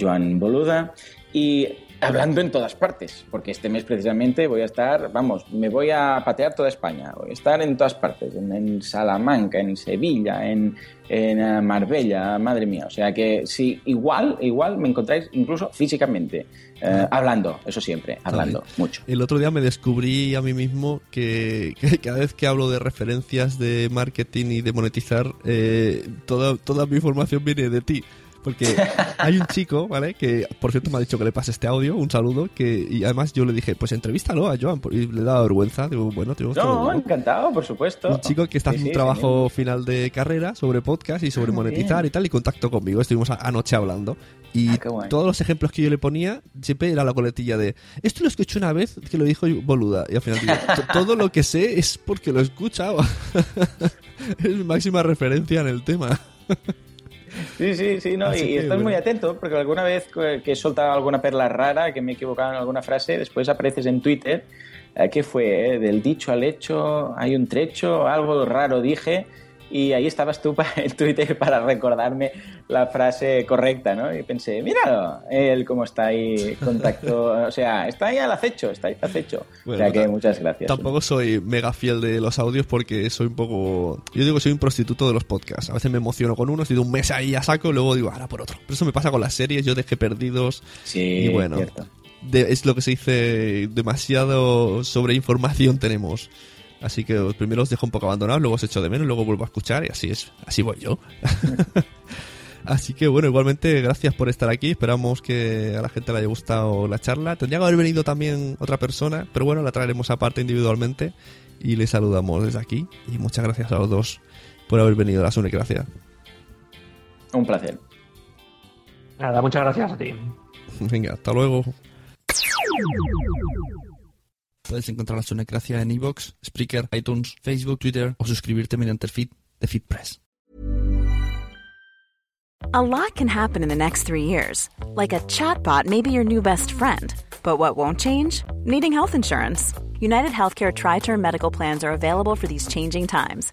Speaker 13: Joan Boluda. Y hablando en todas partes, porque este mes precisamente voy a estar, vamos, me voy a patear toda España. Voy a estar en todas partes, en, en Salamanca, en Sevilla, en, en eh, Marbella, madre mía. O sea que sí, igual, igual me encontráis incluso físicamente, eh, hablando, eso siempre, hablando mucho.
Speaker 9: El otro día me descubrí a mí mismo que, que cada vez que hablo de referencias de marketing y de monetizar, eh, toda, toda mi información viene de ti. Porque hay un chico, ¿vale? Que por cierto me ha dicho que le pase este audio, un saludo, que y además yo le dije, pues entrevístalo a Joan, y le da vergüenza, digo, bueno, que
Speaker 13: No, encantado, por supuesto.
Speaker 9: un chico que está
Speaker 13: Sí,
Speaker 9: haciendo un
Speaker 13: sí,
Speaker 9: trabajo final de carrera sobre podcast y sobre
Speaker 13: Ah,
Speaker 9: monetizar y tal, y contacto conmigo. Estuvimos a- anoche hablando. Y
Speaker 13: Ah,
Speaker 9: todos los ejemplos que yo le ponía siempre era la coletilla de esto lo escuché una vez que lo dijo boluda. Y al final digo, "To- todo lo que sé es porque lo he escuchado. es mi máxima referencia en el tema.
Speaker 13: Sí, sí, sí, no,
Speaker 9: Así
Speaker 13: y
Speaker 9: que,
Speaker 13: estás
Speaker 9: bueno.
Speaker 13: muy atento porque alguna vez que que he soltado alguna perla rara, que me he equivocado en alguna frase, después apareces en Twitter, eh, ¿qué fue? eh? Del dicho al hecho hay un trecho, algo raro dije, y ahí estabas tú en Twitter para recordarme la frase correcta, ¿no? Y pensé, míralo, él cómo está ahí, contacto, o sea, está ahí al acecho, está ahí al acecho.
Speaker 9: Bueno,
Speaker 13: o sea que muchas gracias.
Speaker 9: Tampoco soy mega fiel de los audios porque soy un poco. Yo digo que soy un prostituto de los podcasts. A veces me emociono con uno, estoy de un mes ahí a saco y luego digo, ahora por otro. Pero eso me pasa con las series, yo dejé perdidos.
Speaker 13: Sí,
Speaker 9: y bueno,
Speaker 13: cierto.
Speaker 9: de- es lo que se dice, demasiado sobreinformación tenemos. Así que primero os dejo un poco abandonados, luego os echo de menos, luego vuelvo a escuchar y así es, así voy yo. Así que bueno, igualmente gracias por estar aquí. Esperamos que a la gente le haya gustado la charla. Tendría que haber venido también otra persona, pero bueno, la traeremos aparte individualmente y le saludamos desde aquí. Y muchas gracias a los dos por haber venido. La Sune, gracias.
Speaker 13: Un placer.
Speaker 14: Nada, muchas gracias a ti.
Speaker 9: Venga, hasta luego. Puedes encontrar la Sunecracia en iVoox, Spreaker, iTunes, Facebook, Twitter o suscribirte mediante el feed de FeedPress.
Speaker 17: A lot can happen in the next three years. Like a chatbot may be your new best friend. But what won't change? Needing health insurance. United Healthcare Tri Term Medical Plans are available for these changing times.